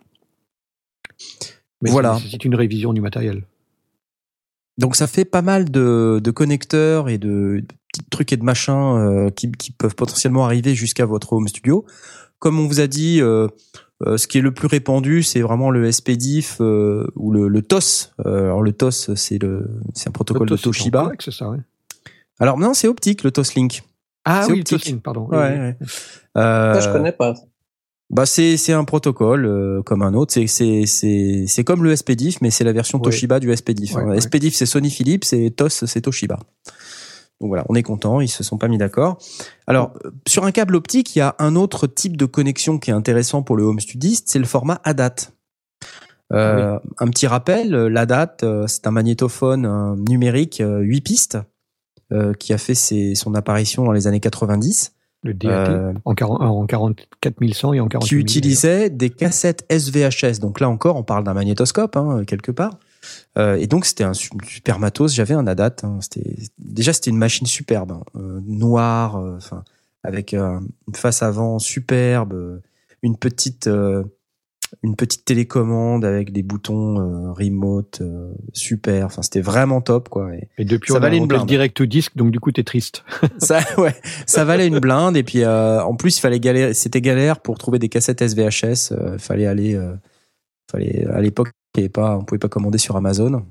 Mais voilà. C'est une révision du matériel. Donc ça fait pas mal de, de connecteurs et de petits trucs et de machins euh, qui, qui, peuvent potentiellement arriver jusqu'à votre home studio. Comme on vous a dit, euh, euh, ce qui est le plus répandu, c'est vraiment le SPDIF euh, ou le, le, TOS. Euh, alors le TOS, c'est le, c'est un protocole de Toshiba. C'est ça, ouais. Alors non, c'est optique le TOS Link. Ah oui, optique. Link, pardon. Ouais, ouais. ça, je connais pas. Bah c'est c'est un protocole comme un autre. C'est c'est c'est c'est comme le SPDIF, mais c'est la version Toshiba du SPDIF. Ouais, SPDIF c'est Sony Philips et TOS c'est Toshiba. Donc voilà, on est content, ils se sont pas mis d'accord. Alors, sur un câble optique, il y a un autre type de connexion qui est intéressant pour le home studiste, c'est le format ADAT. Euh, Un petit rappel, l'ADAT, euh, c'est un magnétophone numérique 8 euh, pistes euh, qui a fait ses, son apparition dans les années 90. Le DAT en, 40, en 44100 et en 48 Qui utilisait des cassettes SVHS. Donc là encore, on parle d'un magnétoscope, hein, quelque part. Euh, et donc c'était un super matos. J'avais un ADAT. Hein. C'était déjà c'était une machine superbe, hein. euh, noire, euh, enfin avec une face avant superbe, une petite une petite télécommande avec des boutons remote super. Enfin c'était vraiment top quoi. Et, depuis ça on valait une blinde. direct disque donc du coup t'es triste. ça ouais, ça valait une blinde et puis en plus il fallait galérer. C'était galère pour trouver des cassettes SVHS. Il fallait aller fallait à l'époque pas, on pouvait pas commander sur Amazon.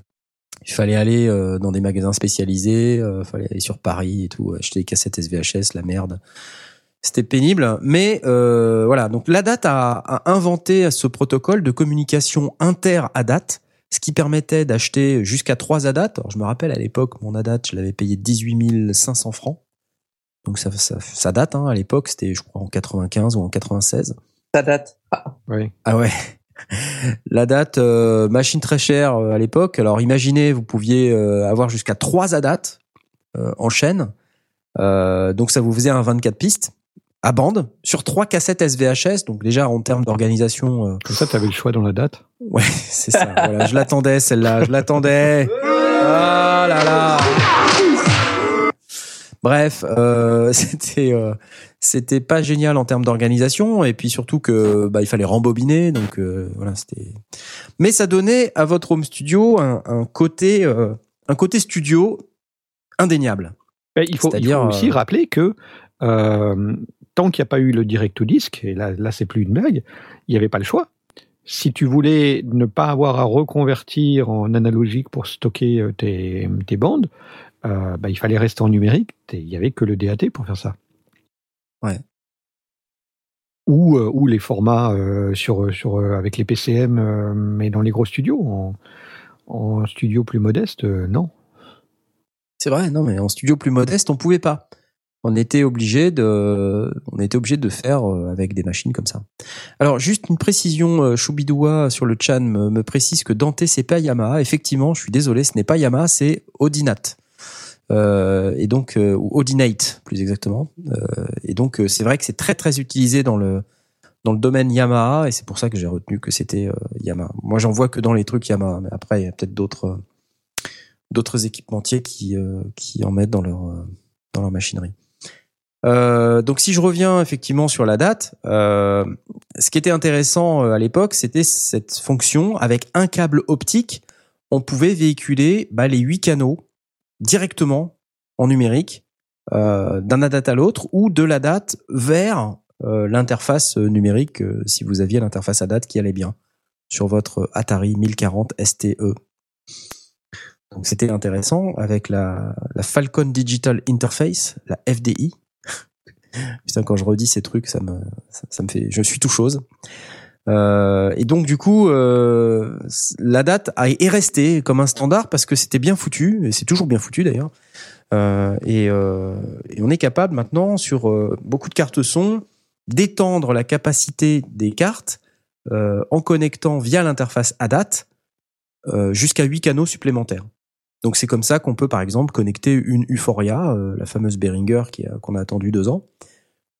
Il fallait aller euh, dans des magasins spécialisés, euh, fallait aller sur Paris et tout, acheter des cassettes SVHS, la merde. C'était pénible, mais euh, voilà. Donc la date a, inventé ce protocole de communication inter ADAT, ce qui permettait d'acheter jusqu'à trois ADAT. Alors je me rappelle à l'époque, mon ADAT, je l'avais payé 18 500 francs. Donc ça, ça, ça date. Hein, à l'époque, c'était je crois en 95 ou en 96. Ça date. Ah. Ah ouais la date, euh, machine très chère euh, à l'époque. Alors imaginez, vous pouviez euh, avoir jusqu'à 3 ADAT en chaîne. donc ça vous faisait un 24 pistes. à bande sur trois cassettes SVHS. Donc déjà en termes d'organisation. Comme ça, tu avais le choix dans la date. Ouais, c'est ça. voilà, je l'attendais celle-là, je l'attendais. Ah là là. Bref, euh, c'était euh, c'était pas génial en termes d'organisation et puis surtout que bah il fallait rembobiner donc euh, voilà c'était. Mais ça donnait à votre home studio un, un côté euh, un côté studio indéniable. Ben, il faut, il faut aussi rappeler que euh, tant qu'il n'y a pas eu le direct to disc, et là, là c'est plus une blague, il n'y avait pas le choix. Si tu voulais ne pas avoir à reconvertir en analogique pour stocker euh, tes, tes bandes, euh, bah, il fallait rester en numérique. Il n'y avait que le DAT pour faire ça. Ouais. Ou, euh, ou les formats euh, sur, sur, euh, avec les PCM, mais dans les gros studios. En, en studio plus modeste, non. C'est vrai, non, mais en studio plus modeste, on pouvait pas on était obligé de, on était obligé de faire avec des machines comme ça. Alors juste une précision, Choubidoua sur le chat me, précise que Dante c'est pas Yamaha. Effectivement, je suis désolé, ce n'est pas Yamaha, c'est Odinat. Euh, et donc euh, ou Odinate plus exactement. et donc c'est vrai que c'est très très utilisé dans le dans le domaine Yamaha et c'est pour ça que j'ai retenu que c'était Yamaha. Moi j'en vois que dans les trucs Yamaha, mais après il y a peut-être d'autres d'autres équipementiers qui qui en mettent dans leur dans leur machinerie. Euh, donc si je reviens effectivement sur la date, euh, ce qui était intéressant euh, à l'époque, c'était cette fonction avec un câble optique, on pouvait véhiculer bah, les huit canaux directement en numérique euh, d'un ADAT à l'autre ou de la date vers euh, l'interface numérique si vous aviez l'interface ADAT qui allait bien sur votre Atari 1040 STE. Donc c'était intéressant avec la, la Falcon Digital Interface, la FDI, Putain, quand je redis ces trucs, ça me, ça, me fait, je suis tout chose. Euh, et donc du coup, euh, la date est restée comme un standard parce que c'était bien foutu et c'est toujours bien foutu d'ailleurs. Euh, et, euh, et, on est capable maintenant sur beaucoup de cartes son d'étendre la capacité des cartes en connectant via l'interface ADAT jusqu'à 8 canaux supplémentaires. Donc c'est comme ça qu'on peut par exemple connecter une Euphoria, la fameuse Behringer qu'on a, attendu deux ans,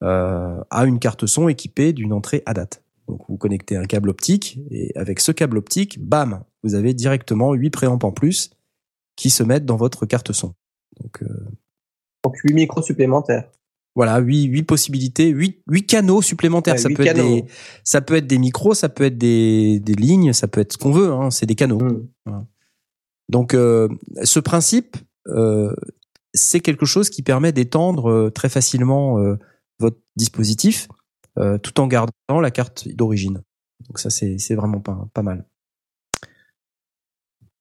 à une carte son équipée d'une entrée ADAT. Donc vous connectez un câble optique et avec ce câble optique, bam, vous avez directement huit préamps en plus qui se mettent dans votre carte son. Donc, euh, Donc 8 micros supplémentaires. Voilà, huit, huit possibilités, huit, huit canaux supplémentaires. ça, peut être des, ça peut être des micros, ça peut être des, des lignes, ça peut être ce qu'on veut. Hein, c'est des canaux. Mmh. Voilà. Donc euh, ce principe, euh, c'est quelque chose qui permet d'étendre euh, très facilement votre dispositif tout en gardant la carte d'origine. Donc ça, c'est vraiment pas, pas mal.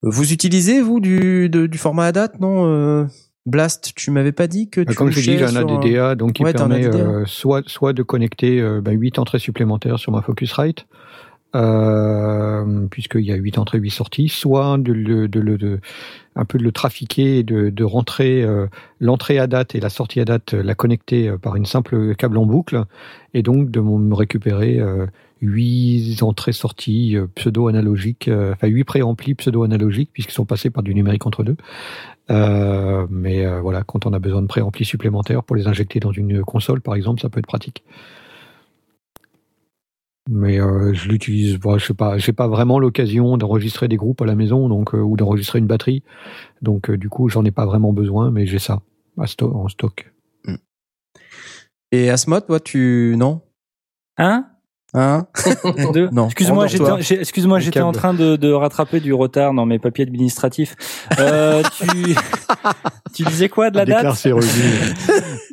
Vous utilisez, vous, du, du format ADAT, non Blast, tu m'avais pas dit que tu Comme je dis, j'ai un ADDA, donc qui permet soit, soit de connecter bah, 8 entrées supplémentaires sur ma Focusrite, euh, puisqu'il y a 8 entrées, 8 sorties, soit de, de, un peu de le trafiquer, de, de rentrer euh, l'entrée à date et la sortie à date, la connecter euh, par une simple câble en boucle, et donc de me récupérer euh, 8 entrées-sorties euh, pseudo-analogiques, enfin 8 préamplis pseudo-analogiques, puisqu'ils sont passés par du numérique entre deux. mais voilà, quand on a besoin de préamplis supplémentaires pour les injecter dans une console, par exemple, ça peut être pratique mais euh, je l'utilise bon, je sais pas j'ai pas vraiment l'occasion d'enregistrer des groupes à la maison donc euh, ou d'enregistrer une batterie. Donc euh, du coup j'en ai pas vraiment besoin mais j'ai ça en stock. Hmm. et Asmod toi tu non? Hein? Hein Non. Excuse-moi, j'étais, excuse-moi, j'étais en train de, de, rattraper du retard dans mes papiers administratifs. Euh, tu, tu disais quoi de la date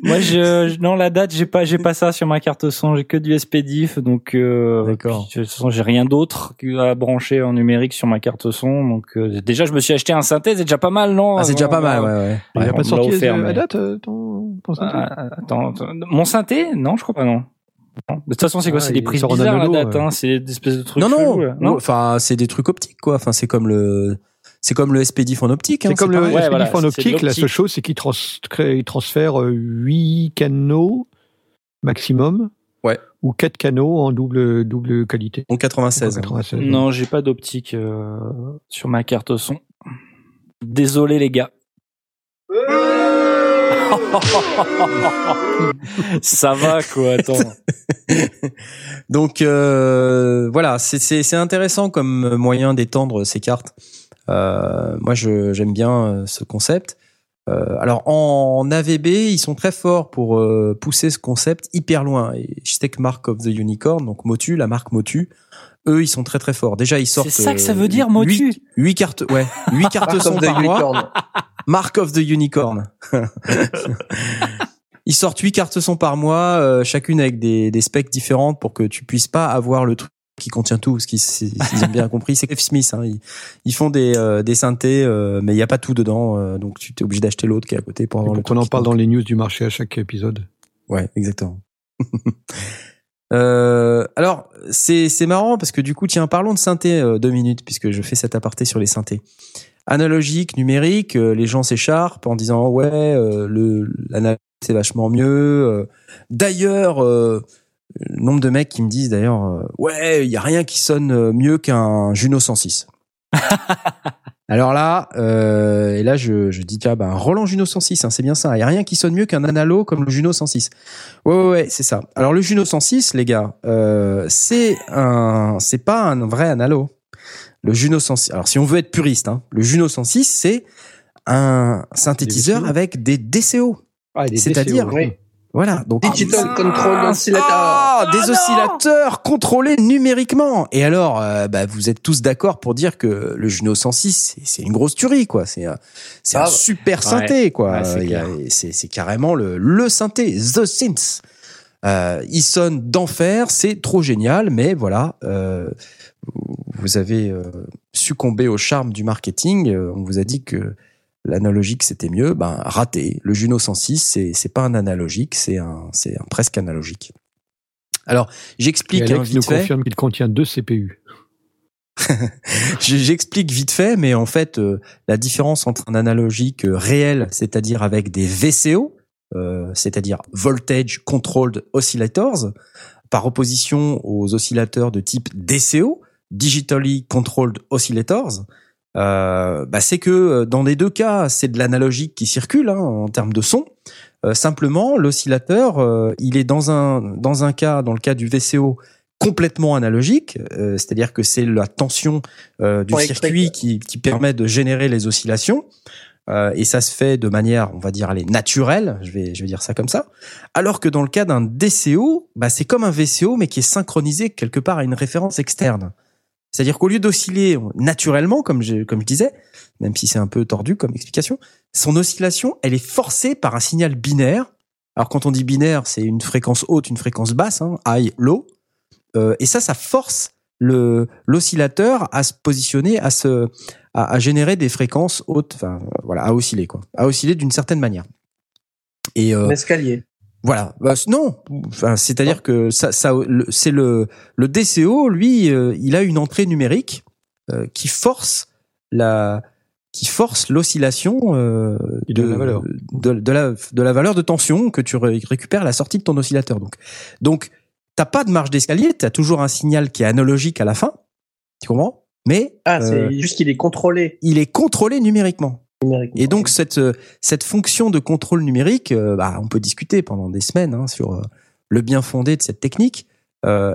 Moi, je, non, la date, j'ai pas, j'ai pas ça sur ma carte son. J'ai que du SPDIF, donc euh, d'accord. De toute façon, j'ai rien d'autre à brancher en numérique sur ma carte son. Donc euh, déjà, je me suis acheté un synthé, c'est déjà pas mal, non ah, C'est déjà pas mal, ouais, ouais. Il n'y a pas sorti offert, la date euh, ton, ton synthé? Ah, attends, mon synthé? Non, je crois pas, non. De toute façon, c'est quoi? C'est des prises bizarres la date, hein C'est des espèces de trucs. Non, non, Enfin, c'est des trucs optiques, quoi. Enfin, c'est comme le. C'est comme le SPDIF en optique. Hein, c'est comme le SPDIF en optique. La seule chose, c'est qu'il trans transfère 8 canaux maximum. Ouais. Ou 4 canaux en double double qualité. En 96. Non, j'ai pas d'optique euh, sur ma carte son. Désolé les gars. Ça va quoi, attends. Donc euh, voilà, c'est intéressant comme moyen d'étendre ces cartes. Euh, moi, j'aime bien euh, ce concept. Euh, alors en AVB, ils sont très forts pour pousser ce concept hyper loin. Et je sais que Mark of the Unicorn, donc Motu, la marque Motu, eux, ils sont très très forts. Déjà, ils sortent. C'est ça que ça veut dire Motu. 8, cartes, ouais, 8 cartes sont par mois. Mark of the Unicorn. ils sortent 8 cartes sont par mois, euh, chacune avec des, des specs différentes pour que tu puisses pas avoir le truc qui contient tout, ce qu'ils ont bien compris, c'est F. Smith. Hein, ils, font des, euh, des synthés, euh, mais il n'y a pas tout dedans, euh, donc tu es obligé d'acheter l'autre qui est à côté pour avoir le On en parle dans les news du marché à chaque épisode. Ouais, exactement. Alors c'est c'est marrant parce que du coup tiens parlons de synthé deux minutes puisque je fais cet aparté sur les synthés. Analogique numérique les gens s'écharpent en disant ouais le l'analogique c'est vachement mieux d'ailleurs nombre de mecs qui me disent d'ailleurs euh, ouais il y a rien qui sonne euh, mieux qu'un Juno 106 alors là euh, et là je, je dis tiens ben Roland Juno 106 hein, c'est bien ça. Il y a rien qui sonne mieux qu'un analo comme le Juno 106 ouais ouais ouais c'est ça. Alors le Juno 106 les gars euh, c'est un c'est pas un vrai analo. Le Juno 106 alors si on veut être puriste hein, le Juno 106 c'est un synthétiseur avec des DCO ah, c'est-à-dire voilà. Donc digital control oscillator. Ah, des oscillateurs contrôlés numériquement. Et alors, euh, bah, vous êtes tous d'accord pour dire que le Juno 106, c'est une grosse tuerie, quoi. C'est c'est un ah, super synthé, quoi. c'est carrément le le synthé, the synth. Euh, il sonne d'enfer, c'est trop génial, mais voilà, euh, vous avez euh, succombé au charme du marketing. On vous a dit que l'analogique c'était mieux, ben raté. Le Juno 106 c'est c'est pas un analogique, c'est un c'est un presque analogique. Alors j'explique hein, vite nous confirme qu'il contient deux CPU. J'explique vite fait, mais en fait, euh, la différence entre un analogique euh, réel, c'est-à-dire avec des VCO, euh, c'est-à-dire Voltage Controlled Oscillators, par opposition aux oscillateurs de type DCO, Digitally Controlled Oscillators, euh, bah, c'est que euh, dans les deux cas, c'est de l'analogique qui circule hein, en termes de son. Euh, simplement, l'oscillateur, euh, il est dans un dans un cas, dans le cas du VCO, complètement analogique, c'est-à-dire que c'est la tension du circuit qui, qui permet de générer les oscillations. et ça se fait de manière, on va dire, allez, naturelle, je vais, je vais dire ça comme ça. Alors que dans le cas d'un DCO, bah, c'est comme un VCO, mais qui est synchronisé quelque part à une référence externe. C'est-à-dire qu'au lieu d'osciller naturellement, comme je, comme je disais, même si c'est un peu tordu comme explication, son oscillation, elle est forcée par un signal binaire. Alors quand on dit binaire, c'est une fréquence haute, une fréquence basse, hein, high, low. Euh, et ça, ça force le l'oscillateur à se positionner, à se à, générer des fréquences hautes, enfin voilà, à osciller quoi, à osciller d'une certaine manière. Et euh, l'escalier. Voilà. Bah, non. Enfin, c'est-à-dire que ça, ça c'est le le DCO, lui, euh, il a une entrée numérique euh, qui force la qui force l'oscillation euh, de, la valeur. De, de, la, de la valeur de tension que tu récupères à la sortie de ton oscillateur. Donc, donc t'as pas de marge d'escalier, tu as toujours un signal qui est analogique à la fin. Tu comprends? Mais ah, c'est juste qu'il est contrôlé. Il est contrôlé numériquement. Et donc cette euh, cette fonction de contrôle numérique, euh, bah, on peut discuter pendant des semaines hein, sur euh, le bien fondé de cette technique.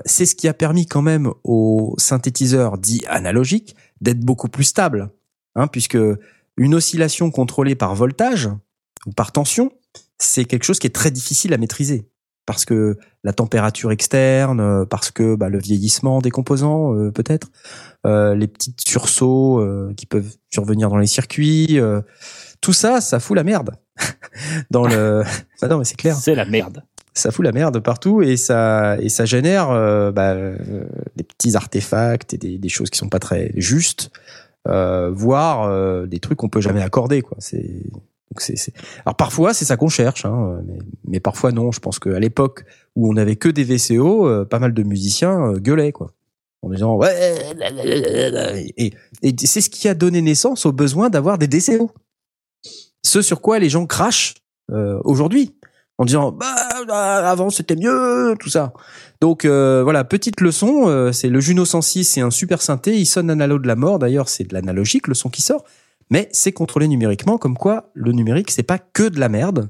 c'est ce qui a permis quand même aux synthétiseurs dits analogiques d'être beaucoup plus stables, hein, puisque une oscillation contrôlée par voltage ou par tension, c'est quelque chose qui est très difficile à maîtriser parce que la température externe, parce que bah, le vieillissement des composants peut-être, euh, les petits sursauts euh, qui peuvent survenir dans les circuits, euh, tout ça, ça fout la merde. dans le, bah non mais c'est clair. C'est la merde. Ça fout la merde partout et ça et ça génère bah, des petits artefacts et des, des, choses qui sont pas très justes, voire des trucs qu'on peut jamais accorder quoi. C'est c'est, Alors parfois c'est ça qu'on cherche, hein, mais, mais, parfois non. Je pense qu'à l'époque où on avait que des VCO, pas mal de musiciens gueulaient quoi en disant ouais et, et c'est ce qui a donné naissance au besoin d'avoir des DCO. Ce sur quoi les gens crachent euh, aujourd'hui en disant bah, avant c'était mieux tout ça. Donc euh, voilà petite leçon, euh, c'est le Juno 106, c'est un super synthé, il sonne analogue de la mort d'ailleurs c'est de l'analogique le son qui sort, mais c'est contrôlé numériquement comme quoi le numérique c'est pas que de la merde.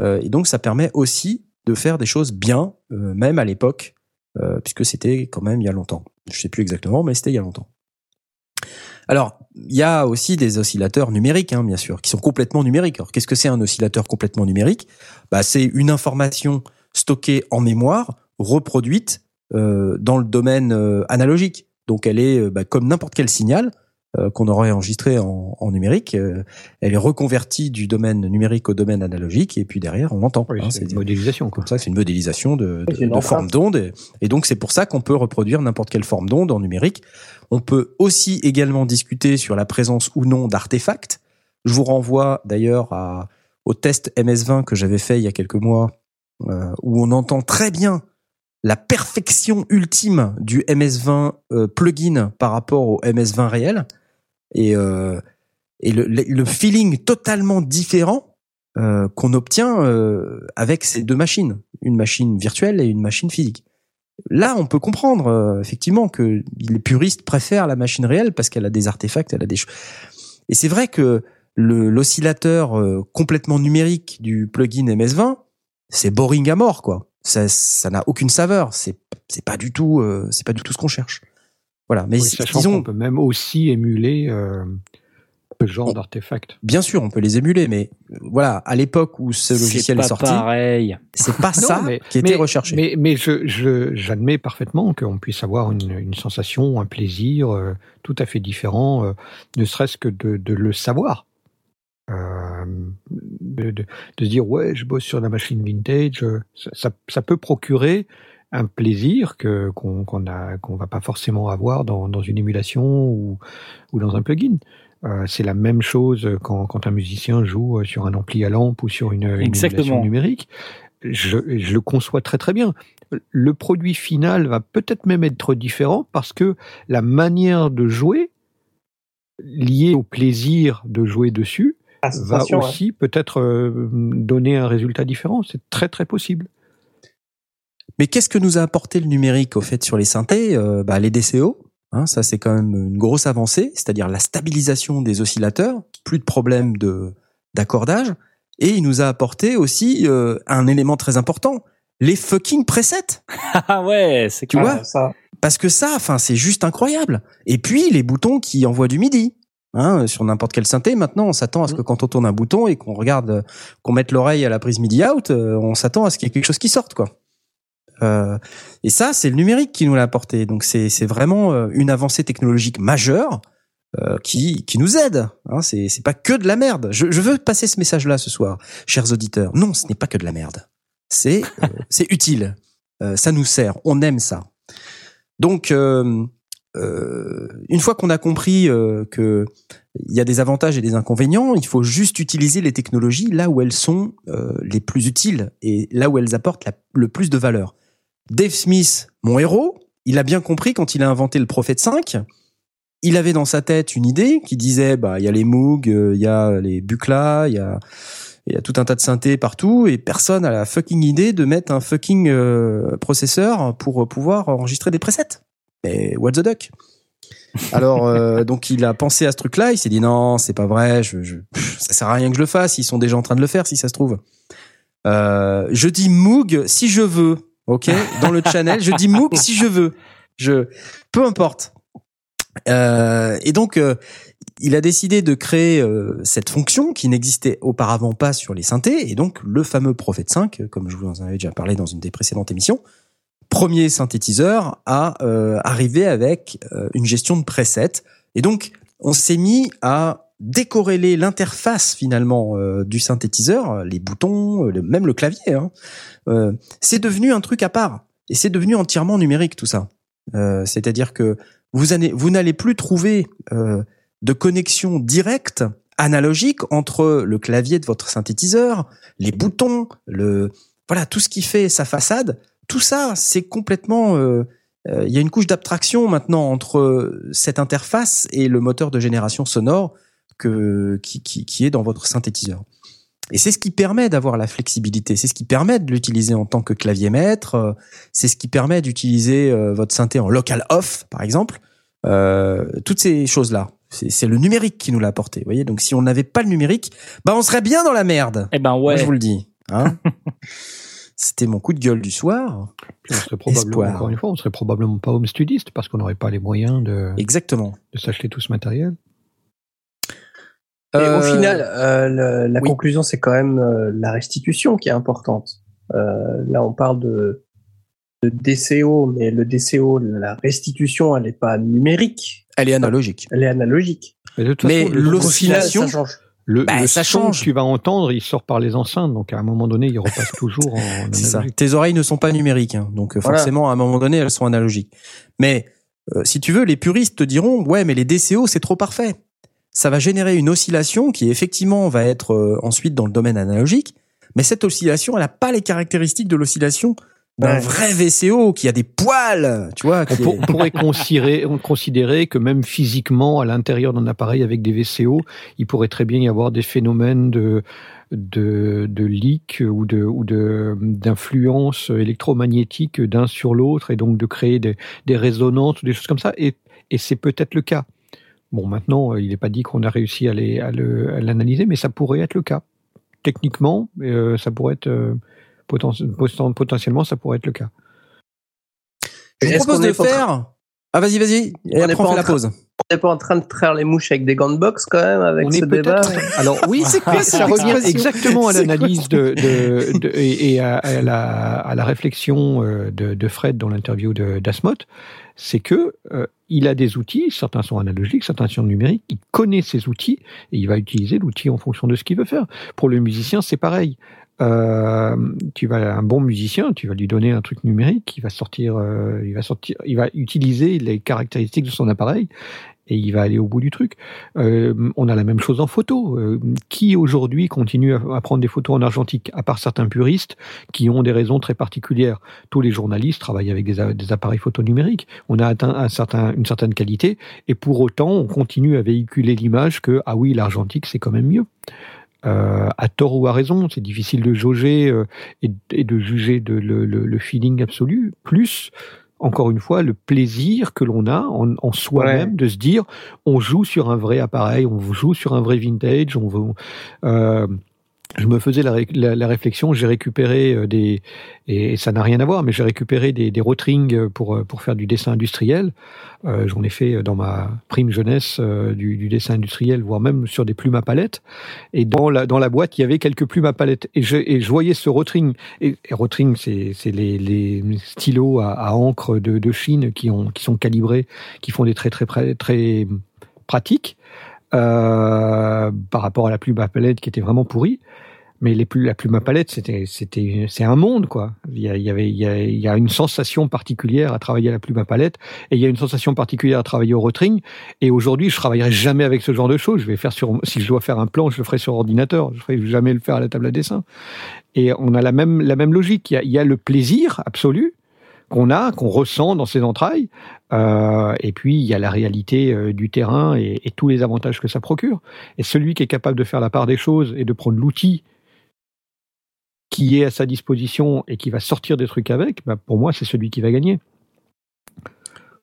et donc ça permet aussi de faire des choses bien, même à l'époque, puisque c'était quand même il y a longtemps. Je sais plus exactement, mais c'était il y a longtemps. Alors, il y a aussi des oscillateurs numériques, hein, bien sûr, qui sont complètement numériques. Alors, qu'est-ce que c'est un oscillateur complètement numérique? Bah, C'est une information stockée en mémoire, reproduite euh, dans le domaine euh, analogique. Donc, elle est euh, bah, comme n'importe quel signal qu'on aurait enregistré en, numérique. elle est reconvertie du domaine numérique au domaine analogique, et puis derrière, on l'entend. Hein, c'est une modélisation. Comme ça, c'est une modélisation de, de, forme d'onde. Et, donc, c'est pour ça qu'on peut reproduire n'importe quelle forme d'onde en numérique. On peut aussi également discuter sur la présence ou non d'artefacts. Je vous renvoie d'ailleurs au test MS20 que j'avais fait il y a quelques mois, euh, où on entend très bien la perfection ultime du MS20 euh, plugin par rapport au MS20 réel et, euh, et le, feeling totalement différent qu'on obtient avec ces deux machines, une machine virtuelle et une machine physique. Là, on peut comprendre euh, effectivement que les puristes préfèrent la machine réelle parce qu'elle a des artefacts, elle a des choses. Et c'est vrai que l'oscillateur euh, complètement numérique du plugin MS20, c'est boring à mort quoi. Ça, n'a aucune saveur. C'est c'est pas du tout euh, c'est pas du tout ce qu'on cherche. Voilà. Mais disons, on peut même aussi émuler genre d'artefacts. Bien sûr, on peut les émuler, mais euh, voilà, à l'époque où ce logiciel est, sorti, c'est pas ça qui était recherché. Mais, mais je, j'admets parfaitement qu'on puisse avoir une, une, sensation, un plaisir euh, tout à fait différent, euh, ne serait-ce que de, de, le savoir. Euh, de, de, dire ouais je bosse sur la machine vintage ça, ça, peut procurer un plaisir que qu'on qu'on a qu'on va pas forcément avoir dans, dans une émulation ou ou dans un plugin euh, c'est la même chose quand, quand, un musicien joue sur un ampli à lampe ou sur une, une numérique. Je, je, le conçois très très bien. Le produit final va peut-être même être différent parce que la manière de jouer, liée au plaisir de jouer dessus, va aussi peut-être euh, donner un résultat différent. C'est très très possible. Mais qu'est-ce que nous a apporté le numérique au fait sur les synthés? Bah, Les DCO, Hein, ça, c'est quand même une grosse avancée, c'est-à-dire la stabilisation des oscillateurs, plus de problèmes de d'accordage, et il nous a apporté aussi euh, un élément très important, les fucking presets. Ah ouais, c'est tu vois? ça. Parce que ça, enfin, c'est juste incroyable. Et puis les boutons qui envoient du midi. Hein, sur n'importe quel synthé, maintenant, on s'attend à ce que mm. quand on tourne un bouton et qu'on regarde, qu'on mette l'oreille à la prise MIDI out, euh, on s'attend à ce qu'il y ait quelque chose qui sorte, quoi. Euh, et ça, c'est le numérique qui nous l'a apporté. Donc c'est vraiment euh, une avancée technologique majeure euh, qui nous aide. Hein, c'est pas que de la merde. Je, veux passer ce message-là ce soir, chers auditeurs. Non, ce n'est pas que de la merde. C'est utile. ça nous sert. On aime ça. Donc une fois qu'on a compris que il y a des avantages et des inconvénients, il faut juste utiliser les technologies là où elles sont les plus utiles et là où elles apportent le plus de valeur. Dave Smith, mon héros, il a bien compris quand il a inventé le Prophète 5, il avait dans sa tête une idée qui disait bah il y a les Moog, euh, il y a les Bucla, il y a il y a tout un tas de synthés partout et personne a la fucking idée de mettre un fucking euh, processeur pour pouvoir enregistrer des presets. Mais what the duck? Alors euh, donc il a pensé à ce truc-là, il s'est dit non c'est pas vrai, je, je, ça sert à rien que je le fasse, ils sont déjà en train de le faire si ça se trouve. je dis Moog si je veux, ok Dans le channel, je dis MOOC si je veux. Je, peu importe. Euh, et donc, euh, il a décidé de créer euh, cette fonction qui n'existait auparavant pas sur les synthés, et donc le fameux Prophet 5, comme je vous en avais déjà parlé dans une des précédentes émissions, premier synthétiseur à arriver avec une gestion de presets. Et donc, on s'est mis à décorréler l'interface finalement du synthétiseur, les boutons, même le clavier, hein, euh, c'est devenu un truc à part et c'est devenu entièrement numérique tout ça. Euh, c'est-à-dire que vous, vous n'allez plus trouver euh, de connexion directe analogique entre le clavier de votre synthétiseur, les boutons, le voilà tout ce qui fait sa façade. Tout ça, c'est complètement il y a une couche d'abstraction maintenant entre cette interface et le moteur de génération sonore que, qui, qui, qui est dans votre synthétiseur. Et c'est ce qui permet d'avoir la flexibilité, c'est ce qui permet de l'utiliser en tant que clavier maître, euh, c'est ce qui permet d'utiliser euh, votre synthé en local off, par exemple. Euh, toutes ces choses-là, c'est le numérique qui nous l'a apporté. Vous voyez, donc si on n'avait pas le numérique, bah on serait bien dans la merde. Eh ben ouais. je vous le dis. Hein C'était mon coup de gueule du soir. on serait probablement, encore une fois, on serait probablement pas home studiste parce qu'on n'aurait pas les moyens de, Exactement. de s'acheter tout ce matériel. Et au euh, final, euh, la conclusion, c'est quand même euh, la restitution qui est importante. là, on parle de, de DCO, mais le DCO, la restitution, elle n'est pas numérique. Elle est analogique. Elle est analogique. Mais, l'oscillation, ça change. Le, bah, ça change. Que tu vas entendre, il sort par les enceintes, donc à un moment donné, il repasse toujours en analogique. Tes oreilles ne sont pas numériques, hein, donc forcément, à un moment donné, elles sont analogiques. Mais si tu veux, les puristes te diront, ouais, mais les DCO, c'est trop parfait ça va générer une oscillation qui effectivement va être euh, ensuite dans le domaine analogique, mais cette oscillation, elle n'a pas les caractéristiques de l'oscillation d'un vrai VCO qui a des poils, tu vois. On, pourrait considérer, considérer que même physiquement, à l'intérieur d'un appareil avec des VCO, il pourrait très bien y avoir des phénomènes de de, de leak ou de ou de d'influence électromagnétique d'un sur l'autre et donc de créer des, des résonances, des choses comme ça. Et, et c'est peut-être le cas. Bon, maintenant, euh, il n'est pas dit qu'on a réussi à, l'analyser, mais ça pourrait être le cas. Techniquement, euh, ça pourrait être euh, potentiellement, ça pourrait être le cas. Je vous propose de faire. Ah, vas-y, vas-y. Et après, on fait la pause. On n'est pas en train de traire les mouches avec des gants de boxe quand même avec ce débat. Alors oui, c'est quoi ça revient exactement à l'analyse de, et, à, la, réflexion de, Fred dans l'interview d'Asmot c'est que euh, il a des outils, certains sont analogiques, certains sont numériques, il connaît ses outils et il va utiliser l'outil en fonction de ce qu'il veut faire. Pour le musicien, c'est pareil. Euh, tu vas un bon musicien, tu vas lui donner un truc numérique, il va sortir, euh, il va sortir, il va utiliser les caractéristiques de son appareil et il va aller au bout du truc. Euh, on a la même chose en photo. Euh, qui aujourd'hui continue à, prendre des photos en argentique, à part certains puristes qui ont des raisons très particulières? Tous les journalistes travaillent avec des, appareils photo numériques. On a atteint une certaine qualité et pour autant on continue à véhiculer l'image que ah oui l'argentique c'est quand même mieux. Euh, à tort ou à raison, c'est difficile de jauger et, de juger le, le, feeling absolu. Plus encore une fois, le plaisir que l'on a en, soi-même de se dire, on joue sur un vrai appareil, on joue sur un vrai vintage, on veut, euh, je me faisais la, réflexion, j'ai récupéré euh, des et ça n'a rien à voir, mais j'ai récupéré des, des rotrings pour euh, pour faire du dessin industriel. Euh, J'en ai fait dans ma prime jeunesse euh, du, dessin industriel, voire même sur des plumes à palette. Et dans la dans la boîte, il y avait quelques plumes à palette. Et je voyais ce rotring. Et, et rotring, c'est les, les stylos à, encre de, Chine qui ont qui sont calibrés, qui font des traits très très pratiques. Euh, par rapport à la plume à palette qui était vraiment pourrie. Mais les plus, la plume à palette, c'était, c'était, c'est un monde, quoi. Il y, a, il y avait, il y, a, il y a une sensation particulière à travailler à la plume à palette, et il y a une sensation particulière à travailler au rotring. Et aujourd'hui, je travaillerai jamais avec ce genre de choses. Je vais faire sur, si je dois faire un plan, je le ferai sur ordinateur. Je ferai jamais le faire à la table à dessin. Et on a la même, la même logique. Il y a, il y a le plaisir absolu, qu'on a, qu'on ressent dans ses entrailles. Euh, et puis, il y a la réalité euh, du terrain et, tous les avantages que ça procure. Et celui qui est capable de faire la part des choses et de prendre l'outil qui est à sa disposition et qui va sortir des trucs avec, bah, pour moi, c'est celui qui va gagner.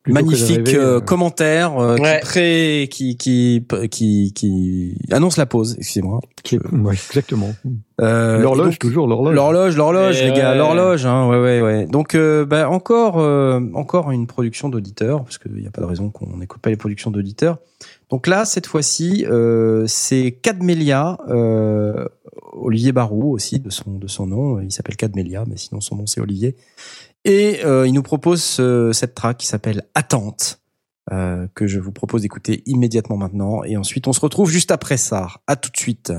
Magnifique euh, commentaire qui, qui, qui, qui, qui annonce la pause, excusez-moi. Ouais, exactement. Euh, l'horloge toujours l'horloge. L'horloge, l'horloge, les gars, l'horloge. Hein, ouais, ouais, ouais. Donc, euh, bah, encore, euh, encore une production d'auditeurs, parce qu'il n'y a pas de raison qu'on n'écoute pas les productions d'auditeurs. Donc là, cette fois-ci, euh, c'est Cadmelia, euh, Olivier Barou aussi de son de son nom. Il s'appelle Cadmelia, mais sinon son nom c'est Olivier. Et il nous propose cette track qui s'appelle Attente. que je vous propose d'écouter immédiatement maintenant et ensuite on se retrouve juste après ça. À tout de suite.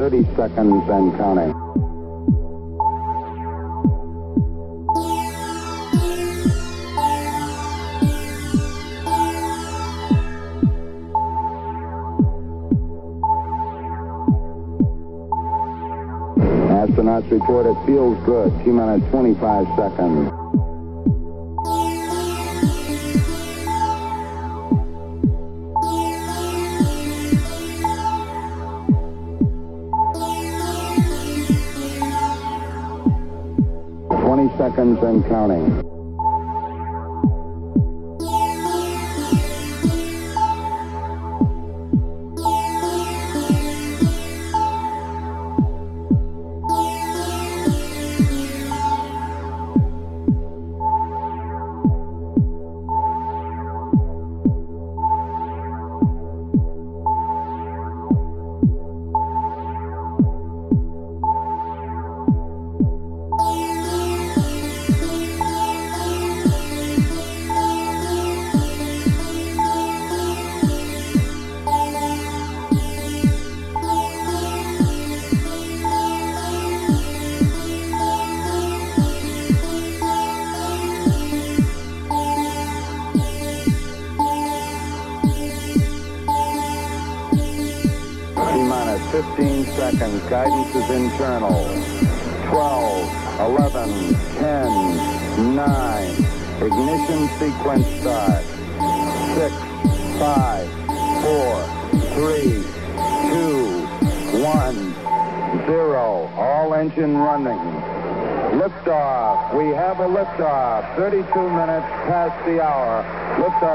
30 seconds and counting. astronauts report it feels good. T minus 25 seconds. and counting.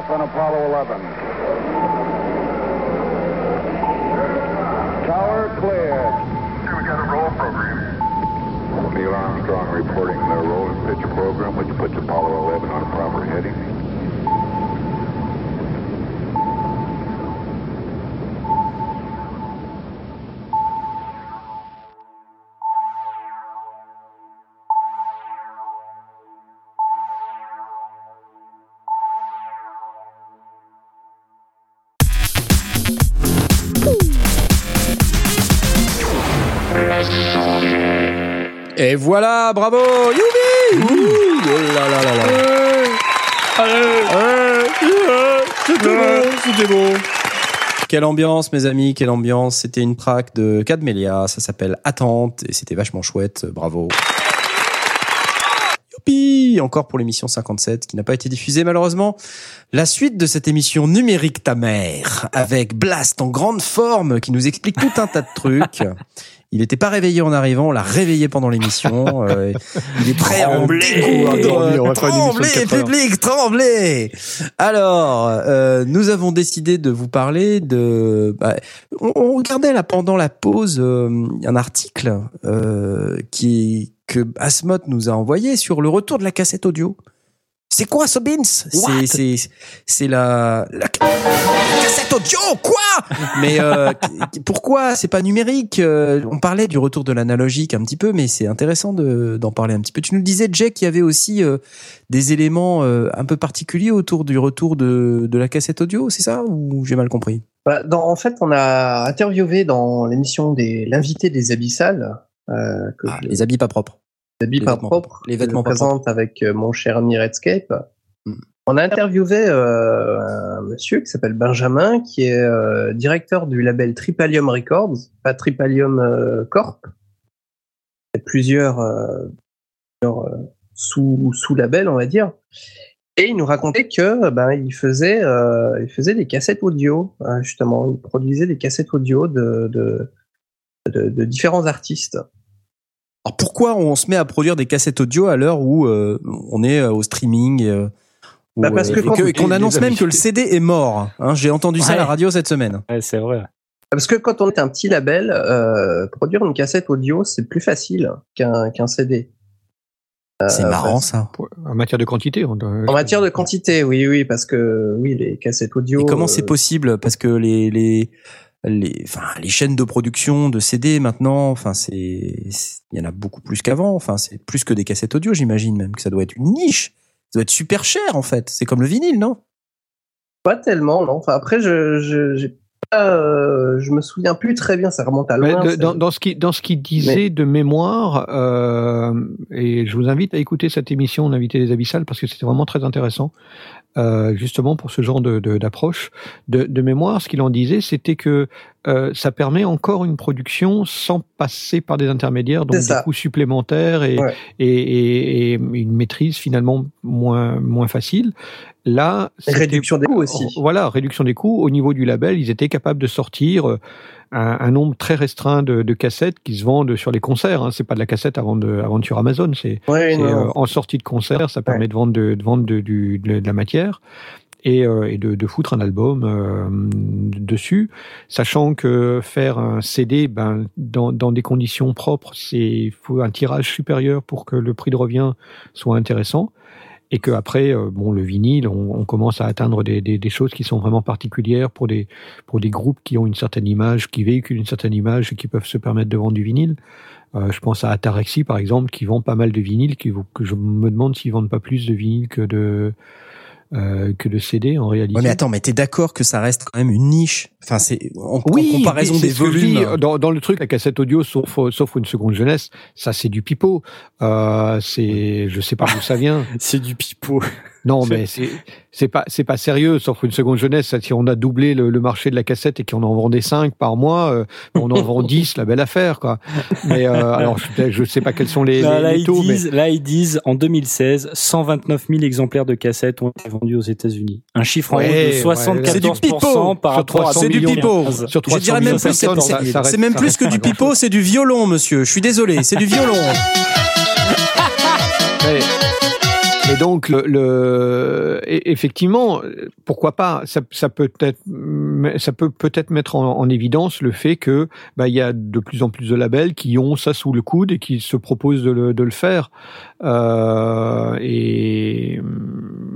On Apollo 11. Et voilà, bravo, youpi Ouh, oh là là là là. C'était bon, c'était bon. Quelle ambiance, mes amis, quelle ambiance. C'était une track de Cadmelia, ça s'appelle Attente, et c'était vachement chouette, bravo. Youpi Encore pour l'émission 57, qui n'a pas été diffusée malheureusement. La suite de cette émission numérique ta mère, avec Blast en grande forme, qui nous explique tout un tas de trucs. Il n'était pas réveillé en arrivant, on l'a réveillé pendant l'émission. Euh, il est prêt à découdre. Tremblez, public, tremblez. Alors, euh, nous avons décidé de vous parler de. Bah, on, on, regardait là pendant la pause euh, un article euh, qui que Asmod nous a envoyé sur le retour de la cassette audio. C'est quoi ce Beans C'est c'est c'est la, cassette audio quoi? Mais euh, pourquoi? C'est pas numérique euh, On parlait du retour de l'analogique un petit peu, mais c'est intéressant de d'en parler un petit peu. Tu nous disais Jack qu'il y avait aussi euh, des éléments euh, un peu particuliers autour du retour de de la cassette audio, c'est ça? Ou j'ai mal compris? Bah, dans, En fait, on a interviewé dans l'émission des l'invité des abyssales. Que ah, les habits pas propres habits pas propres. Les vêtements pas propres. avec euh, mon cher ami Redscape. Mm. On a interviewé euh, un monsieur qui s'appelle Benjamin, qui est euh, directeur du label Tripalium Records, pas Tripalium euh, Corp. Il y a plusieurs, plusieurs sous, sous labels, on va dire. Et il nous racontait que ben il faisait il faisait des cassettes audio hein, justement, il produisait des cassettes audio de de, de, de différents artistes. Alors pourquoi on se met à produire des cassettes audio à l'heure où euh, on est euh, au streaming euh, bah parce que et qu'on annonce même que le CD est mort. Hein, J'ai entendu ça à la radio cette semaine. Ouais, c'est vrai. Parce que quand on est un petit label, euh, produire une cassette audio, c'est plus facile qu'un qu'un CD. c'est marrant ça. En matière de quantité. en matière de quantité, oui, oui, parce que oui, les cassettes audio. Et comment c'est possible? Parce que les les les, enfin, les chaînes de production de CD maintenant, enfin, c'est, il y en a beaucoup plus qu'avant. Enfin, c'est plus que des cassettes audio, j'imagine même que ça doit être une niche. Ça doit être super cher en fait. C'est comme le vinyle, non? Pas tellement, non. Enfin, après, je, j'ai euh, je me souviens plus très bien, ça remonte à loin. dans, dans, ce qui dans ce qu'il disait de mémoire, euh, et je vous invite à écouter cette émission d'invité des abyssales parce que c'était vraiment très intéressant. Euh, justement pour ce genre de d'approche de, de, mémoire, ce qu'il en disait, c'était que euh, ça permet encore une production sans passer par des intermédiaires, donc des coûts supplémentaires et, et, et, et, une maîtrise finalement moins moins facile. Là, réduction des coûts aussi. Voilà, réduction des coûts. Au niveau du label, ils étaient capables de sortir euh, un, un nombre très restreint de, de, cassettes qui se vendent sur les concerts. Hein. C'est pas de la cassette avant de, avant sur Amazon. C'est euh, en sortie de concert, ça permet de vendre de, de vendre de, de, la matière et, euh, et de, de, foutre un album euh, dessus, sachant que faire un CD ben, dans, dans des conditions propres, c'est faut un tirage supérieur pour que le prix de revient soit intéressant et que après, euh, bon, le vinyle, on, on commence à atteindre des, des, des, choses qui sont vraiment particulières pour des pour des groupes qui ont une certaine image, qui véhiculent une certaine image et qui peuvent se permettre de vendre du vinyle. Euh, je pense à Ataraxi par exemple, qui vend pas mal de vinyle, qui que je me demande s'ils vendent pas plus de vinyle que de euh, que de CD en réalité. mais attends, mais t'es d'accord que ça reste quand même une niche? Enfin, c'est en, comparaison des volumes. dans, dans, le truc, la cassette audio, sauf, sauf une seconde jeunesse, ça c'est du pipeau. Euh, c'est, je sais pas d'où ça vient. c'est du pipeau. Non, mais c'est pas c'est pas sérieux. Sauf une seconde jeunesse, si on a doublé le, marché de la cassette et qu'on en vendait 5 par mois, euh, on en vend 10, la belle affaire, quoi. Mais euh, alors, je, je sais pas quels sont les, là, les, taux. Ils disent, Là, ils disent en 2016, 129 000 exemplaires de cassettes ont été vendus aux États-Unis. Un chiffre en ouais, de 74% ouais, par rapport à C'est du pipeau. Je dirais même plus, c'est même plus que du pipeau, c'est du violon, monsieur. Je suis désolé, c'est du violon. Et donc, le, le, effectivement, pourquoi pas Ça, ça peut être, ça peut peut-être mettre en, en, évidence le fait que bah, il y a de plus en plus de labels qui ont ça sous le coude et qui se proposent de le, de le faire. Euh, et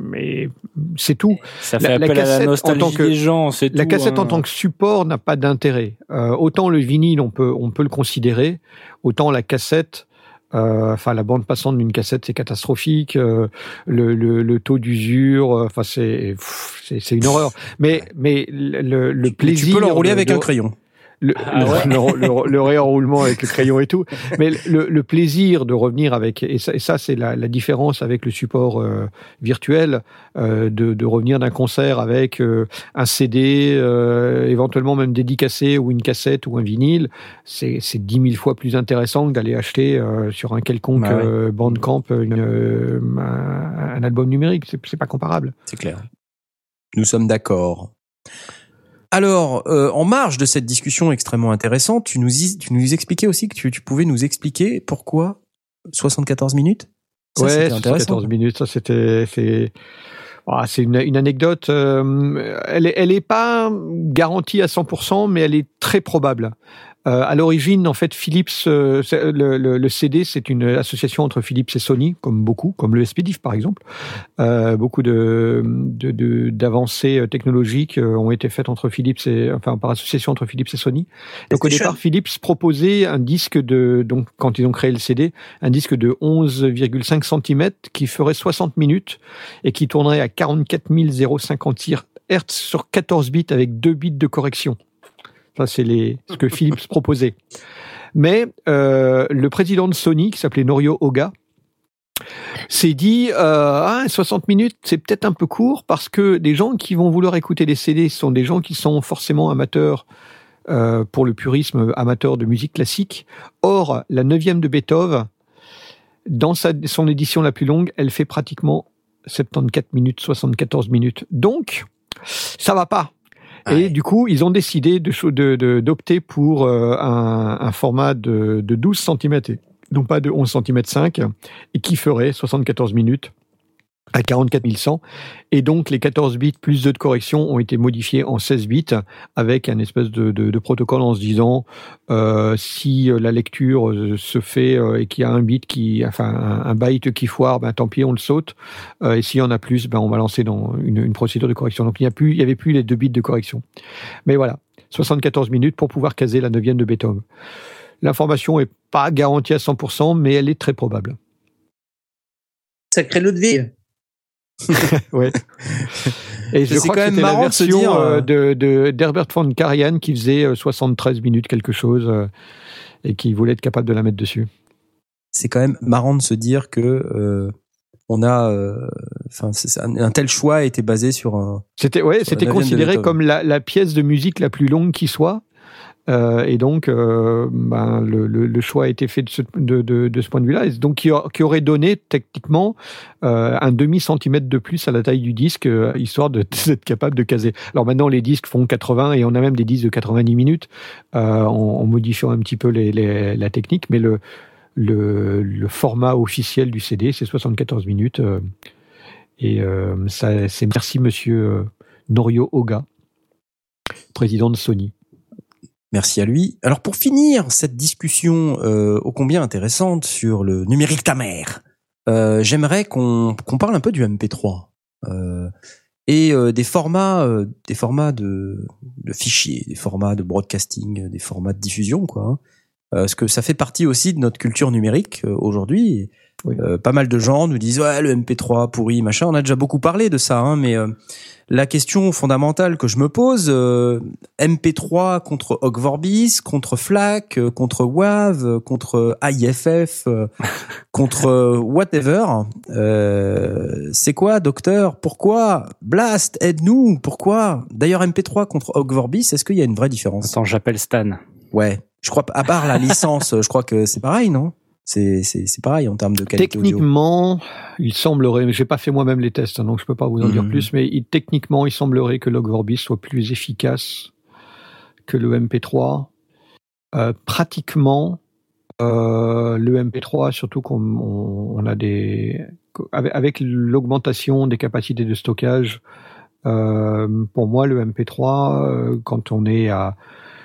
mais c'est tout. Ça fait la, appel la à la nostalgie en tant que, des gens. C'est la tout, cassette hein. en tant que support n'a pas d'intérêt. Euh, autant le vinyle, on peut on peut le considérer. Autant la cassette enfin, la bande passante d'une cassette, c'est catastrophique. Euh, le, le, le, taux d'usure, euh, enfin, c'est c'est une horreur. Mais mais le, le plaisir. Tu peux l'enrouler avec de, un crayon le, ah ouais. le, le, le, réenroulement avec le crayon et tout, mais le, plaisir de revenir avec et ça, c'est la, la, différence avec le support euh, virtuel, euh, de, de, revenir d'un concert avec euh, un CD, euh, éventuellement même dédicacé ou une cassette ou un vinyle, c'est dix mille fois plus intéressant que d'aller acheter euh, sur un quelconque bah ouais. Bandcamp une, un, un album numérique, c'est pas comparable. C'est clair. Nous sommes d'accord. Alors, euh, en marge de cette discussion extrêmement intéressante, tu nous, tu nous expliquais aussi que tu, tu pouvais nous expliquer pourquoi 74 minutes? Ça, Ouais, 74 minutes, ça c'était... C'est... Oh, c'est une, une, anecdote. Euh, elle, est, elle est pas garantie à 100%, mais elle est très probable. Euh, à l'origine, en fait, Philips, euh, le, le, le, CD, c'est une association entre Philips et Sony, comme beaucoup, comme le SPDIF par exemple. Euh, beaucoup de d'avancées de, technologiques euh, ont été faites entre Philips et enfin par association entre Philips et Sony. Donc au départ, Philips proposait un disque de donc quand ils ont créé le CD, un disque de 11,5 cm qui ferait 60 minutes et qui tournerait à 44 050 Hz sur 14 bits avec 2 bits de correction. C'est les, ce que Philips proposait. Mais euh, le président de Sony, qui s'appelait Norio Oga, s'est dit euh, ah, 60 minutes, c'est peut-être un peu court parce que des gens qui vont vouloir écouter les CD sont des gens qui sont forcément amateurs euh, pour le purisme, amateurs de musique classique. Or, la neuvième de Beethoven, dans sa, son édition la plus longue, elle fait pratiquement 74 minutes, 74 minutes. Donc, ça va pas. Et du coup, ils ont décidé d'opter de, de, de pour euh, un, un, format de, de 12 cm, non pas de 11 cm 5, et qui ferait 74 minutes à 44 100. Et donc, les 14 bits plus 2 de correction ont été modifiés en 16 bits avec un espèce de, protocole en se disant euh, si la lecture se fait euh, et qu'il y a un bit qui, enfin, un, byte qui foire, ben tant pis, on le saute. Euh, et s'il y en a plus, ben on va lancer dans une, procédure de correction. Donc, il n'y a plus, il avait plus les deux bits de correction. Mais voilà, 74 minutes pour pouvoir caser la neuvième de Beethoven. L'information est pas garantie à 100%, mais elle est très probable. Sacré Ludwig. ouais. Et je crois que c'était la version euh, de, de, d'Herbert von Karajan qui faisait 73 minutes quelque chose et qui voulait être capable de la mettre dessus. C'est quand même marrant de se dire que on a, enfin, un, tel choix a été basé sur un. C'était ouais, c'était considéré comme la, la, pièce de musique la plus longue qui soit. Euh, et donc, euh, ben, le, choix a été fait de ce, point de vue-là, donc qui, aurait donné techniquement euh, un demi centimètre de plus à la taille du disque, histoire d'être capable de caser. Alors maintenant, les disques font 80 et on a même des disques de 90 minutes, en, modifiant un petit peu la technique, mais le, le, le, format officiel du CD, c'est 74 minutes. et ça, c'est merci Monsieur Norio Oga, président de Sony. Merci à lui. Alors pour finir cette discussion euh, ô combien intéressante sur le numérique ta mère, euh, j'aimerais qu'on parle un peu du MP3 euh, et euh, des formats, euh, des formats de, de, fichiers, des formats de broadcasting, des formats de diffusion, quoi. Hein. parce que ça fait partie aussi de notre culture numérique aujourd'hui. pas mal de gens nous disent ouais le MP3 pourri machin. On a déjà beaucoup parlé de ça, hein, mais la question fondamentale que je me pose, euh, MP3 contre Ogg Vorbis, contre FLAC, euh, contre WAV, euh, contre IFF, contre whatever, c'est quoi, docteur? Pourquoi Blast, aide-nous? Pourquoi? D'ailleurs, MP3 contre Ogg Vorbis, est-ce qu'il y a une vraie différence? Attends, j'appelle Stan. Ouais, je crois, à part la licence, je crois que c'est pareil, non? C'est pareil en termes de qualité techniquement, il semblerait, j'ai pas fait moi-même les tests, hein, donc je peux pas vous en dire mhm. plus, mais il, techniquement, il semblerait que Log4j soit plus efficace que le MP3. Euh, pratiquement, euh, le MP3, surtout qu'on on, a des, avec, avec l'augmentation des capacités de stockage, euh, pour moi, le MP3, euh, quand on est à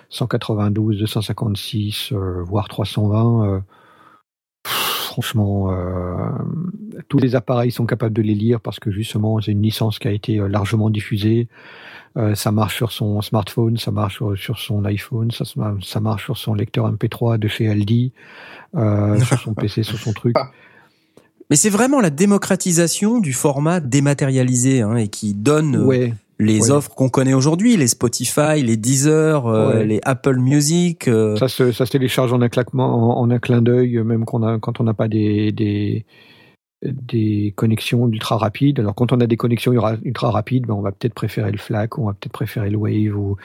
192, 256, euh, voire 320 franchement, euh, tous les appareils sont capables de les lire parce que justement, c'est une licence qui a été euh, largement diffusée. Euh, ça marche sur son smartphone, ça marche sur, son iPhone, ça, ça, marche sur son lecteur MP3 de chez Aldi, euh, sur son PC, sur son truc. Mais c'est vraiment la démocratisation du format dématérialisé hein, et qui donne ouais les offres qu'on connaît aujourd'hui, les Spotify, les Deezer, euh, les Apple Music. Euh. Ça, se, ça se télécharge en un claquement, en, un clin d'œil, même qu'on a, quand on n'a pas des, des, des connexions ultra rapides. Alors quand on a des connexions ultra rapides, ben on va peut-être préférer le FLAC, on va peut-être préférer le Wave ou,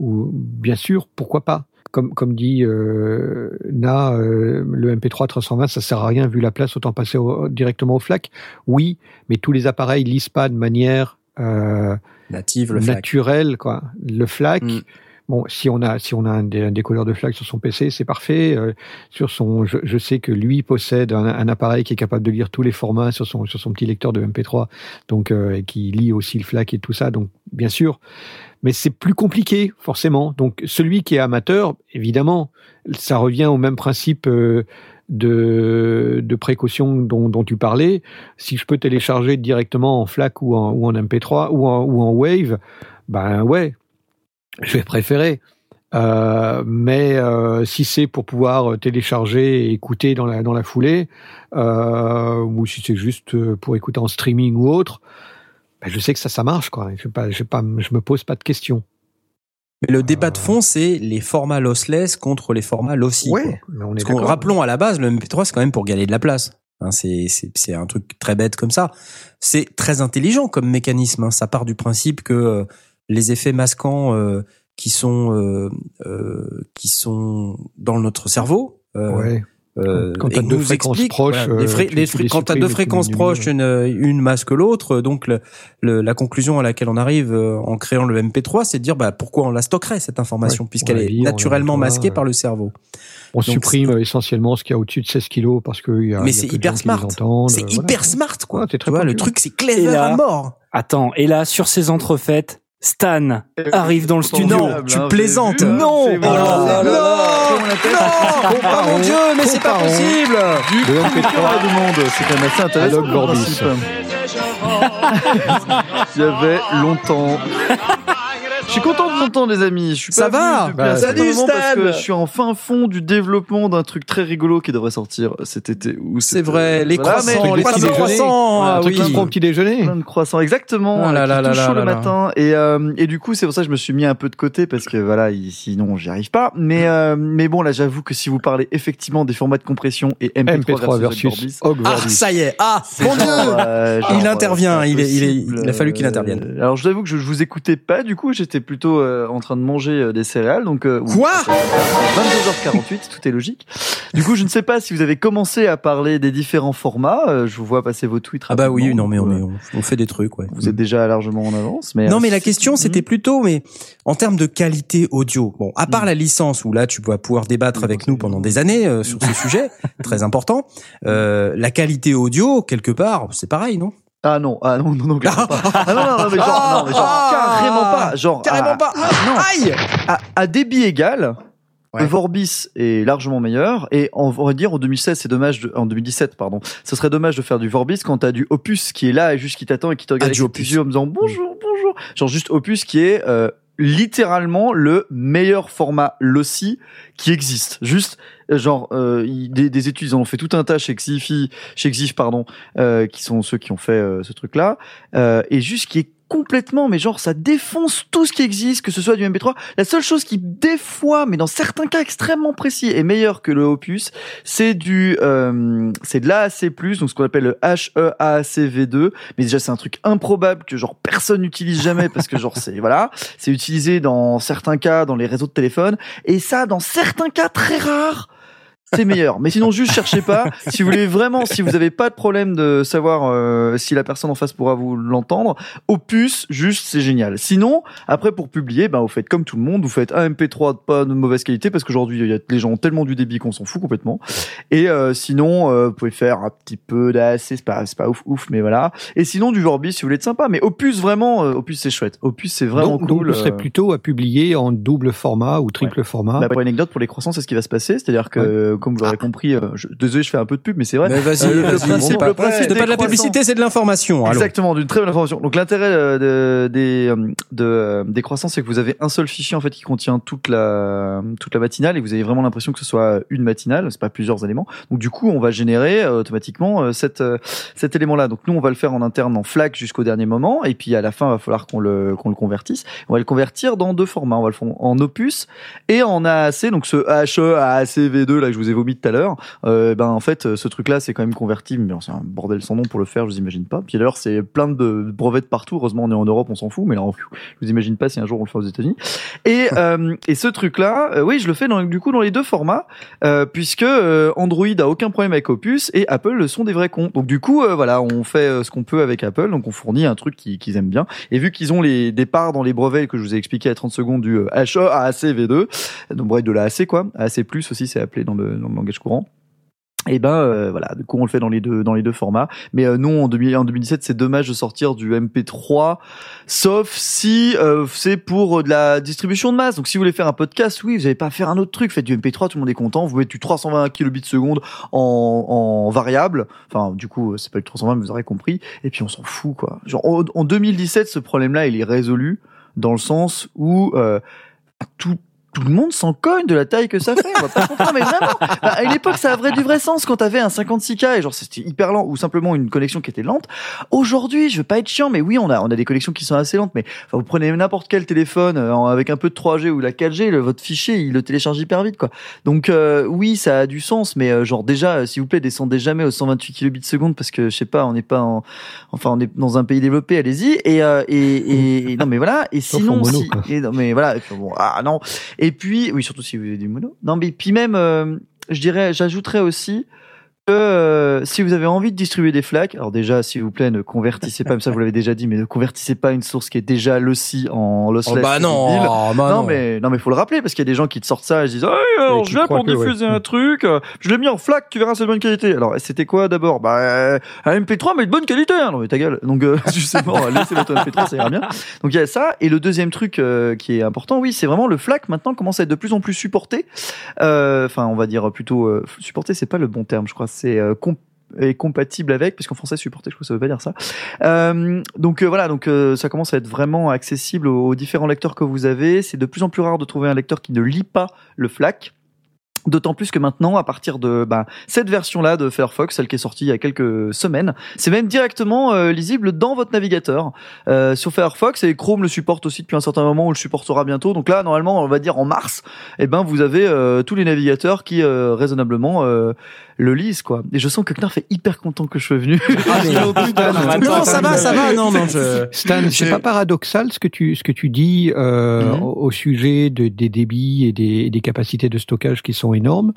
ou bien sûr, pourquoi pas. Comme, comme dit euh, Na, euh, le MP3 320, ça sert à rien vu la place, autant passer directement au FLAC. Oui, mais tous les appareils lisent pas de manière euh, native, le naturel, quoi. Le FLAC. Mm. Bon, si on a si on a un, décolleur de FLAC sur son PC, c'est parfait. Euh, sur son, je, je, sais que lui possède un, appareil qui est capable de lire tous les formats sur son sur son petit lecteur de MP3, donc euh, et qui lit aussi le FLAC et tout ça. Donc bien sûr, mais c'est plus compliqué forcément. Donc celui qui est amateur, évidemment, ça revient au même principe. Euh, de, de dont, dont, tu parlais, si je peux télécharger directement en FLAC ou en, ou en MP3 ou en, ou en Wave, ben ouais, je vais préférer. Euh, mais euh, si c'est pour pouvoir télécharger et écouter dans la dans la foulée, euh, ou si c'est juste pour écouter en streaming ou autre, ben je sais que ça ça marche quoi. Je pas, je je me pose pas de questions. Mais le débat de fond, c'est les formats lossless contre les formats lossy. Ouais, mais on est Parce rappelons à la base, le MP3 c'est quand même pour gagner de la place. Hein, c'est un truc très bête comme ça. C'est très intelligent comme mécanisme. Hein. Ça part du principe que euh, les effets masquants euh, qui sont euh, euh, qui sont dans notre cerveau. Ouais. Euh, quand tu as deux fréquences proches, les quand tu as deux fréquences proches, une, une masque l'autre, donc le, le, la conclusion à laquelle on arrive euh, en créant le MP3, c'est de dire bah, pourquoi on la stockerait cette information puisqu'elle est naturellement masquée par le cerveau. On supprime essentiellement ce qu'il y a au-dessus de 16 kilos parce que y a, mais c'est hyper smart. C'est hyper smart quoi. tu vois, le truc c'est clever à mort. Attends, et là sur ces entrefaites, Stan arrive dans le studio. Non, tu plaisantes. Non. Oh là là non. Oh mon dieu, mais c'est pas possible. Du la demande, c'est quand même assez intéressant. Il y avait longtemps Je suis content de vous entendre, les amis. Je suis Ça pas va Bah, salut, parce que Stan je suis en fin fond du développement d'un truc très rigolo qui devrait sortir cet été. ou C'est cet- vrai, les Voilà, croissants, les fameux croissants. un truc qui se prend au petit déjeuner. Plein de croissants, exactement. Ah là qui là là tout là chaud là le là. matin. Et, euh, et du coup, c'est pour ça que je me suis mis un peu de côté parce que voilà, il- sinon j'y arrive pas. Mais, euh, mais bon, là, j'avoue que si vous parlez effectivement des formats de compression et MP3, MP3 versus, versus Hog Ah, ça y est. Ah, mon Dieu. euh, Il euh, intervient, il est- il est- impossible, il a fallu qu'il euh, intervienne. Alors, je t'avoue que je, je vous écoutais pas, du coup, j'étais plutôt euh, en train de manger euh, des céréales, donc. euh, oui, Quoi? 22h48, tout est logique. Du coup, je ne sais pas si vous avez commencé à parler des différents formats. euh, je vous vois passer vos tweets. Ah bah oui, non mais on, donc, est- on, on fait des trucs, ouais. Vous êtes déjà largement en avance, mais. Non, mais la question, c'était plutôt, mais en termes de qualité audio. Bon, à part Mm. la licence, où là, tu vas pouvoir débattre avec nous pendant des années euh, sur ce sujet, très important. Euh, la qualité audio, quelque part, c'est pareil, non? Ah non, ah non, non, non, clairement pas. Ah non, non, non, mais genre, Ah, non, mais genre ah, carrément pas. Genre, Carrément pas. non. Aïe à, à débit égal, Ouais. le Vorbis est largement meilleur. Et on va dire en 2016, c'est dommage, de, en 2017, pardon, ce serait dommage de faire du Vorbis quand t'as du Opus qui est là et juste qui t'attend et qui te regarde Ah, avec du ses yeux en me disant bonjour, bonjour. Genre juste Opus qui est euh, littéralement le meilleur format Lossy qui existe. Juste, genre, euh, des, des études, ils en ont fait tout un tas chez Xifi, chez Xif, pardon, euh, qui sont ceux qui ont fait euh, ce truc-là, euh, et juste qui est complètement, mais genre, ça défonce tout ce qui existe, que ce soit du MP3. La seule chose qui, des fois, mais dans certains cas extrêmement précis, est meilleur que le Opus, c'est du, euh, c'est de l'AAC+, donc ce qu'on appelle le E HEACV2, mais déjà, c'est un truc improbable que genre personne n'utilise jamais parce que genre, c'est, voilà, c'est utilisé dans certains cas, dans les réseaux de téléphone, et ça, dans certains cas très rares, c'est meilleur. Mais sinon, juste cherchez pas. Si vous voulez vraiment, si vous avez pas de problème de savoir euh, si la personne en face pourra vous l'entendre, Opus, juste, c'est génial. Sinon, après, pour publier, ben, vous faites comme tout le monde, vous faites un MP3 de pas de mauvaise qualité parce qu'aujourd'hui, les gens ont tellement du débit qu'on s'en fout complètement. Et euh, sinon, euh, vous pouvez faire un petit peu d'AC, c'est pas, c'est pas ouf, ouf, mais voilà. Et sinon, du Vorbis, si vous voulez être sympa. Mais Opus, vraiment, euh, Opus, c'est chouette. Opus, c'est vraiment donc, donc, cool. vous serez euh, plutôt à publier en double format ou triple format. bah, pour anecdote, pour les croissants, c'est ce qui va se passer. C'est-à-dire que, comme vous l'aurez compris, euh, je, désolé, je fais un peu de pub, mais c'est vrai. Mais vas-y, Euh, le- principe- c'est pas, le principe c'est des pas de la publicité, c'est de l'information. allô. Exactement, d'une très bonne information. Donc l'intérêt euh, de, des euh, de, des croissants, c'est que vous avez un seul fichier en fait qui contient toute la toute la matinale et vous avez vraiment l'impression que ce soit une matinale, c'est pas plusieurs éléments. Donc du coup, on va générer euh, automatiquement euh, cet cet élément-là. Donc nous, on va le faire en interne en FLAC jusqu'au dernier moment et puis à la fin, il va falloir qu'on le qu'on le convertisse. On va le convertir dans deux formats. On va le faire en Opus et en AAC. Donc ce HE AAC V2 là que je vous ai vomi tout à l'heure. Euh, ben en fait, ce truc-là, c'est quand même convertible, mais c'est un bordel sans nom pour le faire, je vous imagine pas. Puis d'ailleurs, c'est plein de brevets de partout. Heureusement, on est en Europe, on s'en fout, mais là, on- je vous imagine pas si un jour on le fait aux États-Unis. Et euh, et ce truc-là, euh, oui, je le fais dans, du coup dans les deux formats, puisque Android a aucun problème avec Opus et Apple sont des vrais cons. Donc du coup, voilà, on fait ce qu'on peut avec Apple, donc on fournit un truc qu'ils aiment bien. Et vu qu'ils ont les des parts dans les brevets que je vous ai expliqué à 30 secondes du HE AAC V2, donc bref de la AC quoi, AAC+ aussi c'est appelé dans le, dans le langage courant. Et ben euh, voilà, du coup on le fait dans les deux formats. Mais euh, non, en, 2000 en 2017, c'est dommage de sortir du MP3, sauf si euh, c'est pour euh, de la distribution de masse. Donc si vous voulez faire un podcast, oui, vous n'allez pas faire un autre truc. Faites du MP3, tout le monde est content. Vous mettez du 320 kilobits seconde en, variable. Enfin, du coup, c'est pas du 320, mais vous aurez compris. Et puis on s'en fout quoi. Genre en, en 2017, ce problème-là, il est résolu dans le sens où tout tout le monde s'en cogne de la taille que ça fait. On va pas mentir, mais vraiment. Bah, À une époque, ça avait du vrai sens quand t'avais un 56K et genre c'était hyper lent ou simplement une connexion qui était lente. Aujourd'hui, je veux pas être chiant, mais oui, on a, on a des connexions qui sont assez lentes, mais enfin, vous prenez n'importe quel téléphone euh, avec un peu de 3G ou la 4G, le, votre fichier, il le télécharge hyper vite, quoi. Donc, euh, oui, ça a du sens, mais euh, genre déjà, euh, s'il vous plaît, descendez jamais aux 128 kilobits seconde parce que je sais pas, on n'est pas en, enfin, on est dans un pays développé, allez-y. Et, euh, et, et, et- non, mais voilà. Et sinon, mono, si, et non, mais voilà. Bon, ah non. Et puis, oui, surtout si vous avez du mono. Non, mais puis même, euh, je dirais, j'ajouterais aussi euh, si vous avez envie de distribuer des flaques, alors déjà, s'il vous plaît, ne convertissez pas, mais ça vous l'avez déjà dit, mais ne convertissez pas une source qui est déjà lossy en lossless. Oh, bah non, oh, bah non, non. mais non mais faut le rappeler parce qu'il y a des gens qui te sortent ça et se disent ah alors je viens pour ouais. diffuser un truc euh, je l'ai mis en flac tu verras c'est de bonne qualité alors c'était quoi d'abord? Bah euh, un MP3 mais de bonne qualité hein. non mais ta gueule donc euh, justement laissez votre MP3 ça ira bien donc il y a ça et le deuxième truc euh, qui est important oui c'est vraiment le FLAC maintenant commence à être de plus en plus supporté Euh, enfin on va dire plutôt euh, supporté c'est pas le bon terme je crois c'est euh, compatible avec, parce qu'en français supporté, je crois que ça veut pas dire ça. Euh, donc euh, voilà, donc ça commence à être vraiment accessible aux, différents lecteurs que vous avez. C'est de plus en plus rare de trouver un lecteur qui ne lit pas le FLAC. D'autant plus que maintenant, à partir de bah, cette version-là de Firefox, celle qui est sortie il y a quelques semaines, c'est même directement lisible dans votre navigateur sur Firefox et Chrome le supporte aussi depuis un certain moment, on le supportera bientôt. Donc là, normalement, on va dire en mars, eh ben vous avez tous les navigateurs qui raisonnablement le lisent quoi. Et je sens que Knarf est hyper content que je sois venu. non, ça va, ça va. Non, non. Je... Stan, c'est pas paradoxal ce que tu ce que tu dis euh, Mhm. au, au sujet de, des débits et des, des capacités de stockage qui sont énormes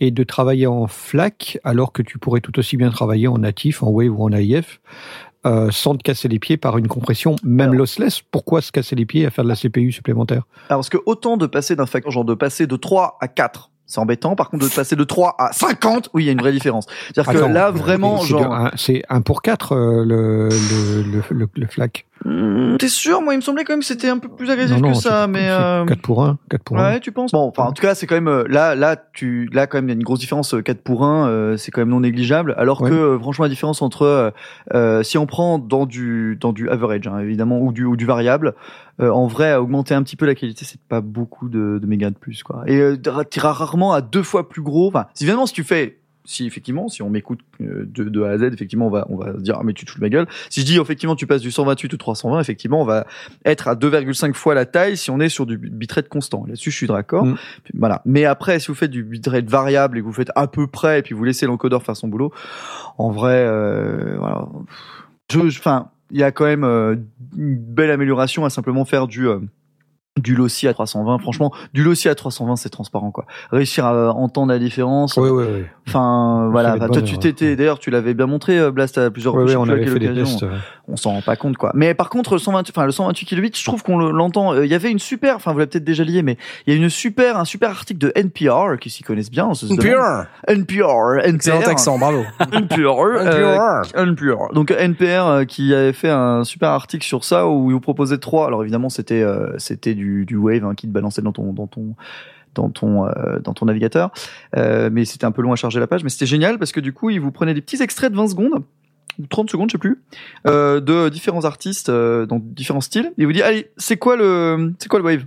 et de travailler en FLAC alors que tu pourrais tout aussi bien travailler en natif, en Wave ou en AIF. Euh, sans te casser les pieds par une compression même Alors. lossless, pourquoi se casser les pieds à faire de la CPU supplémentaire? Alors, parce que autant de passer d'un facteur, genre de passer de 3 à 4, c'est embêtant. Par contre, de passer de 3 à 50, oui, il y a une vraie différence. C'est-à-dire que là, vraiment, c'est genre... c'est un pour quatre euh, le, le, le, le, le FLAC. Hmm, T'es sûr? Moi, il me semblait quand même que c'était un peu plus agressif que ça, mais... euh, 4 pour 1, 4 pour 1. Ouais, tu penses? Bon, enfin, en tout cas, c'est quand même euh, là, là, tu, là, quand même, il y a une grosse différence. euh, 4 pour 1, euh, c'est quand même non négligeable. Alors Ouais. que, euh, franchement, la différence entre, euh, euh, si on prend dans du, dans du average, hein, évidemment, ou du, ou du variable, euh, en vrai, à augmenter un petit peu la qualité, c'est pas beaucoup de, de mégas de plus, quoi. Et euh, t'iras rarement à deux fois plus gros. Enfin, si évidemment, si tu fais si effectivement, si on m'écoute euh, de, de A à Z, effectivement, on va, on va dire, ah, mais tu te fous de ma gueule. Si je dis, effectivement, tu passes du 128 au 320, effectivement, on va être à 2,5 fois la taille si on est sur du bitrate constant. Là-dessus, je suis d'accord. Mm. Voilà. Mais après, si vous faites du bitrate variable et que vous faites à peu près et puis vous laissez l'encodeur faire son boulot, en vrai, euh, voilà. Je- enfin, il y a quand même euh, une belle amélioration à simplement faire du, euh, du lossy à 320. Franchement, du lossy à 320, c'est transparent, quoi. Réussir à entendre la différence. Oui, oui, oui. Enfin, voilà. Enfin, toi, bonnes tu erreurs. t'étais, d'ailleurs, tu l'avais bien montré, euh, Blast, à plusieurs sais on avait fait des occasion. tests. On s'en rend pas compte, quoi. Mais par contre, le 128, enfin, le 128 kilobits, je trouve qu'on le- l'entend. euh, Il y avait une super, enfin, vous l'avez peut-être déjà lié, mais il y a une super, un super article de NPR, qui s'y connaissent bien. Pure. NPR, Excellent NPR. accent, bravo. NPR, euh, NPR. Donc NPR euh, qui avait fait un super article sur ça où il vous proposait trois. Alors évidemment c'était euh, c'était du, du Wave hein, qui te balançait dans ton dans ton dans ton euh, dans ton navigateur, Euh, mais c'était un peu long à charger la page. Mais c'était génial parce que du coup il vous prenait des petits extraits de 20 secondes ou 30 secondes, je sais plus, euh, de différents artistes euh, dans différents styles. Et il vous dit allez c'est quoi le c'est quoi le Wave?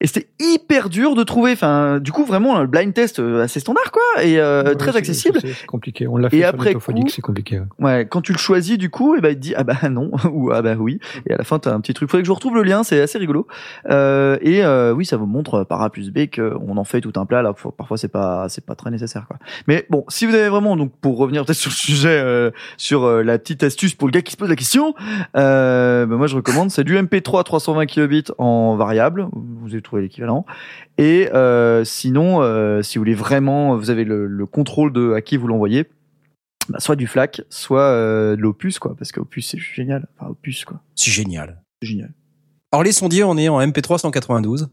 Et c'était hyper dur de trouver. Enfin, du coup, vraiment, le blind test euh, assez standard, quoi, et euh, Ouais, très accessible. C'est compliqué. On l'a Et fait sur après c'est compliqué. ouais. Ouais, quand tu le choisis, du coup, et ben il te dit ah bah non ou ah bah oui. Et à la fin, t'as un petit truc. Faudrait que je retrouve le lien, c'est assez rigolo. Euh, et euh, oui, ça vous montre euh, par A plus B qu'on en fait tout un plat. Là, parfois c'est pas c'est pas très nécessaire quoi. Mais bon, si vous avez vraiment donc pour revenir peut-être sur le sujet, euh, sur la petite astuce pour le gars qui se pose la question, euh, ben moi je recommande c'est du MP3 320 kilobits en variable. Vous avez trouvé l'équivalent. Et euh, sinon, euh, si vous voulez vraiment, vous avez le, le contrôle de à qui vous l'envoyez bah, soit du FLAC, soit euh, de l'Opus, quoi, parce que Opus c'est génial. Enfin, Opus, quoi, C'est génial. c'est génial. Alors les sondiers, on est en MP3 192.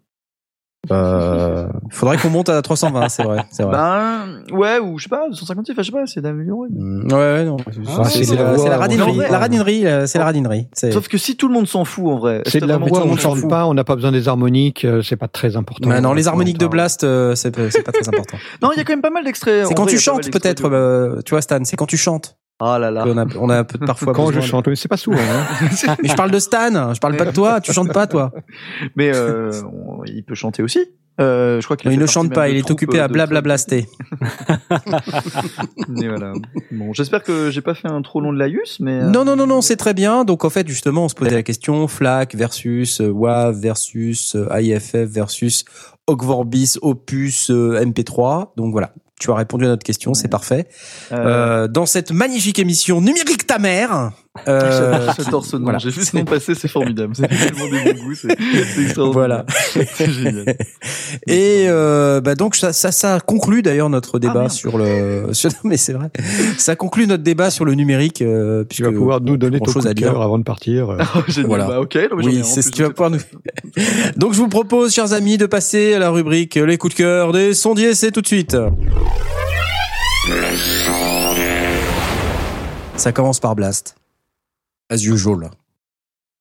Euh, faudrait qu'on monte à 320, c'est vrai, c'est vrai. Ben, ouais, ou je sais pas, 150, enfin, je sais pas, c'est d'améliorer. Mm, ouais, ouais, non. Ah, c'est c'est la radinerie, ouais. la radinerie, euh, c'est la radinerie. Sauf que si tout le monde s'en fout, en vrai. C'est de la voix, tout le on s'en chante fout. pas, on n'a pas besoin des harmoniques, euh, c'est pas très important. Mais non, les On harmoniques de. Blast, euh, c'est pas très important. Non, il y a quand même pas mal d'extraits. C'est quand tu chantes peut-être, euh, tu vois Stan, c'est quand tu chantes Ah là là. qu'on a, on a un peu parfois Quand je chante, mais c'est pas souvent. Hein. Mais je parle de Stan, je parle pas de toi, tu chantes pas toi. Mais euh, on- il peut chanter aussi. Euh, je crois qu'il Non, il ne chante pas, il est occupé euh, à de- blablablaster. Voilà. Bon, j'espère que j'ai pas fait un trop long de laïus, mais. euh, Non, non, non, non, c'est très bien. Donc en fait, justement, on se posait la question FLAC versus euh, WAV versus euh, IFF versus Ogvorbis Opus euh, MP3. Donc voilà, tu as répondu à notre question, c'est parfait. euh, Euh, dans cette magnifique émission numérique ta mère. Euh, J'adore ce nom. voilà. J'ai vu ce nom passer, c'est formidable. C'est tellement des bons goûts, c'est c'est extraordinaire. Voilà. c'est génial. Et euh, bah donc ça, ça, ça conclut d'ailleurs notre débat merde. sur le. Sur, non, mais c'est vrai. Ça conclut notre débat sur le numérique euh, Tu puisque vas pouvoir nous donner ton coup à dire. avant de partir. euh. Oh. Voilà. Bah, ok. non, mais Oui, c'est ce que tu vas pouvoir nous. Donc je vous propose, chers amis, de passer à la rubrique les coups de cœur des sondiers. C'est tout de suite. Ça commence par Blast. As usual.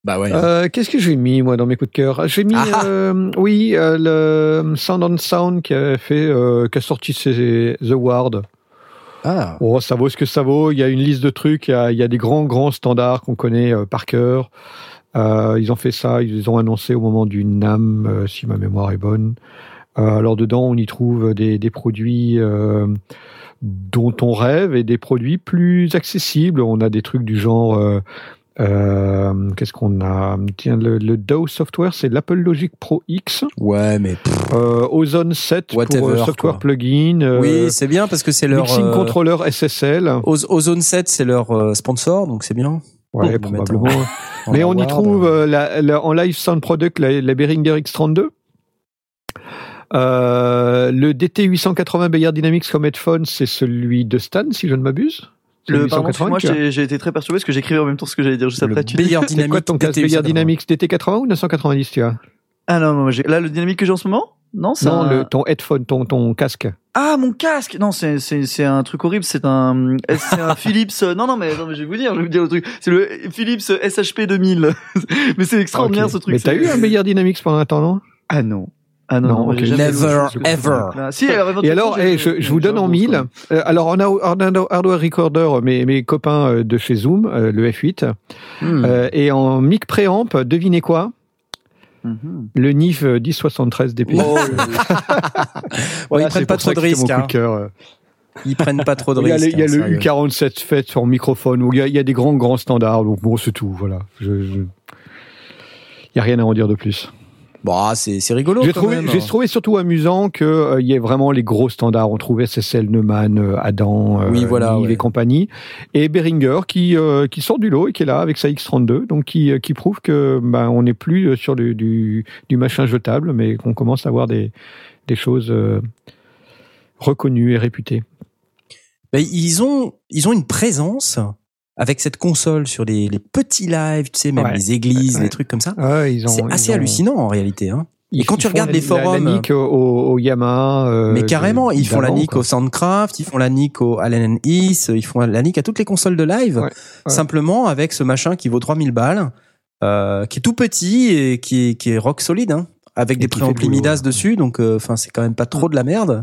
Bah ouais. Euh, Qu'est-ce que j'ai mis moi dans mes coups de cœur? J'ai mis, Ah euh, oui, euh, le Sound on Sound qui a fait, qui a sorti ses The Ward. Ah. Oh, ça vaut ce que ça vaut. Il y a une liste de trucs. Il y a, il y a des grands, grands standards qu'on connaît par cœur. Ils ont fait ça. Ils ont annoncé au moment du NAM, si ma mémoire est bonne. Alors dedans, on y trouve des, des produits dont on rêve et des produits plus accessibles. On a des trucs du genre. euh, euh, Qu'est-ce qu'on a? Tiens, le, le DAO Software, c'est l'Apple Logic Pro X. Ouais, mais Euh, Ozone 7 pour Whatever, euh, Software quoi. Plugin. euh, oui, c'est bien parce que c'est leur Mixing Controller SSL. Oz- Ozone 7, c'est leur sponsor, donc c'est bien. Ouais, Bon, mettre probablement. en Mais on y trouve la, la- en live sound product la, la Behringer X32. Euh, le DT 880 Bayard Dynamics comme headphone, c'est celui de Stan, si je ne m'abuse. Le, pardon, 880 moi j'ai été très perturbé parce que j'écrivais en même temps ce que j'allais dire juste le après. Tu dis- Bayard C'est quoi Dynamics ton 880. Dynamics DT80 ou 990 tu as Ah non, non, là le dynamique que j'ai en ce moment? Non, c'est Non, le, ton headphone, ton, ton casque. Ah mon casque Non, c'est c'est c'est un truc horrible. C'est un c'est un Philips. euh, Non non mais non mais je vais vous dire, je vais vous dire le truc. C'est le Philips SHP 2000. mais c'est extraordinaire Ah, Ok. ce truc. Mais t'as eu un Bayard Dynamics pendant un temps, non? Ah non. Ah non, Non, Never ever. Là, Si, alors, Et alors, eh, je, vous donne en mille. Euh, alors, on a Hardware Hardware Recorder, mes, mes copains euh, de chez Zoom, euh, le F8. Hmm. Euh, et en mic préamp, devinez quoi? Mhm. Le NIF euh, 1073 DP. Oh, Ouais, ils prennent pas trop de risques. hein. cœur. Ils prennent pas trop de Il y a, risques. il y a hein, le sérieux. U47 fait sur microphone, où il y a, il y a des grands, grands standards. Donc bon, c'est tout. Voilà. Je, je- Il y a rien à en dire de plus. Bon, c'est rigolo. J'ai trouvé, même. j'ai trouvé surtout amusant qu'il y ait vraiment les gros standards. On trouvait SSL, Neumann, euh, Adam, euh, Oui, voilà, Nive ouais. et compagnie. Et Behringer qui, euh, qui sort du lot et qui est là avec sa X32, donc qui, euh, qui prouve que ben, on n'est plus euh, sur du, du, du machin jetable, mais qu'on commence à avoir des, des choses euh, reconnues et réputées. Ben, ils ont ils ont une présence avec cette console sur les, les petits lives, tu sais, même Ouais. les églises, Ouais. les trucs comme ça. Ah, ils ont- C'est assez ont- hallucinant en réalité. Hein. Ils Et quand tu regardes la- les forums- la, la nick au, au, Yamaha, euh, Mais carrément, ils font la quoi. au Soundcraft, ils font la nick au Allen East, ils font la nick à toutes les consoles de live, Ouais, ouais. simplement avec ce machin qui vaut 3000 balles, euh, qui est tout petit et qui est, qui est rock solide, hein, avec Et des préamplis Midas ouais. dessus, donc euh, enfin c'est quand même pas trop de la merde.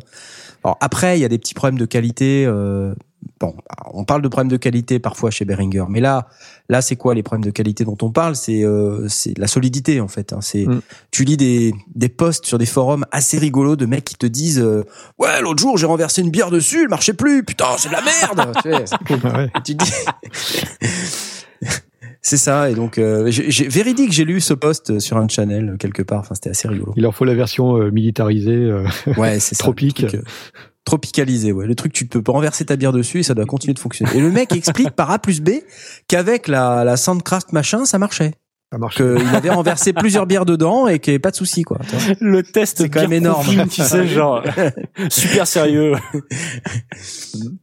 Alors après, il y a des petits problèmes de qualité. euh, bon, on parle de problèmes de qualité parfois chez Behringer, mais là, là c'est quoi les problèmes de qualité dont on parle? C'est euh, c'est la solidité en fait. hein. C'est Mm. tu lis des des posts sur des forums assez rigolos de mecs qui te disent euh, ouais l'autre jour j'ai renversé une bière dessus, elle marchait plus, putain c'est de la merde. tu sais, Ah tu te dis. C'est ça, et donc euh, j'ai j'ai- véridique, j'ai lu ce post sur un channel quelque part. Enfin, c'était assez rigolo. Il leur faut la version euh, militarisée. euh, Ouais, c'est ça. Tropique. euh, tropicalisé, ouais. Le truc, tu peux renverser ta bière dessus et ça doit continuer de fonctionner. Et le mec explique par A plus B qu'avec la, la Soundcraft machin, ça marchait. ça marche. Qu'il avait renversé plusieurs bières dedans et qu'il n'y avait pas de souci, quoi. Le test C'est quand même énorme. proofing, tu sais, genre super sérieux.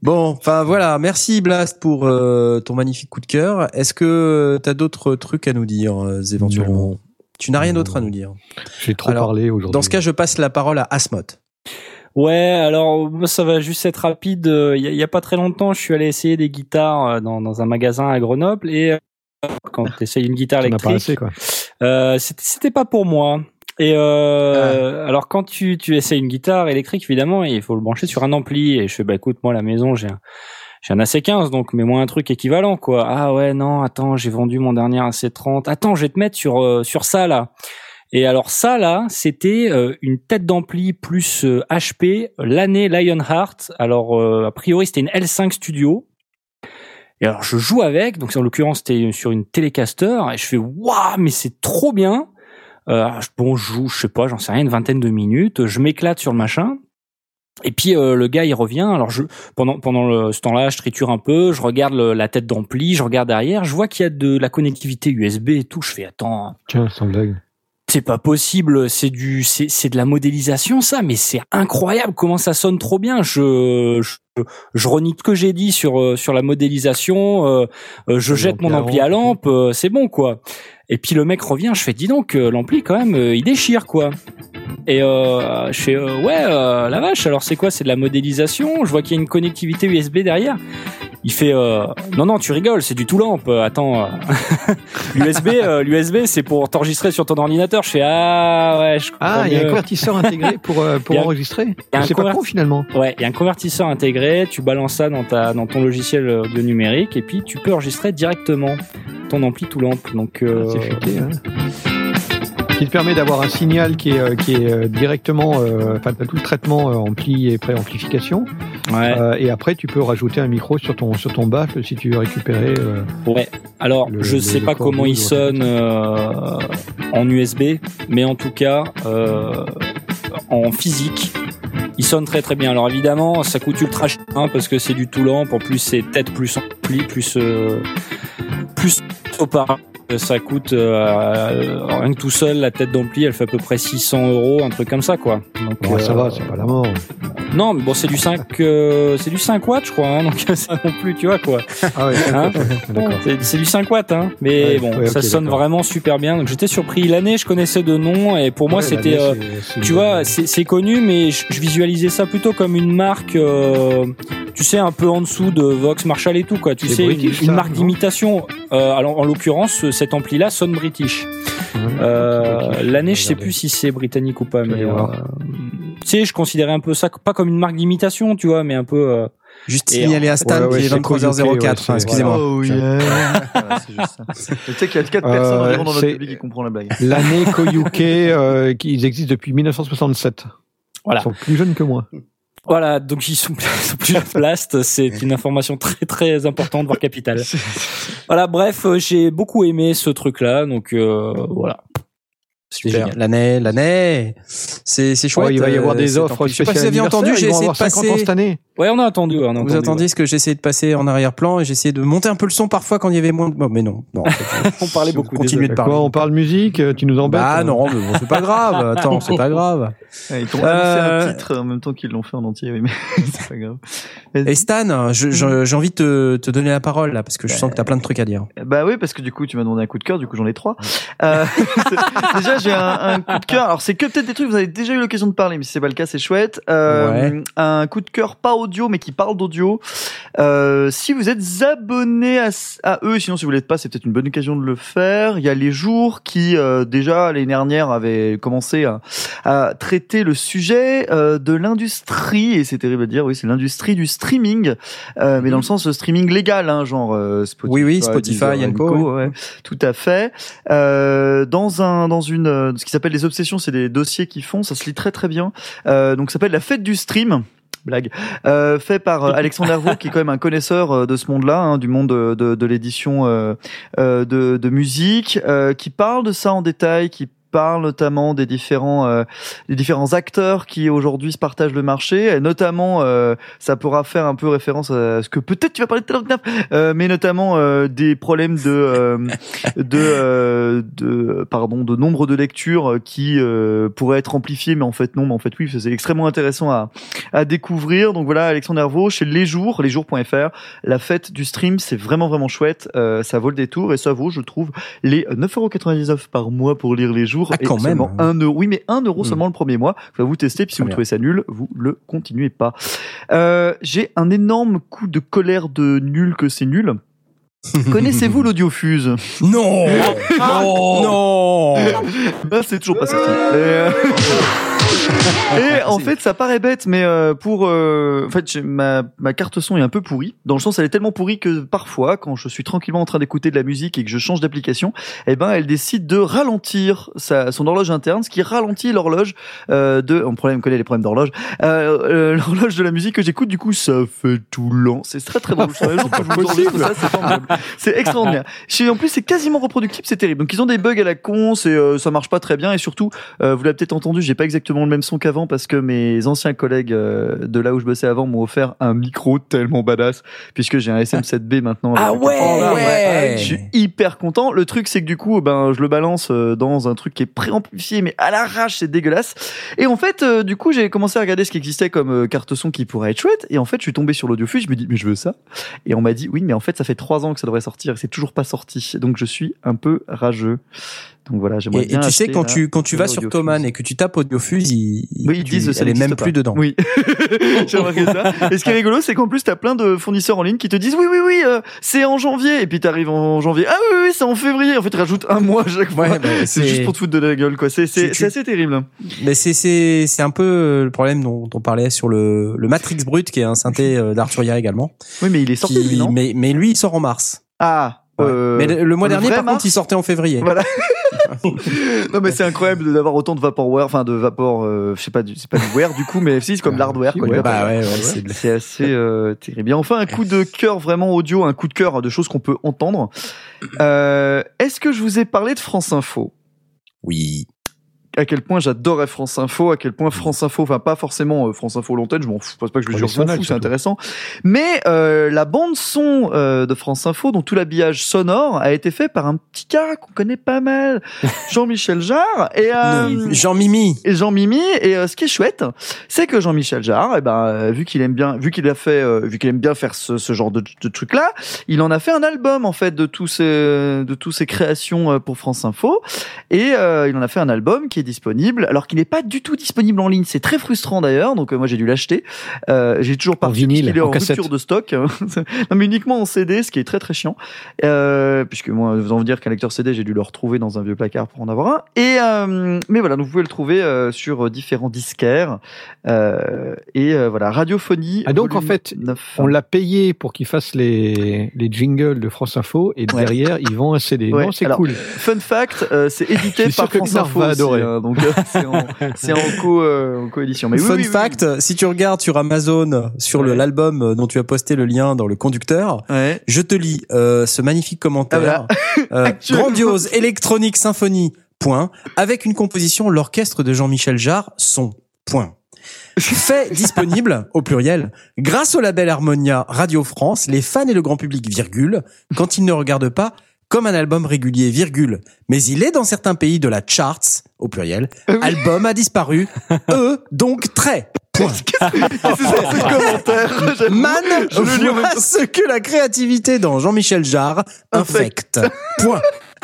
Bon, enfin voilà, merci Blast pour euh, ton magnifique coup de cœur. Est-ce que tu as d'autres trucs à nous dire, euh, éventuellement? Tu n'as rien d'autre à nous dire. J'ai trop Alors, parlé aujourd'hui. Dans ce cas, je passe la parole à Asmot. Ouais, alors ça va juste être rapide. Euh, Il y, y a pas très longtemps, je suis allé essayer des guitares euh, dans, dans un magasin à Grenoble et euh, quand tu essayes une guitare électrique, euh, c'était pas pour moi. Et euh, alors quand tu tu essayes une guitare électrique, évidemment, il faut le brancher sur un ampli. Et je fais bah écoute, moi à la maison j'ai un j'ai un AC15, donc mets-moi un truc équivalent quoi. Ah ouais non, attends, j'ai vendu mon dernier AC30. Attends, je vais te mettre sur euh, sur ça là. Et alors ça là, c'était euh, une tête d'ampli plus euh, HP, l'année Lionheart. Alors euh, a priori c'était une L5 Studio. Et alors je joue avec, donc en l'occurrence c'était sur une Telecaster et je fais waouh mais c'est trop bien. Euh, bon je joue, je sais pas, j'en sais rien, une vingtaine de minutes, je m'éclate sur le machin. Et puis euh, le gars il revient. Alors je pendant pendant le, ce temps-là, je triture un peu, je regarde la tête d'ampli, je regarde derrière, je vois qu'il y a de la connectivité USB et tout. Je fais attends, Tiens, sans blague. C'est pas possible, c'est du, c'est, c'est de la modélisation ça, mais c'est incroyable comment ça sonne trop bien. Je, je, je renie ce que j'ai dit sur euh, sur la modélisation. euh, euh, je jette mon ampli à lampe euh, c'est bon quoi. Et puis le mec revient, je fais dis donc l'ampli quand même, il déchire quoi. Et euh, je fais euh, ouais euh, la vache. Alors c'est quoi? C'est de la modélisation? Je vois qu'il y a une connectivité USB derrière. il fait non non tu rigoles c'est du tout lamp attends l'USB l'USB c'est pour t'enregistrer sur ton ordinateur. Je fais ah ouais je ah il y a un convertisseur intégré pour pour enregistrer. c'est pas con finalement. Ouais il y a un convertisseur intégré. Tu balances ça dans ta dans ton logiciel de numérique et puis tu peux enregistrer directement ton ampli tout lamp donc ah, c'est futé, hein qui te permet d'avoir un signal qui est, euh, qui est euh, directement, euh, enfin tout le traitement ampli et préamplification. Ouais. et après, tu peux rajouter un micro sur ton sur ton baffle si tu veux récupérer. ouais. Alors, je ne sais pas comment il sonne en USB, mais en tout cas, en physique, il sonne très très bien. Alors évidemment, ça coûte ultra cher hein, parce que c'est du tout lamp. En plus, c'est tête plus ampli, plus plus auparavant ça coûte euh, rien que tout seul la tête d'ampli elle fait à peu près 600 euros un truc comme ça quoi. Donc ça va euh, c'est pas la mort. Non mais bon c'est du 5 euh, c'est du 5 watts je crois hein, donc ça non plus tu vois quoi. Ah ouais, hein c'est du 5 watts hein mais bon ça sonne vraiment super bien. Donc j'étais surpris. L'année je connaissais de nom et pour moi c'était tu vois c'est connu mais je, visualisais ça plutôt comme une marque tu sais un peu en dessous de Vox Marshall et tout quoi. Tu sais une, marque d'imitation alors en l'occurrence cet ampli-là sonne british. Euh, l'année, je sais plus si c'est britannique ou pas, mais euh, tu sais, je considérais un peu ça pas comme une marque d'imitation, tu vois, mais un peu. Euh, Juste signaler à Stan qu'il est 23h04. Excusez-moi. Oh yeah. c'est juste ça. Tu sais qu'il y a 4 personnes environ dans notre public qui comprennent la blague. L'année Koyuke, euh, ils existent depuis 1967. Voilà. Ils sont plus jeunes que moi. Voilà, donc ils sont, plus à Plast, c'est une information très très importante, voire capitale. Voilà, bref, euh, j'ai beaucoup aimé ce truc-là, donc euh, voilà. Super. L'année, l'année. C'est, c'est chouette. il va y avoir des euh, offres. Je sais pas si vous aviez entendu, j'ai essayé de passer. cette année. Ouais, on a entendu. On a entendu vous attendiez ce que j'essayais de passer en arrière-plan et j'essayais de monter un peu le son parfois quand il y avait moins de... mais non. non on parlait beaucoup. Continuez de parler. on parle musique, tu nous embêtes. Ah non, mais bon, c'est pas grave. Attends, c'est pas grave. ils t'ont euh... un titre en même temps qu'ils l'ont fait en entier, oui, mais c'est pas grave. Et Stan, j'ai envie de te, te donner la parole là parce que je sens que t'as plein de trucs à dire. Bah oui, parce que du coup, tu m'as demandé un coup de cœur, du coup, j'en ai trois. Euh, déjà, j'ai un, un coup de cœur. Alors, c'est que peut-être des trucs que vous avez déjà eu l'occasion de parler, mais si c'est pas le cas, c'est chouette. Euh, Un coup de cœur pas audio, mais qui parle d'audio. Euh, si vous êtes abonné à, à, eux, sinon si vous l'êtes pas, c'est peut-être une bonne occasion de le faire. Il y a les jours qui euh, déjà l'année dernière avaient commencé à, à traiter le sujet euh, de l'industrie et c'est terrible à dire, oui, c'est l'industrie du streaming, euh, mais dans le sens de streaming légal, hein, genre Spotify, oui, oui, Spotify, Co, ouais, tout à fait. dans un dans une ce qui s'appelle les obsessions, c'est des dossiers qui font, ça se lit très très bien. donc ça s'appelle la fête du stream blague, euh, fait par euh, Alexandre Hervaux, qui est quand même un connaisseur euh, de ce monde-là, hein, du monde de, de, de l'édition euh, de, de, musique, qui parle de ça en détail, qui parle notamment des différents euh, des différents acteurs qui aujourd'hui se partagent le marché et notamment euh, ça pourra faire un peu référence à ce que peut-être tu vas parler de euh, mais notamment euh, des problèmes de euh, de de pardon de nombre de lectures qui pourraient être amplifiées mais en fait non mais en fait oui c'est extrêmement intéressant à à découvrir. Donc voilà Alexandre Hervaux chez Les Jours lesjours.fr la fête du stream c'est vraiment vraiment chouette ça vaut le détour et ça vaut je trouve les 9,99€ par mois pour lire les jours ah, quand et même. seulement 1 euro. Oui, mais 1 euro hmm. seulement le premier mois. Vous vous tester, puis si vous trouvez ça nul, vous le continuez pas. Euh, J'ai un énorme coup de colère de nul que c'est nul. Connaissez-vous l'audiofuse Non Non ah, C'est toujours pas sorti. Et en fait, ça paraît bête, mais euh, pour, euh, en fait, ma, ma carte son est un peu pourrie. Dans le sens, elle est tellement pourrie que parfois, quand je suis tranquillement en train d'écouter de la musique et que je change d'application, eh ben, elle décide de ralentir sa, son horloge interne, ce qui ralentit l'horloge euh, de. On problème connaît les problèmes d'horloge. L'horloge de la musique que j'écoute, du coup, ça fait tout lent. C'est très très drôle. c'est extraordinaire. En plus, c'est quasiment reproductible, c'est terrible. Donc, ils ont des bugs à la con, c'est ça marche pas très bien et surtout, vous l'avez peut-être entendu, j'ai pas exactement le même son qu'avant parce que mes anciens collègues euh, de là où je bossais avant m'ont offert un micro tellement badass puisque j'ai un SM7B maintenant. Ah ouais, ouais. Je suis hyper content. Le truc c'est que du coup ben je le balance euh, dans un truc qui est préamplifié mais à l'arrache c'est dégueulasse. Et en fait euh, du coup j'ai commencé à regarder ce qui existait comme carte son qui pourrait être chouette et en fait je suis tombé sur l'audiofuse, je me dis mais je veux ça et on m'a dit oui mais en fait ça fait trois ans que ça devrait sortir et c'est toujours pas sorti donc je suis un peu rageux. Donc voilà, j'aimerais Et, et bien. tu sais quand tu quand tu vas sur. Thomann et que tu tapes Audiofuse, ils, Oui, ils tu- disent ça elle est même pas. plus dedans. Oui, j'ai remarqué ça. Et ce qui est rigolo, c'est qu'en plus, t'as plein de fournisseurs en ligne qui te disent oui, oui, oui, euh, c'est en janvier. Et puis t'arrives en janvier. Ah oui, oui, oui, c'est en février. En fait, ils rajoutent un mois à chaque fois. Ouais, bah, c'est juste pour te foutre de la gueule, quoi. C'est c'est Tu- c'est assez terrible. Mais c'est c'est c'est un peu euh, le problème dont on parlait sur le le Matrix Brut qui est un synthé euh, d'Arturia également. Oui, mais il est sorti, Qui- lui, non? mais mais lui il sort en mars. Ah. Ouais. euh, mais le, le mois le dernier par mars contre il sortait en février. Voilà. non mais c'est incroyable d'avoir autant de vaporware, enfin de vapor, euh, je sais pas, du- c'est pas du ware du coup, mais si c'est comme Ah, l'hardware. ouais, Bah ouais, ouais, c'est assez euh, terrible. Et enfin, un coup de cœur vraiment audio, un coup de cœur de choses qu'on peut entendre. Euh, Est-ce que je vous ai parlé de France Info? Oui. À quel point j'adorais France Info, à quel point France Info, enfin pas forcément euh, France Info l'antenne, je m'en fous, pense pas que je Professionnel, fous, c'est intéressant. Mais euh, la bande son euh, de France Info, dont tout l'habillage sonore a été fait par un petit gars qu'on connaît pas mal, Jean-Michel Jarre et euh, Jean Mimi. et Jean Mimi et euh, ce qui est chouette c'est que Jean-Michel Jarre eh ben euh, vu qu'il aime bien vu qu'il a fait euh, vu qu'il aime bien faire ce, ce genre de, de truc là il en a fait un album en fait de tous ces de tous ses créations pour France Info et euh, il en a fait un album qui est disponible alors qu'il n'est pas du tout disponible en ligne c'est très frustrant d'ailleurs donc euh, moi j'ai dû l'acheter euh, j'ai toujours pas En vinyle, il est en, rupture de stock non mais uniquement en CD ce qui est très très chiant euh, puisque moi vous en dire qu'un lecteur CD j'ai dû le retrouver dans un vieux placard pour en avoir un et mais voilà donc vous pouvez le trouver sur différents disquaires et voilà radiophonie Ah, donc, en fait, 9. On l'a payé pour qu'il fasse les, les jingles de France Info et Ouais. derrière, ils vend un CD. Ouais, Non, c'est cool. Fun fact, c'est édité par France Info aussi. Hein, donc euh, c'est en, co euh, en coédition. Mais Fun oui, oui, fact, si tu regardes sur Amazon sur Ouais. l'album euh, dont tu as posté le lien dans le conducteur. Ouais. je te lis euh, ce magnifique commentaire. Euh, Actuellement. grandiose électronique symphonie. Point. Avec une composition l'orchestre de Jean-Michel Jarre. Son. Point. Fait disponible au pluriel grâce au label Harmonia Radio France, les fans et le grand public virgule quand ils ne regardent pas comme un album régulier virgule, mais il est dans certains pays de la charts au pluriel. Album a disparu. Eux donc très. C'est commentaire. Man, Je le lis en même vois temps. ce que la créativité dans Jean-Michel Jarre infecte. Point.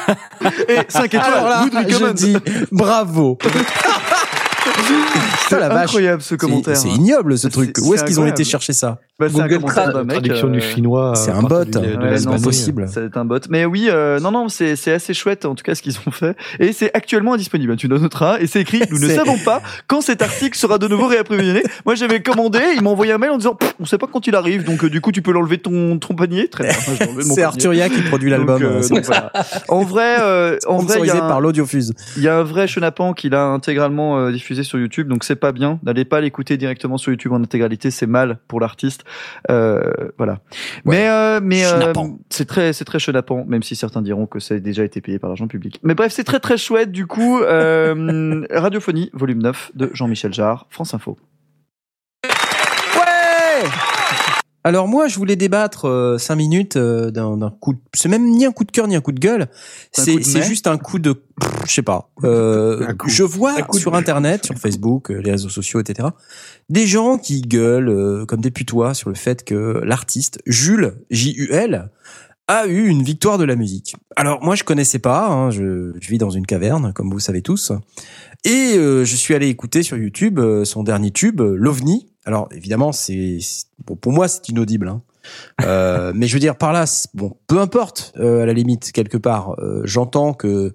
Et 5 étoiles, Alors là, Good je recommend. dis bravo. Putain, la vache. incroyable ce C'est- commentaire. C'est ignoble ce C'est- truc. c'est Où est-ce qu'ils ont incroyable. été chercher ça? Bah, c'est un Google commentaire Trad, d'un mec. Traduction euh, du chinois. c'est à un bot. de Ouais, c'est non, un bot. Mais oui, euh, non, non, c'est c'est assez chouette en tout cas ce qu'ils ont fait. Et c'est actuellement indisponible. Tu noteras. Et c'est écrit. Nous ne savons pas quand cet article sera de nouveau réapprovisionné. Moi, j'avais commandé. Il m'a envoyé un mail en disant, on sait pas quand il arrive. Donc euh, du coup, tu peux l'enlever de ton, ton panier. Très bien. C'est. Arturia qui produit l'album. Donc, euh, euh, voilà. En vrai, euh, en vrai, il y, a un- par l'Audiofuse. il y a un vrai chenapan qui l'a intégralement euh, diffusé sur YouTube, donc c'est pas bien. N'allez pas l'écouter directement sur YouTube en intégralité, c'est mal pour l'artiste. Euh, voilà. Mais euh, mais euh, c'est très c'est très chenapan, même si certains diront que ça a déjà été payé par l'argent public. Mais bref, c'est très très chouette. Du coup, euh, Radiophonie, volume 9 de Jean-Michel Jarre, France Info. Ouais Alors moi, je voulais débattre euh, cinq minutes euh, d'un coup. De... C'est même ni un coup de cœur ni un coup de gueule. C'est juste un coup de, pff, je sais pas. Euh, coup. je vois de- sur Internet, sur Facebook, euh, les réseaux sociaux, etc. Des gens qui gueulent euh, comme des putois sur le fait que l'artiste Jules J-U-L a eu une victoire de la musique. Alors moi je connaissais pas, hein, je, je vis dans une caverne comme vous savez tous, et euh, je suis allé écouter sur YouTube euh, son dernier tube, l'OVNI. Alors évidemment c'est bon, pour moi c'est inaudible, hein. Euh, mais je veux dire par là, bon peu importe euh, à la limite quelque part, euh, j'entends que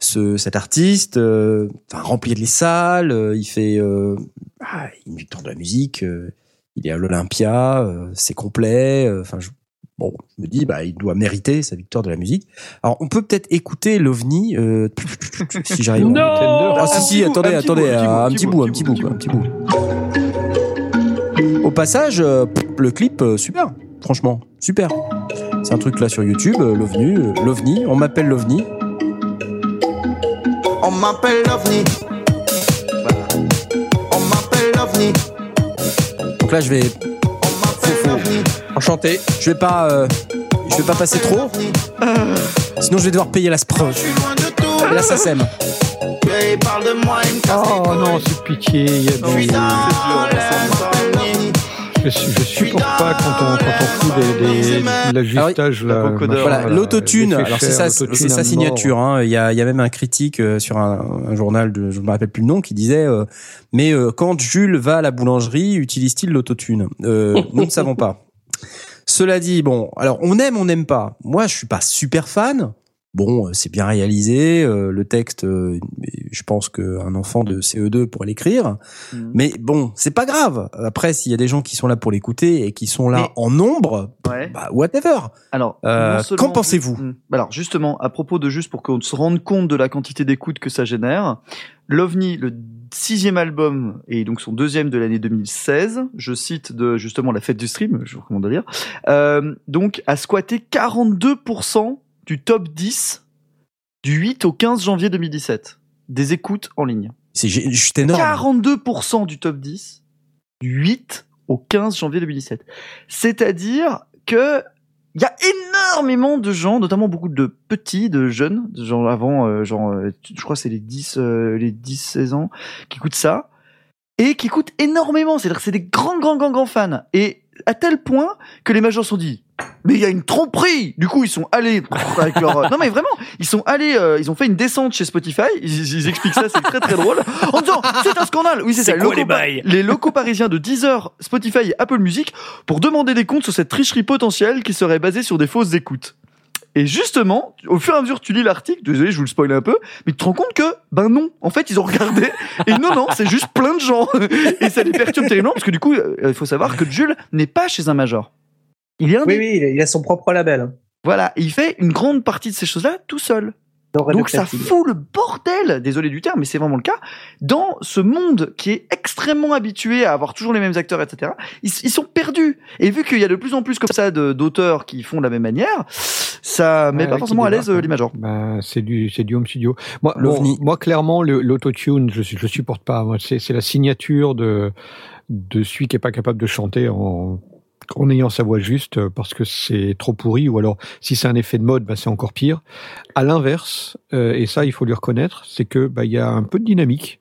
ce, cet artiste euh, enfin, remplit les salles, euh, il fait euh, ah, une victoire de la musique, euh, il est à l'Olympia, euh, c'est complet, euh, enfin je Bon, je me dis, bah, il doit mériter sa victoire de la musique. Alors, on peut peut-être écouter l'OVNI, euh, si j'arrive. Non Ah, si, si, attendez, attendez, un petit bout, un petit bout, un petit bout. Au passage, euh, le clip, euh, super, franchement, super. C'est un truc là sur YouTube, euh, l'OVNI, euh, l'OVNI, on m'appelle l'OVNI. On m'appelle l'OVNI. On m'appelle l'OVNI. Donc là, je vais, On m'appelle l'OVNI. Enchanté. je vais pas, euh, je vais pas passer trop, sinon je vais devoir payer la. Et il me casse Oh non, c'est pitié. Il y a du... Je, je supporte pas quand on, quand on fout des, des, l'ajustage, vocodeur, machin, Voilà, là, l'autotune. Alors c'est ça, c'est sa signature. hein. Il y a, il y a même un critique euh, sur un, un journal de, je me rappelle plus le nom, qui disait, euh, mais euh, quand Jules va à la boulangerie, utilise-t-il l'autotune? Euh, Nous ne savons pas. Cela dit, bon, alors on aime, on n'aime pas. Moi, je suis pas super fan. Bon, euh, c'est bien réalisé. euh, le texte, euh, je pense qu'un enfant de CE2 pourrait l'écrire. Mhm. Mais bon, c'est pas grave. Après, s'il y a des gens qui sont là pour l'écouter et qui sont là Mais- en nombre, Ouais. bah whatever. Alors, Euh, seulement- qu'en pensez-vous Hmm. Alors, justement, à propos de juste pour qu'on se rende compte de la quantité d'écoute que ça génère, l'OVNI, le sixième album et donc son deuxième de l'année 2016, je cite de justement la fête du stream, je vous recommande de lire, euh, donc a squatté 42% du top 10 du 8 au 15 janvier 2017 des écoutes en ligne. C'est ju- juste énorme. 42% du top 10 du 8 au 15 janvier 2017. C'est-à-dire que il y a énormément de gens, notamment beaucoup de petits, de jeunes, de gens avant, euh, genre, euh, je crois c'est les 10, euh, les 10, 16 ans, qui écoutent ça, et qui écoutent énormément. C'est-à-dire que c'est des grands, grands, grands, grands fans. Et à tel point que les majors se sont dit, mais il y a une tromperie. Du coup, ils sont allés avec leur... Non mais vraiment, ils sont allés, euh, ils ont fait une descente chez Spotify, ils, ils expliquent ça, c'est très très drôle, en disant, c'est un scandale. Oui, c'est ça, pa- les locaux parisiens de Deezer, Spotify et Apple Music pour demander des comptes sur cette tricherie potentielle qui serait basée sur des fausses écoutes. Et justement, au fur et à mesure que tu lis l'article, désolé, je vous le spoil un peu, mais tu te rends compte que, ben non, en fait, ils ont regardé, et non, non, c'est juste plein de gens. Et ça les perturbe terriblement, parce que du coup, euh, il faut savoir que Jules n'est pas chez un major. Il est un Oui, oui, il a- il a son propre label. Voilà, et il fait une grande partie de ces choses-là tout seul. Donc ça fout le bordel, désolé du terme, mais c'est vraiment le cas, dans ce monde qui est extrêmement habitué à avoir toujours les mêmes acteurs, etc. Ils, ils sont perdus. Et vu qu'il y a de plus en plus comme ça de- d'auteurs qui font de la même manière, ça met Ouais, pas forcément à l'aise euh, les majors. Bah, c'est du, c'est du home studio. Moi, L'OVNI. bon, moi clairement, l'autotune, je, je supporte pas. C'est la signature de, de celui qui est pas capable de chanter en, en ayant sa voix juste euh, parce que c'est trop pourri ou alors si c'est un effet de mode, bah, c'est encore pire. À l'inverse, euh, et ça, il faut lui reconnaître, c'est que, bah, y a un peu de dynamique.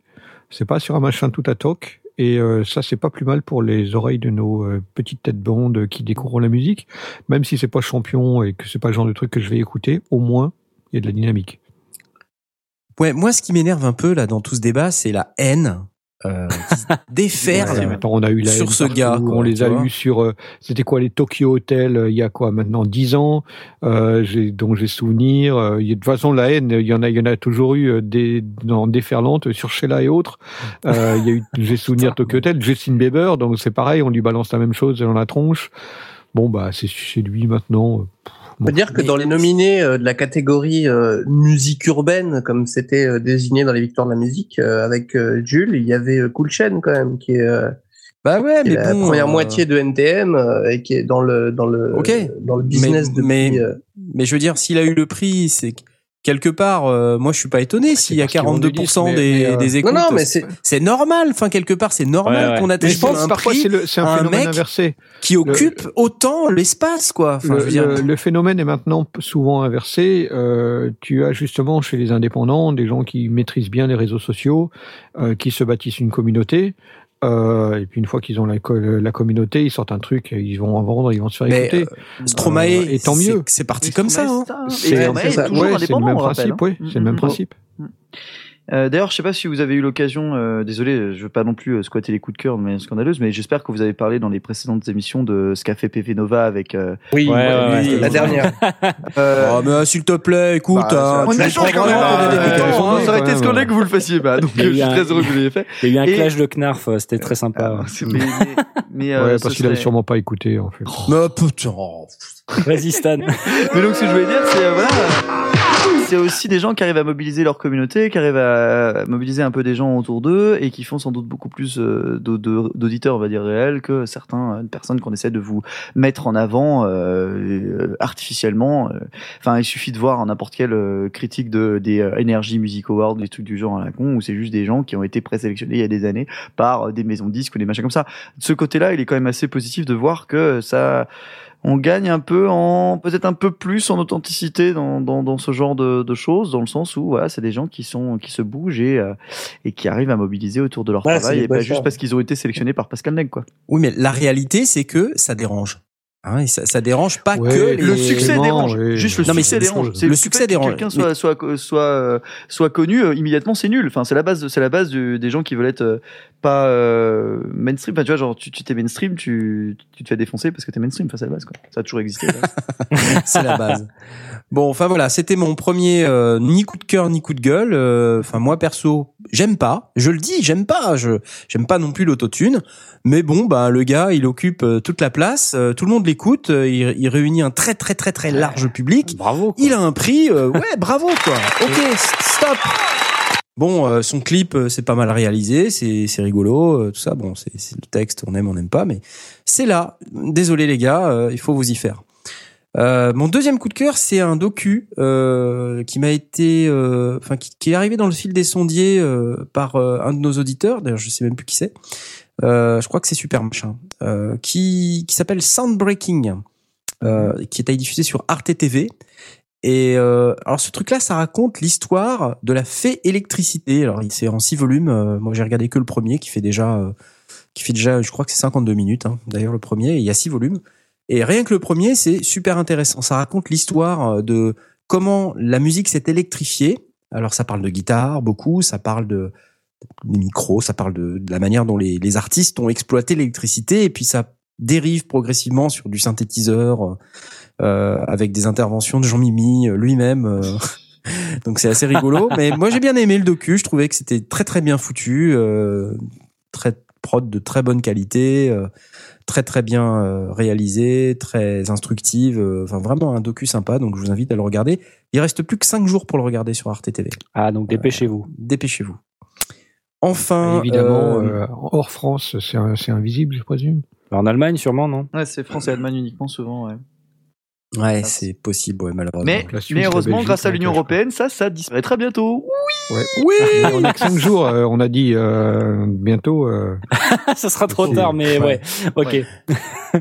C'est pas sur un machin tout à toc. Et euh, ça, c'est pas plus mal pour les oreilles de nos petites têtes blondes qui découvrent la musique. Même si c'est pas champion et que c'est pas le genre de truc que je vais écouter, au moins, il y a de la dynamique. Ouais, moi, ce qui m'énerve un peu là dans tout ce débat, c'est la haine euh, déferle Ouais, on a eu la sur ce partout, gars. quoi, on les a eu sur, euh, c'était quoi les Tokyo Hotel euh, il y a quoi maintenant 10 ans, euh, j'ai, dont j'ai souvenir. euh, de toute façon la haine, il y en a, il y en a toujours eu euh, des dans déferlantes sur Sheila et autres. Euh, il y a eu, j'ai souvenir Tokyo Hotel, Justin Bieber, donc c'est pareil, on lui balance la même chose dans la tronche. Bon bah c'est chez lui maintenant. pff, On peut bon. dire que Mais- dans les nominés euh, de la catégorie euh, musique urbaine, comme c'était euh, désigné dans les victoires de la musique, euh, avec euh, Jules, il y avait euh, Cool Chain quand même, qui est, euh, Bah ouais, qui est mais la bon. première euh, moitié de NTM euh, et qui est dans le dans le Ok. dans le business Mais- depuis. mais- euh, Mais je veux dire, s'il a eu le prix, c'est quelque part, euh, moi, je suis pas étonné s'il y a parce qu'ils vendent des 42% disques, des, euh, des écoutes. Non, non, mais c'est c'est normal. Enfin, quelque part, c'est normal Ouais, ouais. qu'on Mais atteigne je pense un parfois prix c'est, le, c'est un, un phénomène mec inversé. qui occupe autant l'espace, quoi. Enfin, le, je veux dire, le- le phénomène est maintenant souvent inversé. Euh, tu as justement chez les indépendants des gens qui maîtrisent bien les réseaux sociaux, euh, qui se bâtissent une communauté. Euh, et puis une fois qu'ils ont la, co- la communauté, ils sortent un truc, ils vont en vendre, ils vont se faire Mais, écouter. Stromae, euh, et tant mieux. C'est parti comme ça. hein. C'est Ouais, le même on rappelle, principe, hein. oui, c'est le même Mm, mm. principe. Euh, D'ailleurs, je sais pas si vous avez eu l'occasion, euh, désolé, je veux pas non plus euh, squatter les coups de cœur de manière scandaleuse, mais j'espère que vous avez parlé dans les précédentes émissions de ce qu'a fait PV Nova avec. Euh, oui, Ouais, voilà, ouais, oui, ouais, la dernière. euh, Oh, mais euh, s'il te plaît, écoute, bah, hein, on prends quand même. euh, Ça aurait été scandaleux que vous le fassiez pas, donc y a je suis très heureux que vous l'ayez fait. Il y a eu un clash de Knarf, euh, c'était très sympa. Ah, mais, euh, parce qu'il avait sûrement pas écouté en fait. Mais putain. Vas-y Stan. Mais donc, ce que je voulais dire, c'est euh, voilà, c'est aussi des gens qui arrivent à mobiliser leur communauté, qui arrivent à mobiliser un peu des gens autour d'eux et qui font sans doute beaucoup plus euh, d'auditeurs, on va dire réels, que certaines personnes qu'on essaie de vous mettre en avant euh, euh, artificiellement. euh. Enfin, il suffit de voir n'importe quelle euh, critique de des euh, Energy Music Awards, des trucs du genre à la con, où c'est juste des gens qui ont été présélectionnés il y a des années par euh, des maisons de disques ou des machins comme ça. De ce côté-là, il est quand même assez positif de voir que ça on gagne un peu en peut-être un peu plus en authenticité dans, dans, dans ce genre de, de choses, dans le sens où voilà, c'est des gens qui sont qui se bougent et euh, et qui arrivent à mobiliser autour de leur Ouais, travail et pas juste parce qu'ils ont été sélectionnés par Pascal Neg quoi. Oui, mais la réalité, c'est que ça dérange. Hein, et ça, ça dérange pas Ouais, que les... Le succès Clément, dérange. oui. Juste le Non, succès c'est- dérange. le fait succès que dérange. Quelqu'un soit soit soit euh, soit connu euh, immédiatement, c'est nul. Enfin, c'est la base. C'est la base du- des gens qui veulent être euh, pas euh, mainstream. Enfin, tu vois, genre tu tu t'es mainstream, tu tu te fais défoncer parce que t'es mainstream. Enfin, c'est la base quoi. Ça a toujours existé. c'est la base. Bon, enfin voilà, c'était mon premier euh, ni coup de cœur ni coup de gueule. Euh, Enfin moi perso, j'aime pas. Je le dis, j'aime pas. Je j'aime pas non plus l'autotune. Mais bon, bah le gars, il occupe euh, toute la place. euh, tout le monde l'écoute. euh, il, il réunit un très très très très large public. Bravo. quoi. Il a un prix. euh, ouais, bravo quoi. Ok, stop. Bon, euh, son clip, c'est pas mal réalisé, c'est c'est rigolo, euh, tout ça. Bon, c'est c'est le texte, on aime, on n'aime pas, mais c'est là. Désolé les gars, euh, il faut vous y faire. Euh, mon deuxième coup de cœur, c'est un docu euh, qui m'a été, euh, enfin qui, qui est arrivé dans le fil des sondiers euh, par un de nos auditeurs. D'ailleurs, je sais même plus qui c'est. Je crois que c'est super machin. Qui qui s'appelle Soundbreaking, qui est diffusé sur Arte TV. Et alors ce truc-là, ça raconte l'histoire de la fée électricité. Alors il- c'est en six volumes. Moi j'ai regardé que le premier, qui fait déjà, qui fait déjà, je crois que c'est 52 minutes. Hein, D'ailleurs le premier, il y a six volumes. Et rien que le premier, c'est super intéressant. Ça raconte l'histoire euh, de comment la musique s'est électrifiée. Alors ça parle de guitare beaucoup, ça parle de des micros, ça parle de, de la manière dont les, les artistes ont exploité l'électricité, et puis ça dérive progressivement sur du synthétiseur euh, avec des interventions de Jean Mimi euh, lui-même. euh. Donc c'est assez rigolo. Mais moi j'ai bien aimé le docu. Je trouvais que c'était très très bien foutu, euh, très prod de très bonne qualité, euh, très très bien euh, réalisé, très instructive. euh, Enfin vraiment un docu sympa. Donc je vous invite à le regarder. Il reste plus que 5 jours pour le regarder sur Arte TV. Ah, donc dépêchez-vous. Dépêchez-vous. Enfin, Évidemment, euh, euh, hors France, c'est invisible, je présume? En Allemagne, sûrement, non? Ouais, c'est France et Allemagne uniquement souvent. Ouais. Ouais, c'est possible, ouais, malheureusement. Mais, mais heureusement, grâce à l'Union européenne, ça, ça disparaît très bientôt. Ouais. oui. on a que 5 jours, euh, on a dit euh, bientôt. euh, Ça sera trop tard, mais ouais. ouais. Ok. Ouais.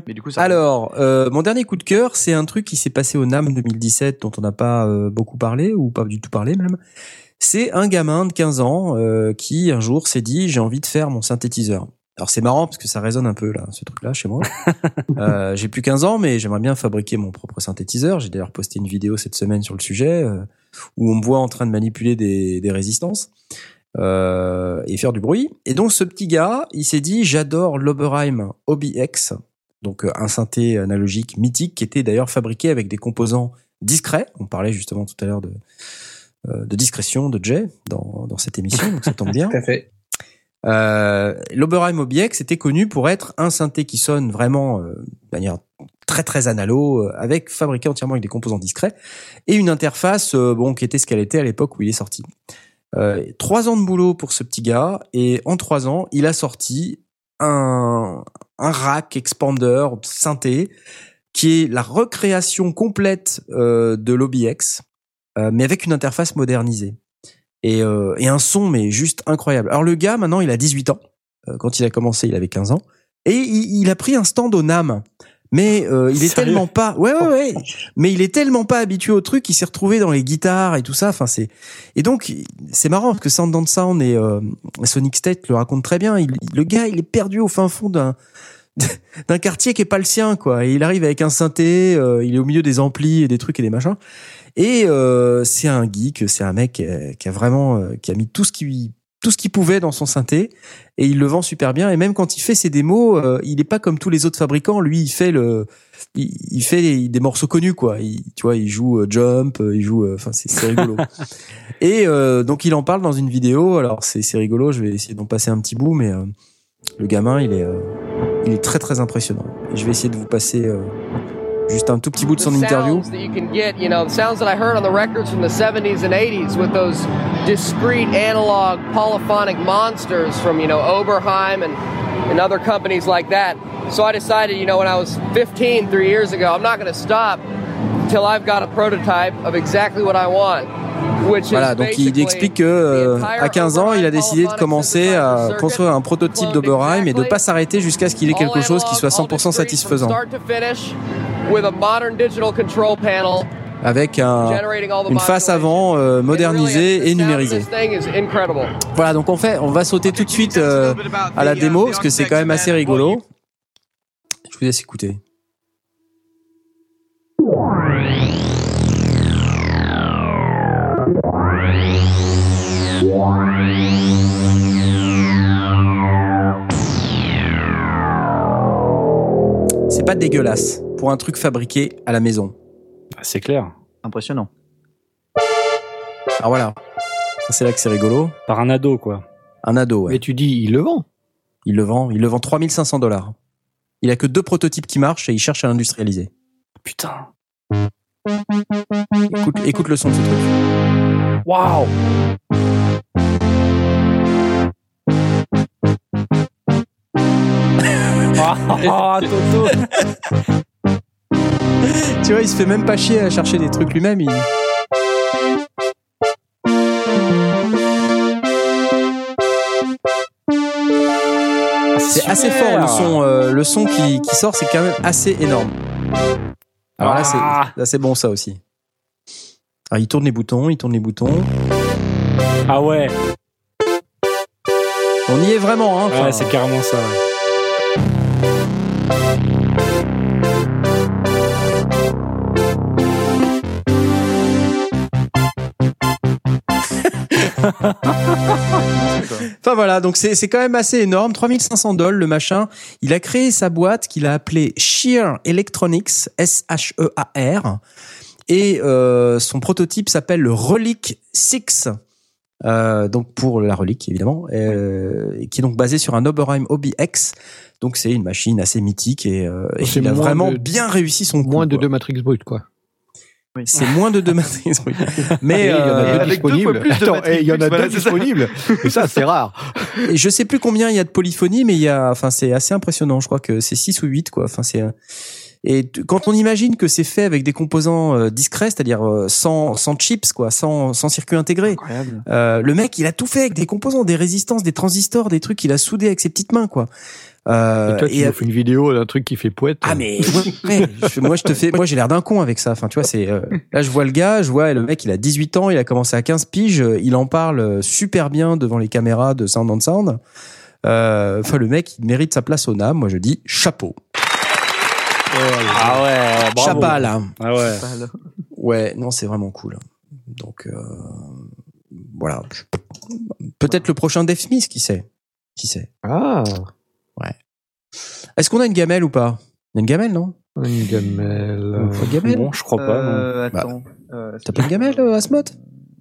Mais du coup, ça. Alors, euh, mon dernier coup de cœur, c'est un truc qui s'est passé au NAM 2017 dont on n'a pas euh, beaucoup parlé ou pas du tout parlé même. C'est un gamin de 15 ans euh, qui un jour s'est dit j'ai envie de faire mon synthétiseur. Alors c'est marrant parce que ça résonne un peu là, ce truc-là chez moi. euh, j'ai plus 15 ans, mais j'aimerais bien fabriquer mon propre synthétiseur. J'ai d'ailleurs posté une vidéo cette semaine sur le sujet euh, où on me voit en train de manipuler des, des résistances euh, et faire du bruit. Et donc ce petit gars, il s'est dit j'adore l'Oberheim OBX, donc euh, un synthé analogique mythique qui était d'ailleurs fabriqué avec des composants discrets. On parlait justement tout à l'heure de, euh, de discrétion de Jay dans, dans cette émission, donc ça tombe bien. Tout à fait. Euh, L'Oberheim OBX était connu pour être un synthé qui sonne vraiment euh, de manière très très analo, euh, avec fabriqué entièrement avec des composants discrets et une interface euh, bon qui était ce qu'elle était à l'époque où il est sorti. Euh, trois ans de boulot pour ce petit gars et en trois ans il a sorti un un rack expander synthé qui est la recréation complète de l'OBX mais avec une interface modernisée et, euh, et un son mais juste incroyable. Alors le gars maintenant il a 18 ans. Euh, quand il a commencé il avait 15 ans. Et il, il a pris un stand au NAM. Mais euh, il est Sérieux tellement pas ouais ouais ouais. Mais il est tellement pas habitué au truc qu'il s'est retrouvé dans les guitares et tout ça. Enfin c'est et donc c'est marrant parce que Sound on Sound et euh, Sonic State le racontent très bien. Il, le gars il est perdu au fin fond d'un d'un quartier qui est pas le sien quoi. Et il arrive avec un synthé euh, il est au milieu des amplis et des trucs et des machins et euh, c'est un geek, c'est un mec qui a, qui a vraiment euh, qui a mis tout ce qu'il tout ce qu'il pouvait dans son synthé et il le vend super bien et même quand il fait ses démos, euh, il est pas comme tous les autres fabricants, lui il fait le il, il fait des, des morceaux connus quoi, il, tu vois, il joue euh, Jump, euh, il joue euh, enfin c'est c'est rigolo. et euh, donc il en parle dans une vidéo, alors c'est c'est rigolo, je vais essayer d'en passer un petit bout mais euh, le gamin, il est euh, il est très très impressionnant. Et je vais essayer de vous passer euh, juste un tout petit bout de son interview. sounds that you can get, you know, the sounds that I heard on the records from the 70s and 80s with those discrete analog polyphonic monsters from, you know, Oberheim and, and other companies like that. So I decided, you know, when I was 15, three years ago, I'm not going to stop until I've got a prototype of exactly what I want. Which Voilà, is donc il explique que euh, à 15 ans, il a décidé de commencer à construire un prototype d'Oberheim et de pas s'arrêter jusqu'à ce qu'il ait quelque chose qui soit 100% satisfaisant. Start to finish, with a modern digital control panel avec un, une face avant euh, modernisée et numérisée. Voilà, donc on fait, on va sauter tout de suite euh, à la démo parce que c'est quand même assez rigolo. Je vous laisse écouter. C'est pas dégueulasse pour un truc fabriqué à la maison. Ah, C'est clair. Impressionnant. Alors voilà, c'est là que c'est rigolo. Par un ado, quoi. Un ado, ouais. Mais tu dis, il le vend. Il le vend, il le vend 3500 dollars. Il a que deux prototypes qui marchent et il cherche à l'industrialiser. Putain. Écoute, écoute le son de ce truc. Waouh. Ah, Toto. Tu vois, il se fait même pas chier à chercher des trucs lui-même. Il... C'est assez fort le son. euh, le son qui, qui sort, c'est quand même assez énorme. Alors là, c'est Ah. là, c'est bon ça aussi. Alors, il tourne les boutons, il tourne les boutons. Ah ouais. On y est vraiment, hein. Ouais, c'est carrément ça. ouais. Enfin voilà, donc c'est quand même assez énorme. 3500 dollars le machin. Il a créé sa boîte qu'il a appelée Shear Electronics, S-H-E-A-R. Et euh, son prototype s'appelle le Relic 6. Euh, donc pour la relique évidemment, euh, qui est donc basé sur un Oberheim OBX. Donc c'est une machine assez mythique et, euh, et il a vraiment de- bien réussi son coup. Moins de quoi. deux matrices brutes, quoi. C'est moins de deux matrices. oui. Mais il y en a euh, deux avec deux fois disponibles. plus de Attends, matrices et il y en a deux disponibles. Et ça, c'est rare. Et je sais plus combien il y a de polyphonie, mais il y a, enfin, c'est assez impressionnant. Je crois que c'est 6 ou 8, quoi. Enfin, c'est, euh, et quand on imagine que c'est fait avec des composants euh, discrets, c'est-à-dire euh, sans, sans chips, quoi, sans, sans circuit intégré, euh, le mec, il a tout fait avec des composants, des résistances, des transistors, des trucs qu'il a soudés avec ses petites mains, quoi. Euh, et toi, tu et- nous fais une vidéo d'un truc qui fait poète. ah mais ouais, ouais, je- moi je te fais moi j'ai l'air d'un con avec ça enfin tu vois c'est euh, là je vois le gars je vois le mec il a 18 ans il a commencé à 15 piges euh, il en parle euh, super bien devant les caméras de Sound on Sound Euh, enfin le mec il mérite sa place au NAM moi je dis chapeau Ah ouais, bravo. chapeau là Ah ouais. ouais non c'est vraiment cool donc euh, voilà peut-être le prochain Dave Smith qui sait? Qui sait? Ah, est-ce qu'on a une gamelle ou pas? Il y a une gamelle non? Une gamelle. Une gamelle? Bon, je crois pas. non. Euh, attends. Euh, t'as pas une gamelle Asmod?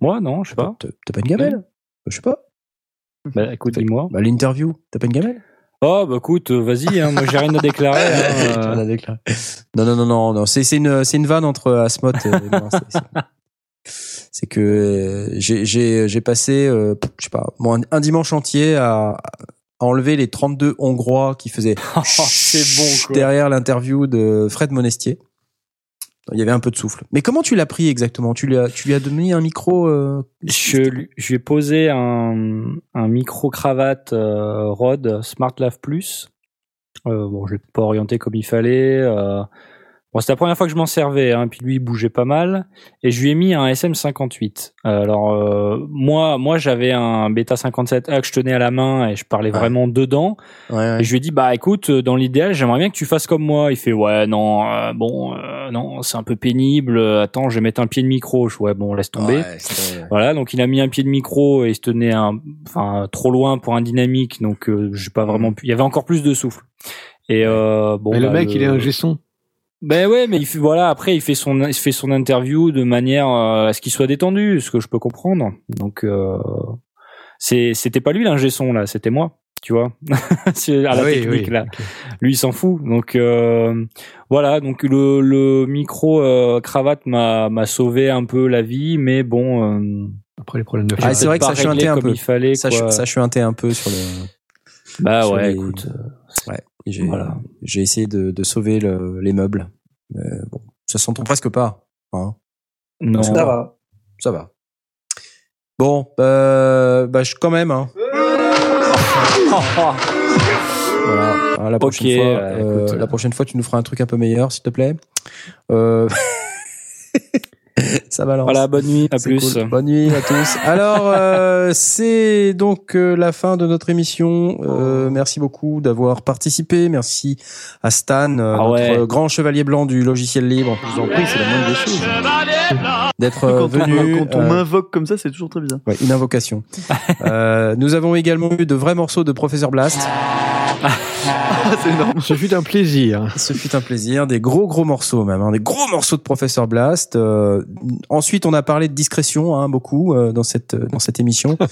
Moi, non, je sais pas. T'as t'as pas une gamelle? Je sais pas. Bah, écoute, dis-moi. Bah, l'interview, t'as pas une gamelle? Oh, bah écoute, euh, vas-y, hein, moi j'ai rien à déclarer. hein, euh. Non, non, non, non, non. C'est, c'est une, c'est une vanne entre Asmod et moi. C'est, que euh, j'ai, j'ai, j'ai passé, euh, je sais pas, un, dimanche entier à, à enlever les 32 Hongrois qui faisaient Oh, c'est bon, quoi. derrière l'interview de Fred Monestier. Il y avait un peu de souffle. Mais comment tu l'as pris exactement? Tu lui as, tu lui as donné un micro euh, Je, lui- je ai posé un, un micro cravate euh, Rode Smart Lave Plus. Euh, bon, je l'ai pas orienté comme il fallait. Bon, c'était la première fois que je m'en servais. Hein, puis lui, il bougeait pas mal. Et je lui ai mis un SM58. Euh, alors euh, moi, moi, j'avais un Beta 57A que je tenais à la main et je parlais Ouais. vraiment dedans. Ouais, Et je lui ai dit bah écoute, euh, dans l'idéal, j'aimerais bien que tu fasses comme moi. Il fait ouais non, euh, bon euh, non, c'est un peu pénible. Attends, je vais mettre un pied de micro. Je fais, ouais bon, laisse tomber. Voilà, donc il a mis un pied de micro et il se tenait un, enfin trop loin pour un dynamique, donc euh, j'ai pas vraiment pu. Il y avait encore plus de souffle. Et euh, bon, Mais le bah, mec, il est un gesson. Ben ouais, mais il fait voilà. Après, il fait son, il fait son interview de manière euh, à ce qu'il soit détendu, ce que je peux comprendre. Donc euh, c'est, c'était pas lui l'ingé son là, c'était moi. Tu vois, à la oui, technique oui, là. Lui, il s'en fout. Donc euh, voilà. Donc le, le micro euh, cravate m'a, m'a sauvé un peu la vie, mais bon. Euh, Après les problèmes de Ah, c'est vrai que ça chuintait un peu. Il fallait. Ça, quoi. ça chuintait un peu sur le. Bah sur ouais, les- écoute. euh, Ouais, j'ai Voilà. essayé de, de sauver le- les meubles. Mais bon, ça s'entend presque pas. Hein. Non. Ça va. Ça va. Bon, euh, bah, je, quand même. Hein. Voilà. La prochaine fois, euh, euh, écoute, la prochaine fois, tu nous feras un truc un peu meilleur, s'il te plaît. Euh... Ça balance. Voilà, bonne nuit, à plus. cool. Bonne nuit à tous. Alors, euh, c'est donc euh, la fin de notre émission. Euh, merci beaucoup d'avoir participé. Merci à Stan, euh, Ah notre ouais. grand chevalier blanc du logiciel libre. Je vous en prie, c'est la moindre des choses. D'être euh, quand venu. on, quand on euh, m'invoque comme ça, c'est toujours très bizarre. Ouais, une invocation. euh, nous avons également eu de vrais morceaux de Professeur Blast. C'est énorme. Ce fut un plaisir. Ce fut un plaisir, des gros gros morceaux même, hein, des gros morceaux de Professeur Blast. Euh, ensuite, on a parlé de discrétion, hein, beaucoup euh, dans cette dans cette émission.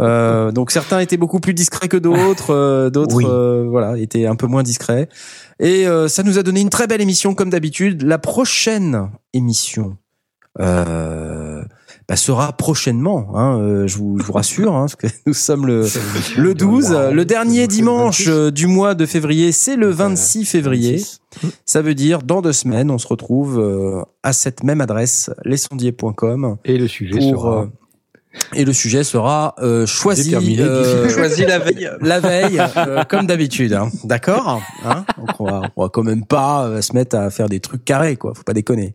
Euh, donc certains étaient beaucoup plus discrets que d'autres, euh, d'autres Oui. euh, voilà étaient un peu moins discrets. Et euh, ça nous a donné une très belle émission comme d'habitude. La prochaine émission. Euh, bah, sera prochainement, hein, euh, je, vous, je vous rassure, hein, parce que nous sommes le, le 12, euh, le dernier dimanche euh, du mois de février, c'est le 26 février. Ça veut dire dans deux semaines, on se retrouve euh, à cette même adresse, lesondiers.com. Et le sujet Pour, sera euh, et le sujet sera euh, choisi, euh, Choisis la veille. la veille, euh, comme d'habitude. Hein. D'accord? Hein? Donc on va, on va quand même pas euh, se mettre à faire des trucs carrés, quoi. Faut pas déconner.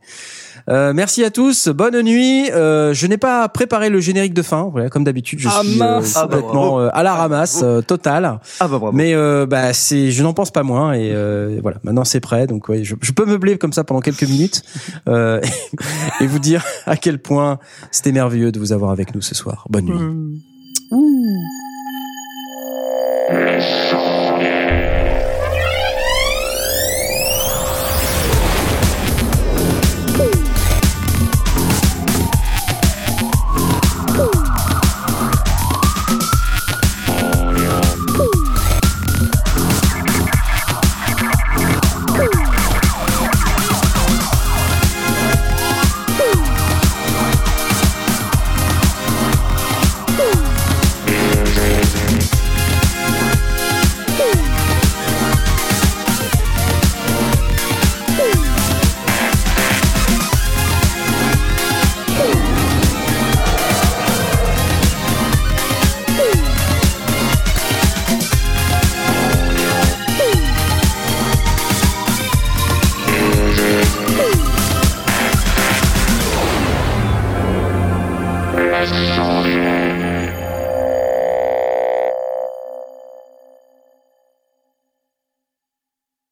Euh, merci à tous. Bonne nuit. Euh, je n'ai pas préparé le générique de fin. Voilà, comme d'habitude, je Ah, suis mince. euh, Ah, bah, complètement euh, à la ramasse euh, totale. Ah bah bravo. Mais euh, bah c'est, je n'en pense pas moins. Et euh, voilà, maintenant c'est prêt. Donc ouais, je, je peux meubler comme ça pendant quelques minutes euh, et vous dire à quel point c'était merveilleux de vous avoir avec nous ce soir. Bonne nuit. Let's